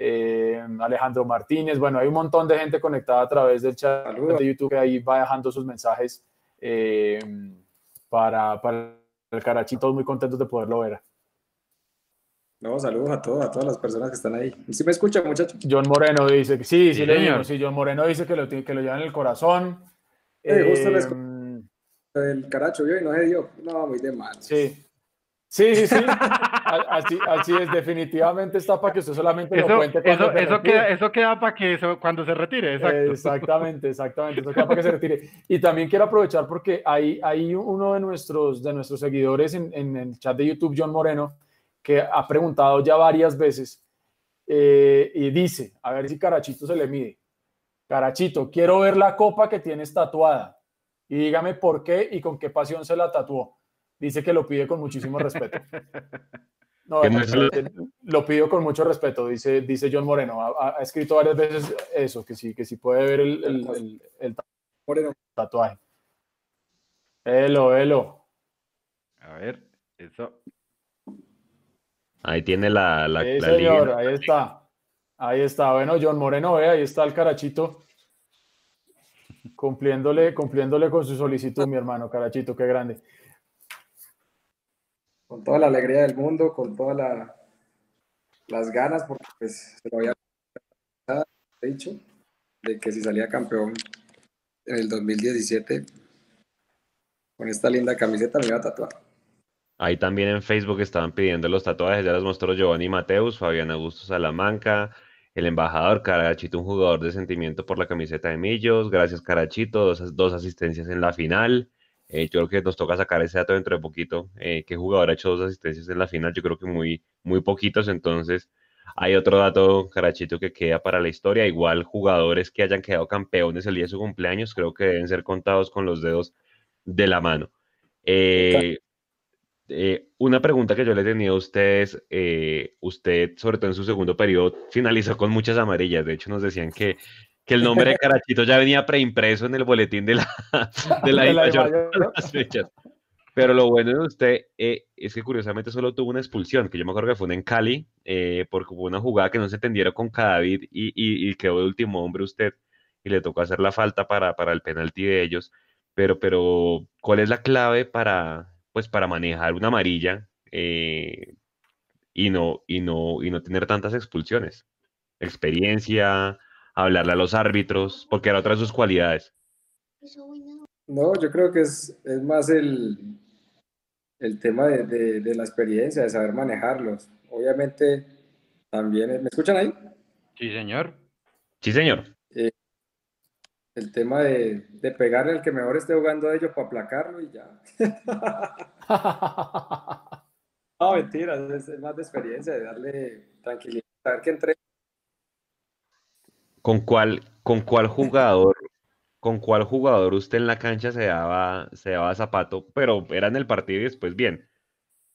Eh, Alejandro Martínez. Bueno, hay un montón de gente conectada a través del chat de YouTube que ahí va dejando sus mensajes para, para el Carachito, muy contentos de poderlo ver. No, saludos a todos, a todas las personas que están ahí. ¿Sí me escuchan, muchachos? John Moreno dice que sí, sí, sí, sí, John Moreno dice que lo, que lo lleva en el corazón. Eh, justo eh, el caracho vio y no se dio. No, muy de mal. Sí, Sí, sí, sí. Así, así es, definitivamente está para que usted solamente lo cuente cuando eso, eso queda, eso queda para que eso, cuando se retire, exacto. Exactamente, exactamente, eso queda para que se retire. Y también quiero aprovechar porque hay, hay uno de nuestros, de nuestros seguidores en, en el chat de YouTube, John Moreno, que ha preguntado ya varias veces eh, y dice, a ver si Carachito se le mide. Carachito, quiero ver la copa que tienes tatuada y dígame por qué y con qué pasión se la tatuó dice que lo pide con muchísimo respeto. No, lo pido con mucho respeto, dice, dice John Moreno. Ha, escrito varias veces eso, que sí, que sí puede ver el, el, tatuaje. Elo, elo. A ver, eso. Ahí tiene la, la, sí, señor, ahí está. Ahí está. Bueno, John Moreno, ve, ahí está el carachito. Cumpliéndole, cumpliéndole con su solicitud, mi hermano, carachito, qué grande con toda la alegría del mundo, con todas las ganas, porque pues se lo había dicho, de que si salía campeón en el 2017, con esta linda camiseta me iba a tatuar. Ahí también en Facebook estaban pidiendo los tatuajes, ya los mostró Giovanni Mateus, Fabián Augusto Salamanca, el embajador Carachito, un jugador de sentimiento por la camiseta de Millos, gracias Carachito, dos, dos asistencias en la final. Eh, yo creo que nos toca sacar ese dato dentro de poquito. Eh, ¿Qué jugador ha hecho dos asistencias en la final? Yo creo que muy, muy poquitos. Entonces, hay otro dato, Carachito, que queda para la historia. Igual, jugadores que hayan quedado campeones el día de su cumpleaños, creo que deben ser contados con los dedos de la mano. Eh, una pregunta que yo le tenía a ustedes, usted, sobre todo en su segundo periodo, finalizó con muchas amarillas. De hecho, nos decían que que el nombre de Carachito ya venía preimpreso en el boletín de la, de la, las fechas. Pero lo bueno de usted eh, es que curiosamente solo tuvo una expulsión, que yo me acuerdo que fue en Cali, eh, porque hubo una jugada que no se entendieron con Cadavid y, y, y, quedó de último hombre usted y le tocó hacer la falta para, para el penalti de ellos. Pero, pero, ¿cuál es la clave para, pues, para manejar una amarilla eh, y, no, y, no, y no tener tantas expulsiones? Experiencia, hablarle a los árbitros, porque era otra de sus cualidades. No, yo creo que es, es más el, el tema de, de, la experiencia, de saber manejarlos. Obviamente, también, ¿me escuchan ahí? Sí, señor. Sí, señor. Eh, el tema de, de, pegarle al que mejor esté jugando a ellos para aplacarlo y ya. no, mentira, es, es, más de experiencia, de darle tranquilidad, saber que entre ¿Con cuál, con cuál jugador, con cuál jugador usted en la cancha se daba, se daba zapato, pero era en el partido y después bien?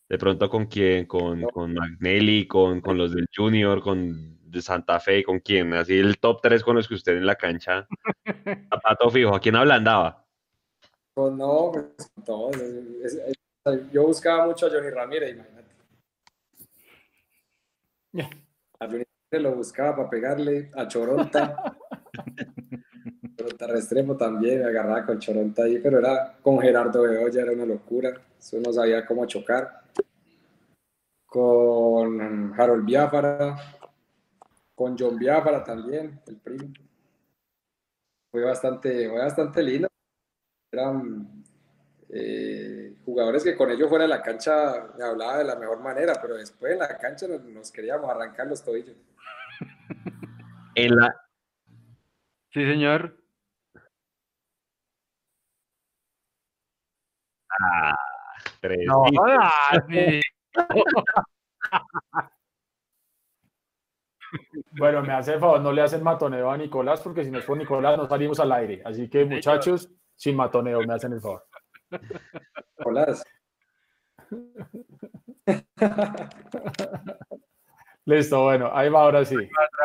De pronto con quién, con, con Magnelli, con, con los del Junior, con de Santa Fe, con quién, así el top 3 con los que usted en la cancha, zapato fijo, ¿a quién hablandaba? Pues no, pues todos. yo buscaba mucho a Johnny Ramírez, imagínate. A Johnny lo buscaba para pegarle a Choronta. Choronta Restrepo también, me agarraba con Choronta ahí, pero era con Gerardo Beoya, era una locura. Eso no sabía cómo chocar. Con Harold Biafara, con John Biafara también, el primo. Fue bastante, fue bastante lindo. Eran eh, jugadores que con ellos fuera de la cancha me hablaba de la mejor manera, pero después en la cancha nos, queríamos arrancar los tobillos. La... Sí, señor. Ah, ah, bueno, me hace el favor, no le hacen matoneo a Nicolás, porque si no es por Nicolás no salimos al aire. Así que, muchachos, sin matoneo, me hacen el favor. Nicolás. Listo, bueno, ahí va ahora sí.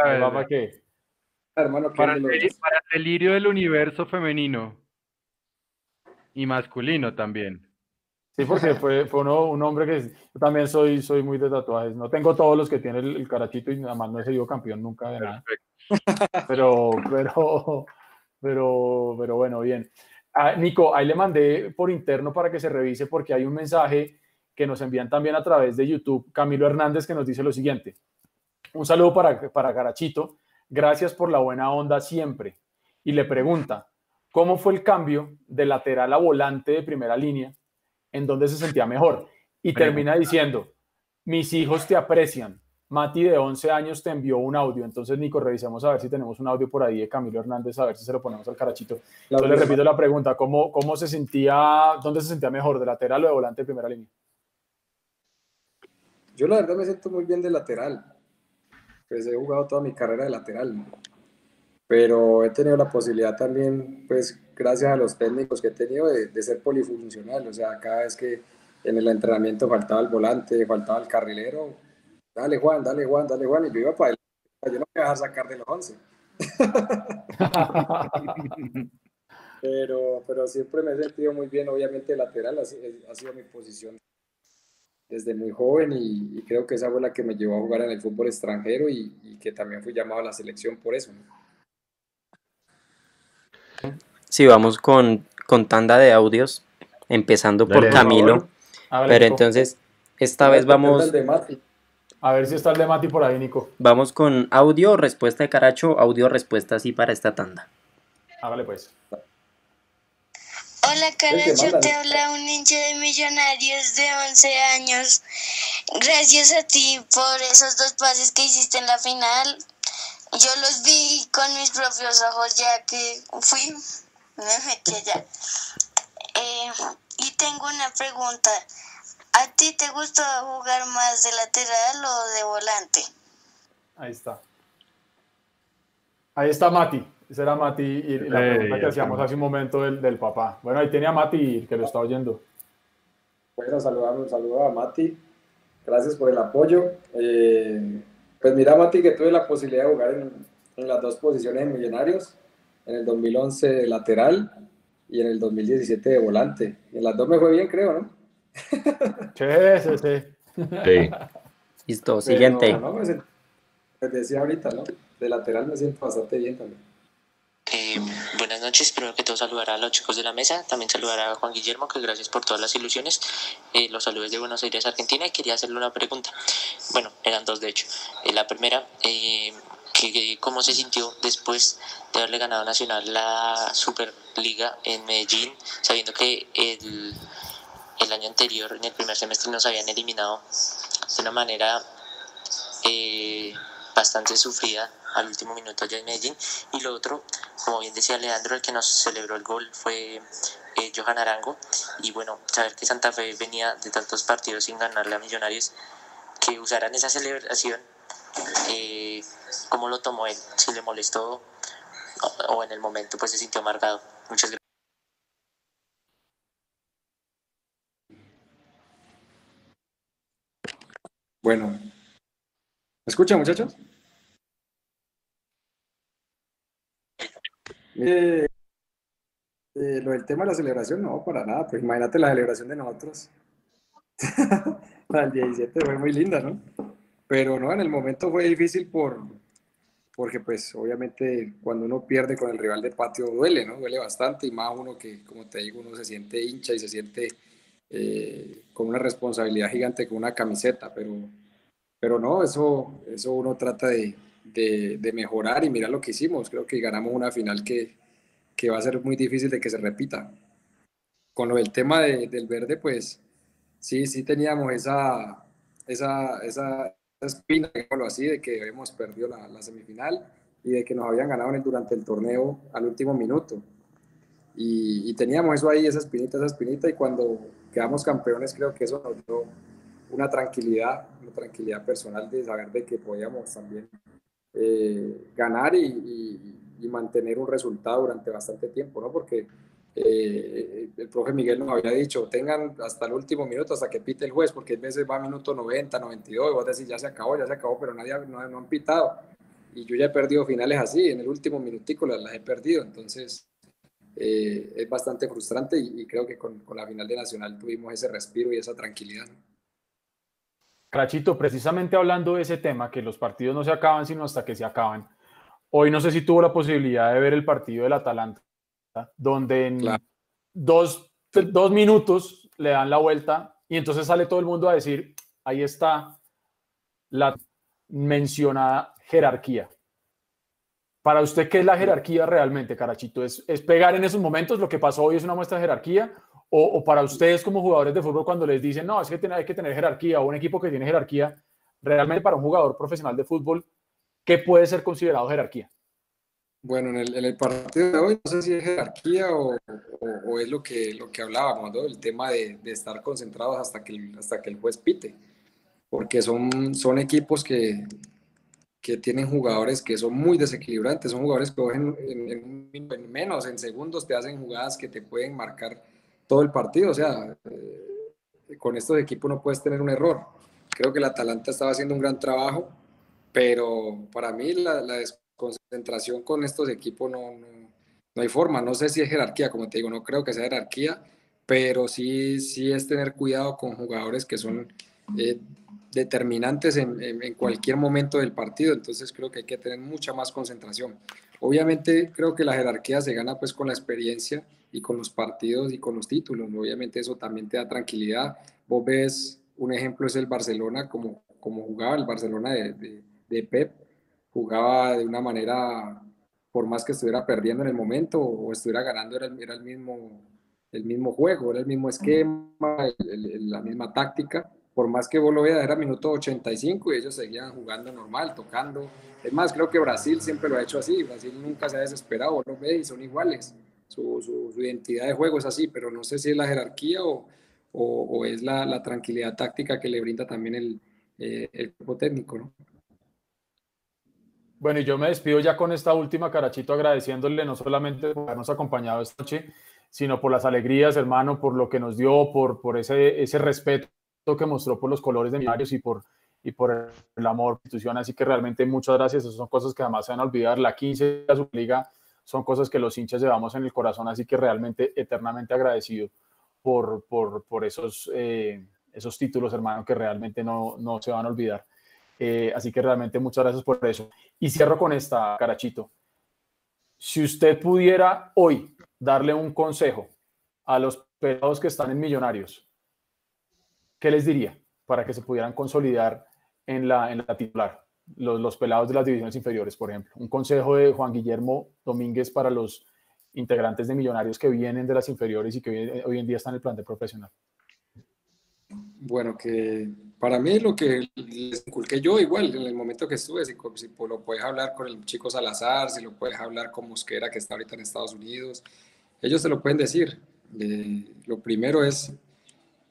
para qué? Hermano, para, el, para el delirio del universo femenino y masculino también. Sí, porque fue, fue uno, un hombre que yo también soy, soy muy de tatuajes. No tengo todos los que tiene el, carachito y nada más no he sido campeón nunca de nada. Pero, pero, pero, pero bueno, bien. Ah, Nico, ahí le mandé por interno para que se revise porque hay un mensaje que nos envían también a través de YouTube, Camilo Hernández, que nos dice lo siguiente. Un saludo para, para Carachito. Gracias por la buena onda siempre. Y le pregunta, ¿cómo fue el cambio de lateral a volante de primera línea? ¿En dónde se sentía mejor? Y termina diciendo, mis hijos te aprecian. Mati de 11 años te envió un audio. Entonces, Nico, revisemos a ver si tenemos un audio por ahí de Camilo Hernández, a ver si se lo ponemos al carachito. Entonces, le repito la pregunta, ¿cómo, ¿cómo se sentía, dónde se sentía mejor, de lateral o de volante de primera línea? Yo la verdad me siento muy bien de lateral pues he jugado toda mi carrera de lateral, pero he tenido la posibilidad también, pues gracias a los técnicos que he tenido, de, ser polifuncional, o sea, cada vez que en el entrenamiento faltaba el volante, faltaba el carrilero, dale Juan, dale Juan, dale Juan, y yo iba para él, yo no me voy a dejar sacar de los 11. pero, pero siempre me he sentido muy bien, obviamente lateral ha, ha sido mi posición desde muy joven y, creo que esa fue la que me llevó a jugar en el fútbol extranjero y, que también fui llamado a la selección por eso. Sí, vamos con, con tanda de audios, empezando por Camilo. pero entonces, esta vez vamos... A ver si está el de Mati por ahí, Nico. Vamos con audio, respuesta de Caracho, audio, respuesta así para esta tanda. Hágale pues. Hola Caracho, te habla un hincha de millonarios de 11 años. Gracias a ti por esos dos pases que hiciste en la final. Yo los vi con mis propios ojos ya que fui, me metí allá. Eh, y tengo una pregunta. ¿A ti te gustó jugar más de lateral o de volante? Ahí está. Ahí está Mati. Esa era Mati y la pregunta que hacíamos hace un momento del, del, papá. Bueno, ahí tenía Mati que lo está oyendo. Bueno, saludamos, un saludo a Mati. Gracias por el apoyo. Eh, pues mira, Mati, que tuve la posibilidad de jugar en, en, las dos posiciones en Millonarios. En el 2011 de lateral y en el 2017 de volante. En las dos me fue bien, creo, ¿no? Sí, sí, sí. sí. Listo, siguiente. No, no, pues decía ahorita, ¿no? De lateral me siento bastante bien también. Eh, buenas noches, primero que todo saludar a los chicos de la mesa, también saludar a Juan Guillermo, que gracias por todas las ilusiones, eh, los saludos de Buenos Aires, Argentina, y quería hacerle una pregunta. Bueno, eran dos de hecho. Eh, la primera, que, ¿cómo se sintió después de haberle ganado Nacional la Superliga en Medellín, sabiendo que el, el año anterior, en el primer semestre, nos habían eliminado de una manera bastante sufrida al último minuto allá en Medellín. Y lo otro, como bien decía Leandro, el que nos celebró el gol fue eh, Johan Arango. Y bueno, saber que Santa Fe venía de tantos partidos sin ganarle a Millonarios, que usaran esa celebración, eh, ¿cómo lo tomó él? Si le molestó o, en el momento pues se sintió amargado. Muchas gracias. Bueno, ¿me escuchan muchachos? Eh, eh, lo del tema de la celebración, no, para nada. Pues imagínate la celebración de nosotros. la del 17 fue muy linda, ¿no? Pero no, en el momento fue difícil por, porque pues obviamente cuando uno pierde con el rival de patio duele, ¿no? Duele bastante y más uno que, como te digo, uno se siente hincha y se siente eh, con una responsabilidad gigante con una camiseta, pero, pero no, eso, eso uno trata de, de, mejorar y mirar lo que hicimos. Creo que ganamos una final que, que, va a ser muy difícil de que se repita. Con lo del tema del verde, pues sí, sí teníamos esa, esa, esa, espina, así, de que habíamos perdido la, la, semifinal y de que nos habían ganado durante el torneo al último minuto. Y, y, teníamos eso ahí, esa espinita, esa espinita, y cuando quedamos campeones creo que eso nos dio una tranquilidad, una tranquilidad personal de saber de que podíamos también eh, ganar y, mantener un resultado durante bastante tiempo, ¿no? Porque eh, el profe Miguel nos había dicho, tengan hasta el último minuto, hasta que pite el juez, porque a veces va a minuto 90, 92, y vos decís, ya se acabó, ya se acabó, pero nadie no, han pitado. Y yo ya he perdido finales así, en el último minutico las, las he perdido, entonces eh, es bastante frustrante y, creo que con, con, la final de Nacional tuvimos ese respiro y esa tranquilidad. Crachito, precisamente hablando de ese tema, que los partidos no se acaban sino hasta que se acaban. Hoy no sé si tuvo la posibilidad de ver el partido del Atalanta, donde en dos, dos minutos le dan la vuelta y entonces sale todo el mundo a decir, ahí está la mencionada jerarquía. Para usted, ¿qué es la jerarquía realmente, Carachito? ¿Es, ¿Es, pegar en esos momentos? ¿Lo que pasó hoy es una muestra de jerarquía? O, para ustedes como jugadores de fútbol cuando les dicen, no, es que hay que tener jerarquía o un equipo que tiene jerarquía, realmente para un jugador profesional de fútbol, ¿qué puede ser considerado jerarquía? Bueno, en el, partido de hoy no sé si es jerarquía o, o, es lo que, lo que hablábamos, ¿no? el tema de, de, estar concentrados hasta que, el, hasta que el juez pite, porque son, son equipos que, que tienen jugadores que son muy desequilibrantes, son jugadores que en, en, en menos, en segundos te hacen jugadas que te pueden marcar todo el partido. O sea, eh, con estos equipos no puedes tener un error. Creo que el Atalanta estaba haciendo un gran trabajo, pero para mí la, desconcentración con estos equipos no, no, hay forma. No sé si es jerarquía, como te digo, no creo que sea jerarquía, pero sí, sí es tener cuidado con jugadores que son eh, determinantes en, cualquier momento del partido. Entonces creo que hay que tener mucha más concentración. Obviamente creo que la jerarquía se gana pues con la experiencia y con los partidos y con los títulos. Obviamente eso también te da tranquilidad. Vos ves, un ejemplo es el Barcelona, como, como jugaba el Barcelona de, de, Pep, jugaba de una manera, por más que estuviera perdiendo en el momento o estuviera ganando, era, era el, mismo, el mismo juego, era el mismo esquema, la misma táctica. Por más que vos lo veas, era minuto 85 y ellos seguían jugando normal, tocando. Es más, creo que Brasil siempre lo ha hecho así. Brasil nunca se ha desesperado, vos lo ves y son iguales su, identidad de juego es así, pero no sé si es la jerarquía o, es la, tranquilidad táctica que le brinda también el, eh, el grupo técnico. ¿no? Bueno, y yo me despido ya con esta última, Carachito, agradeciéndole no solamente por habernos acompañado esta noche, sino por las alegrías, hermano, por lo que nos dio, por, por ese, ese respeto que mostró por los colores de Millonarios y por, y por el amor a la institución. Así que realmente muchas gracias. Esas son cosas que además se van a olvidar. La 15 de su liga son cosas que los hinchas llevamos en el corazón, así que realmente eternamente agradecido por, por, por esos, eh, esos títulos, hermano, que realmente no, no se van a olvidar. Eh, así que realmente muchas gracias por eso. Y cierro con esta, Carachito. Si usted pudiera hoy darle un consejo a los pelados que están en Millonarios, ¿qué les diría para que se pudieran consolidar en la, en la titular? los, pelados de las divisiones inferiores, por ejemplo. Un consejo de Juan Guillermo Domínguez para los integrantes de Millonarios que vienen de las inferiores y que hoy, en día están en el plan de profesional. Bueno, que para mí lo que les inculqué yo igual en el momento que estuve, si, si lo puedes hablar con el chico Salazar, si lo puedes hablar con Mosquera que está ahorita en Estados Unidos, ellos te lo pueden decir. Eh, lo primero es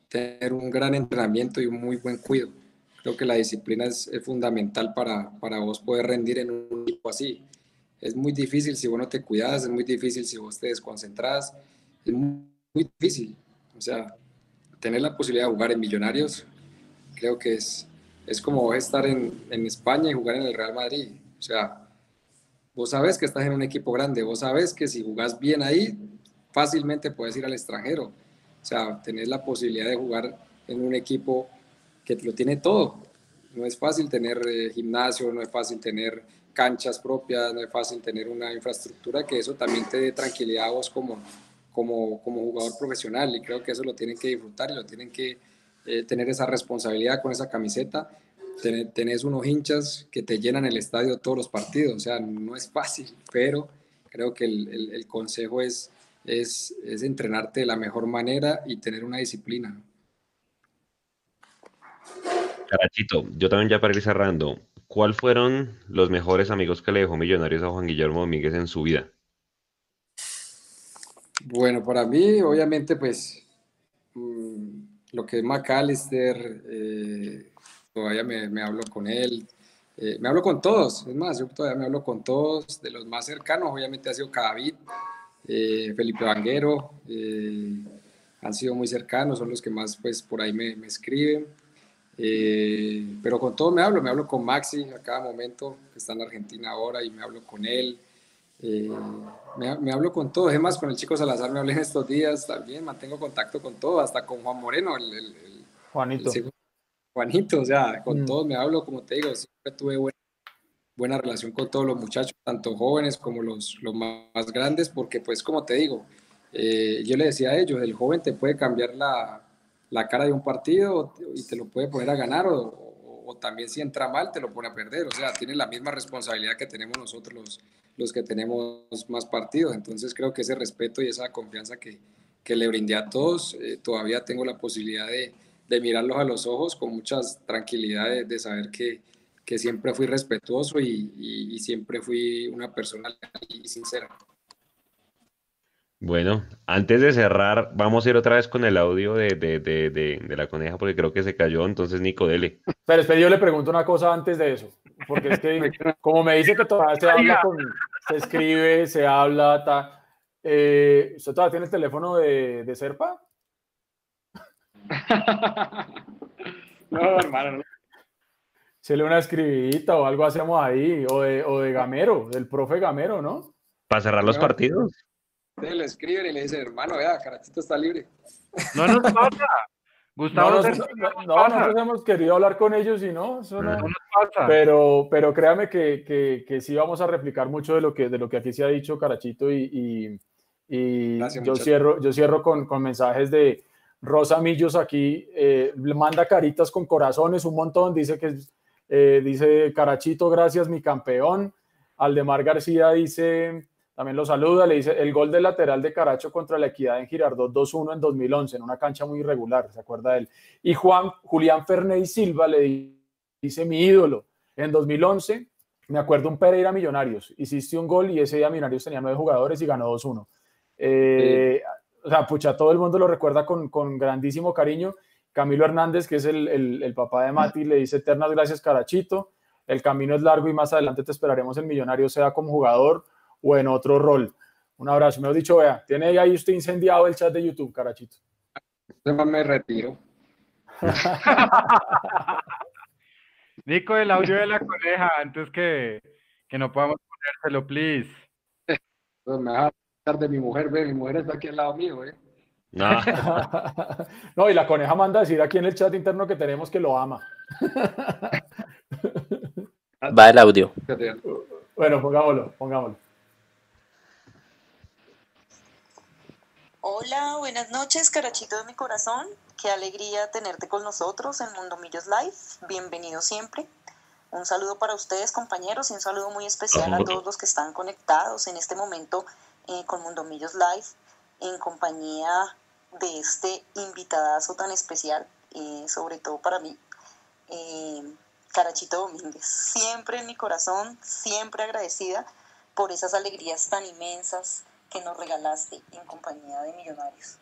tener un gran entrenamiento y un muy buen cuidado Creo que la disciplina es, fundamental para, para, vos poder rendir en un equipo así. Es muy difícil si vos no te cuidas, es muy difícil si vos te desconcentras, es muy, difícil. O sea, tener la posibilidad de jugar en Millonarios, creo que es, es como estar en, en España y jugar en el Real Madrid. O sea, vos sabes que estás en un equipo grande, vos sabes que si jugás bien ahí, fácilmente puedes ir al extranjero. Sea, tener la posibilidad de jugar en un equipo que lo tiene todo. No es fácil tener eh, gimnasio, no es fácil tener canchas propias, no es fácil tener una infraestructura que eso también te dé tranquilidad a vos como, como, como jugador profesional y creo que eso lo tienen que disfrutar y lo tienen que eh, tener esa responsabilidad con esa camiseta. tenés unos hinchas que te llenan el estadio todos los partidos, o sea, no es fácil, pero creo que el, el, consejo es, es, es entrenarte de la mejor manera y tener una disciplina. Carachito, yo también ya para ir cerrando, ¿cuál fueron los mejores amigos que le dejó Millonarios a Juan Guillermo Domínguez en su vida? Bueno, para mí, obviamente, pues mm, lo que es McAllister, eh, todavía me, hablo con él. Eh, me hablo con todos, es más, yo todavía me hablo con todos, de los más cercanos, obviamente ha sido Cadavid, eh, Felipe Vanguero, eh, han sido muy cercanos, son los que más pues por ahí me, me escriben. pero con todo me hablo, me hablo con Maxi a cada momento, que está en Argentina ahora, y me hablo con él. me, me, hablo con todos, es más, con el chico Salazar me hablé en estos días también, mantengo contacto con todos, hasta con Juan Moreno, el, el, Juanito. Juanito, o sea, con mm. todos me hablo, como te digo, siempre tuve buena, relación con todos los muchachos, tanto jóvenes como los, los más grandes, porque pues como te digo, eh, yo le decía a ellos, el joven te puede cambiar la, la, cara de un partido y te lo puede poner a ganar o, o, también si entra mal te lo pone a perder, o sea, tiene la misma responsabilidad que tenemos nosotros los, los que tenemos más partidos, entonces creo que ese respeto y esa confianza que, que le brindé a todos, eh, todavía tengo la posibilidad de de mirarlos a los ojos con mucha tranquilidad, de, saber que, que, siempre fui respetuoso y, y, siempre fui una persona y sincera. Bueno, antes de cerrar, vamos a ir otra vez con el audio de, de, de, de la coneja porque creo que se cayó, entonces Nico, dele. Pero espera, yo le pregunto una cosa antes de eso, porque es que como me dice que todavía se habla, con, se escribe, se habla, ta, eh, ¿usted todavía tiene el teléfono de, de Serpa? no, hermano. Se le una escribidita o algo hacemos ahí, o de, o de Gamero, del profe Gamero, ¿no? Para cerrar los partidos. Le escriben y le dicen, hermano, vea, Carachito está libre. No nos pasa. Gustavo, no, no, nosotros hemos querido hablar con ellos y no, eso no, pasa. Pero, pero créame que, que, que, sí vamos a replicar mucho de lo que, de lo que aquí se ha dicho, Carachito, y, y, y yo, cierro, yo cierro con, con mensajes de, Rosa Millos aquí eh, le manda caritas con corazones un montón, dice que eh, dice Carachito, gracias mi campeón. Aldemar García dice, también lo saluda, le dice el gol de lateral de Caracho contra la Equidad en Girardot 2-1 en 2011, en una cancha muy irregular, ¿se acuerda de él? Y Juan Julián Ferney Silva le dice mi ídolo, en 2011 me acuerdo un Pereira Millonarios, hiciste un gol y ese día Millonarios tenía nueve jugadores y ganó 2-1. Eh, o sea, pucha, todo el mundo lo recuerda con, con grandísimo cariño. Camilo Hernández, que es el, el, el, papá de Mati, le dice eternas gracias, Carachito. El camino es largo y más adelante te esperaremos en Millonario, sea como jugador o en otro rol. Un abrazo. Me he dicho, vea, tiene ahí usted incendiado el chat de YouTube, Carachito. Me retiro. Nico, el audio de la coneja, antes que, que no podamos ponérselo, please. Pues me de mi mujer, ve, mi mujer está aquí al lado mío, ¿eh? No. y la coneja manda a decir aquí en el chat interno que tenemos que lo ama. Va el audio. Bueno, pongámoslo, pongámoslo. Hola, buenas noches, carachito de mi corazón. Qué alegría tenerte con nosotros en Mundo Millos Live. Bienvenido siempre. Un saludo para ustedes, compañeros, y un saludo muy especial a todos los que están conectados en este momento eh, con Mundo Millos Live en compañía de este invitadazo tan especial, eh, sobre todo para mí, eh, Carachito Domínguez. Siempre en mi corazón, siempre agradecida por esas alegrías tan inmensas que nos regalaste en compañía de Millonarios.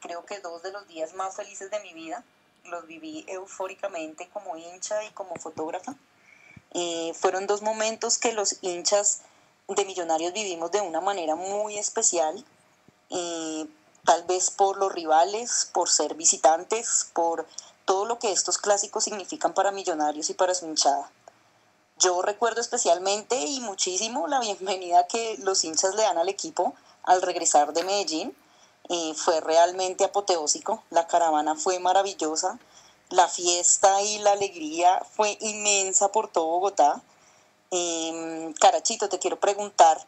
creo que dos de los días más felices de mi vida los viví eufóricamente como hincha y como fotógrafa. fueron dos momentos que los hinchas de Millonarios vivimos de una manera muy especial, eh, tal vez por los rivales, por ser visitantes, por todo lo que estos clásicos significan para Millonarios y para su hinchada. Yo recuerdo especialmente y muchísimo la bienvenida que los hinchas le dan al equipo al regresar de Medellín. Eh, fue realmente apoteósico, la caravana fue maravillosa, la fiesta y la alegría fue inmensa por todo Bogotá. Eh, Carachito, te quiero preguntar,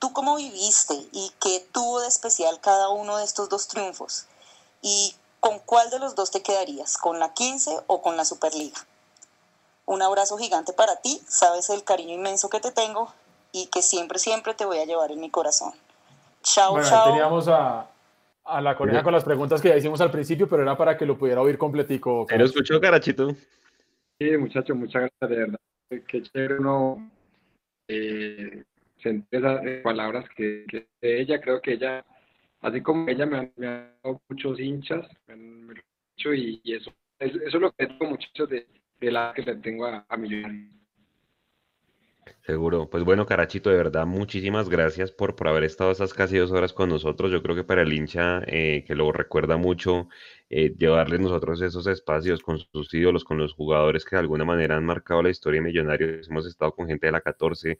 ¿tú cómo viviste y qué tuvo de especial cada uno de estos dos triunfos? ¿Y con cuál de los dos te quedarías? ¿Con la 15 o con la Superliga? Un abrazo gigante para ti, sabes el cariño inmenso que te tengo y que siempre, siempre te voy a llevar en mi corazón. Chao, bueno, chao. Teníamos a, a la coneja con las preguntas que ya hicimos al principio, pero era para que lo pudiera oír completico. ¿Lo escuchó, Carachito? Sí, muchacho, muchas gracias, de verdad qué chévere uno eh, esas palabras que, de ella, creo que ella, así como ella me ha, dado muchos hinchas, me, han dicho y, eso, eso es lo que tengo muchachos de, de la que le tengo a, a Millonarios. Seguro. Pues bueno, Carachito, de verdad, muchísimas gracias por, por haber estado esas casi dos horas con nosotros. Yo creo que para el hincha eh, que lo recuerda mucho, eh, llevarles nosotros esos espacios con sus ídolos, con los jugadores que de alguna manera han marcado la historia de Millonarios. Hemos estado con gente de la 14,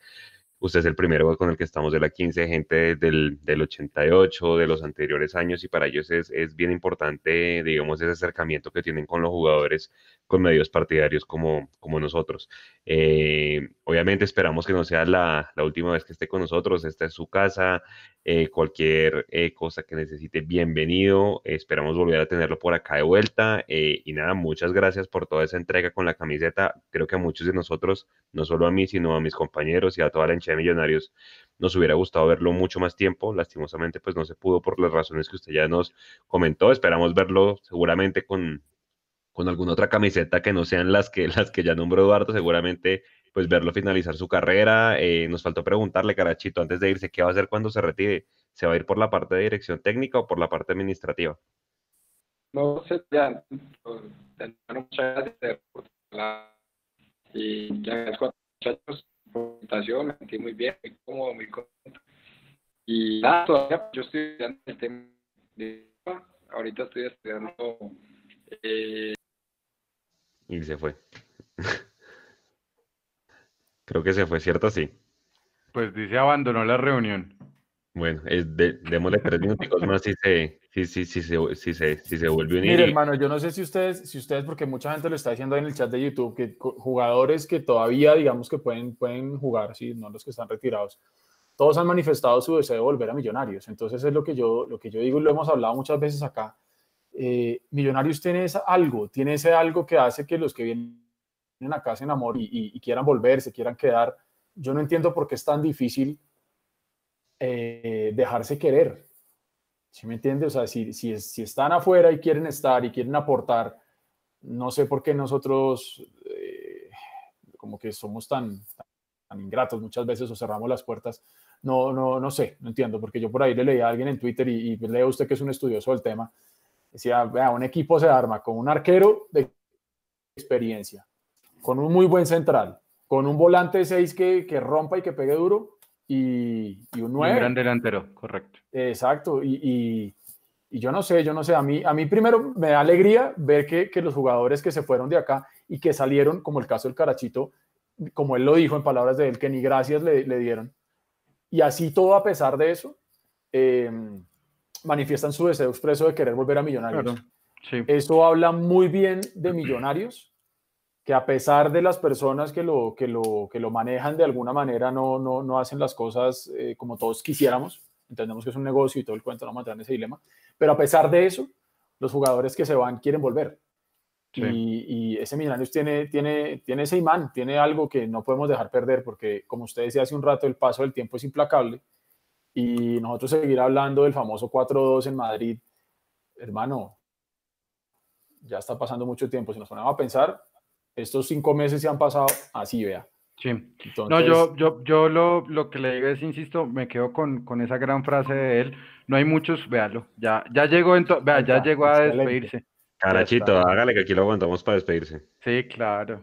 Usted es el primero con el que estamos de la 15, gente del, del 88, de los anteriores años, y para ellos es, es, bien importante, digamos, ese acercamiento que tienen con los jugadores, con medios partidarios como, como nosotros. Eh, obviamente esperamos que no sea la, la, última vez que esté con nosotros, esta es su casa, eh, cualquier eh, cosa que necesite, bienvenido, esperamos volver a tenerlo por acá de vuelta, y nada, muchas gracias por toda esa entrega con la camiseta, creo que a muchos de nosotros, no solo a mí, sino a mis compañeros y a toda la hinchada de Millonarios, nos hubiera gustado verlo mucho más tiempo. Lastimosamente, pues no se pudo por las razones que usted ya nos comentó. Esperamos verlo seguramente con, con alguna otra camiseta que no sean las que, las que ya nombró Eduardo. Seguramente, pues verlo finalizar su carrera. Eh, nos faltó preguntarle, Carachito, antes de irse, ¿qué va a hacer cuando se retire? ¿Se va a ir por la parte de dirección técnica o por la parte administrativa? No sé, ya. Muchas gracias. Y ya, muchachos presentación, me sentí muy bien, muy cómodo, muy contento. Y nada, todavía yo estoy estudiando el tema de ahorita estoy estudiando eh... y se fue. Creo que se fue, ¿cierto? Sí. Pues dice abandonó la reunión. Bueno, es de, démosle tres minutos más si se, si, si, si, se, si, se, si se vuelve a unir. Mire, hermano, yo no sé si ustedes, si ustedes, porque mucha gente lo está diciendo en el chat de YouTube, que jugadores que todavía, digamos, que pueden, pueden jugar, sí, no los que están retirados, todos han manifestado su deseo de volver a Millonarios. Entonces es lo que yo, lo que yo digo y lo hemos hablado muchas veces acá. Eh, millonarios tiene ese algo, tiene ese algo que hace que los que vienen acá se enamoren y, y quieran volver, se quieran quedar. Yo no entiendo por qué es tan difícil eh, dejarse querer. ¿Sí me entiende? O sea, si, si, están afuera y quieren estar y quieren aportar, no sé por qué nosotros eh, como que somos tan, tan, ingratos muchas veces o cerramos las puertas. No, no, no sé, no entiendo, porque yo por ahí le leí a alguien en Twitter y, y leo usted que es un estudioso del tema. Decía, vea, un equipo se arma con un arquero de experiencia, con un muy buen central, con un volante 6 que, que rompa y que pegue duro y, un 9. Un gran delantero, correcto. Exacto, y, y, yo no sé, yo no sé, a mí, a mí primero me da alegría ver que, que, los jugadores que se fueron de acá y que salieron, como el caso del Carachito, como él lo dijo en palabras de él, que ni gracias le, le dieron. Y así todo a pesar de eso, em, manifiestan su deseo expreso de querer volver a Millonarios. sí. Eso habla muy bien de Millonarios que a pesar de las personas que lo, que lo, que lo manejan de alguna manera no, no, no hacen las cosas eh, como todos quisiéramos, entendemos que es un negocio y todo el cuento, no vamos a ese dilema, pero a pesar de eso, los jugadores que se van quieren volver. Y, y, ese Millonarios tiene, tiene, tiene ese imán, tiene algo que no podemos dejar perder, porque como usted decía hace un rato, el paso del tiempo es implacable y nosotros seguir hablando del famoso 4-2 en Madrid, hermano, ya está pasando mucho tiempo. Si nos ponemos a pensar, estos cinco meses se han pasado así, vea. Sí. no, yo, yo, yo lo, lo, que le digo es, insisto, me quedo con, con, esa gran frase de él. No hay muchos, véalo. Ya, ya llegó, vea, ya llegó a despedirse. Carachito, hágale que aquí lo aguantamos para despedirse. Sí, claro.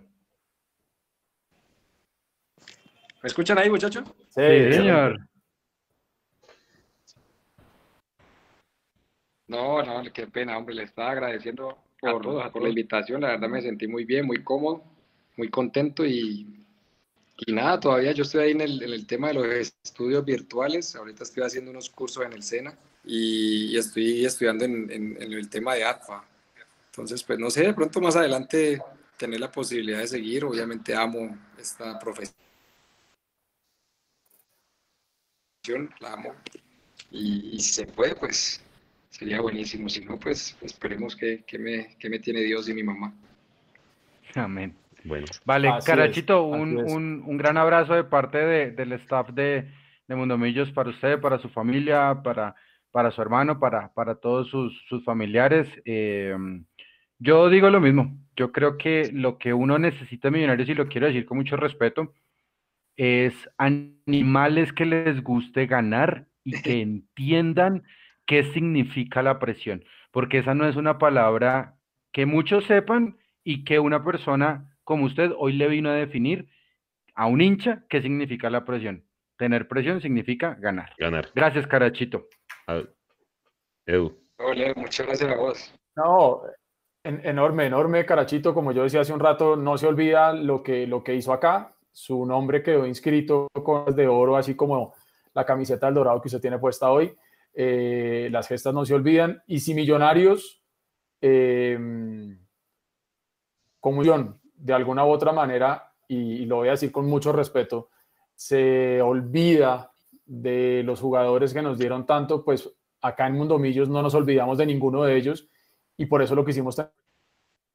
¿Me escuchan ahí, muchachos? Sí, señor. No, no, qué pena, hombre, le estaba agradeciendo por, la invitación. La verdad me sentí muy bien, muy cómodo, muy contento y, y nada, todavía yo estoy ahí en el, en el, tema de los estudios virtuales. Ahorita estoy haciendo unos cursos en el SENA y, estoy estudiando en, en, el tema de ATFA. Entonces, pues no sé, de pronto más adelante tener la posibilidad de seguir. Obviamente amo esta profesión, la amo. Y, y si se puede, pues sería buenísimo. Si no, pues esperemos que, que, me, que me tiene Dios y mi mamá. Amén. Bueno. Vale, Carachito, un, un, un, gran abrazo de parte de, del staff de, de Mundomillos para usted, para su familia, para, para su hermano, para, para todos sus, sus familiares. Eh, yo digo lo mismo. Yo creo que lo que uno necesita millonarios, y lo quiero decir con mucho respeto, es animales que les guste ganar y que entiendan qué significa la presión, porque esa no es una palabra que muchos sepan y que una persona como usted hoy le vino a definir a un hincha, ¿qué significa la presión? Tener presión significa ganar. Ganar. Gracias, Carachito. Edu. Hola, muchas gracias a vos. No, enorme, enorme, Carachito. Como yo decía hace un rato, no se olvida lo que, lo que hizo acá. Su nombre quedó inscrito con de oro, así como la camiseta del dorado que usted tiene puesta hoy. Eh, las gestas no se olvidan. Y si Millonarios, eh, como de alguna u otra manera, y, lo voy a decir con mucho respeto, se olvida de los jugadores que nos dieron tanto, pues acá en Mundomillos no nos olvidamos de ninguno de ellos y por eso lo que hicimos va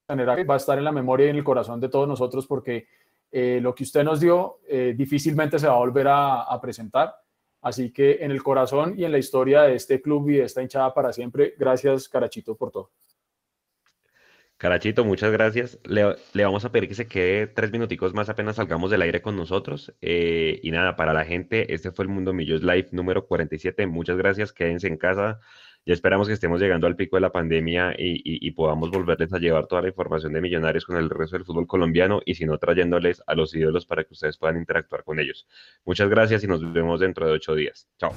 a estar en la memoria y en el corazón de todos nosotros porque eh, lo que usted nos dio eh, difícilmente se va a volver a, presentar. Así que en el corazón y en la historia de este club y de esta hinchada para siempre, gracias Carachito por todo. Carachito, muchas gracias. Le, vamos a pedir que se quede tres minuticos más apenas salgamos del aire con nosotros. Eh, y nada, para la gente, este fue el Mundo Millos Live número 47. Muchas gracias, quédense en casa. Ya esperamos que estemos llegando al pico de la pandemia y, podamos volverles a llevar toda la información de Millonarios con el resto del fútbol colombiano y si no trayéndoles a los ídolos para que ustedes puedan interactuar con ellos. Muchas gracias y nos vemos dentro de ocho días. Chao.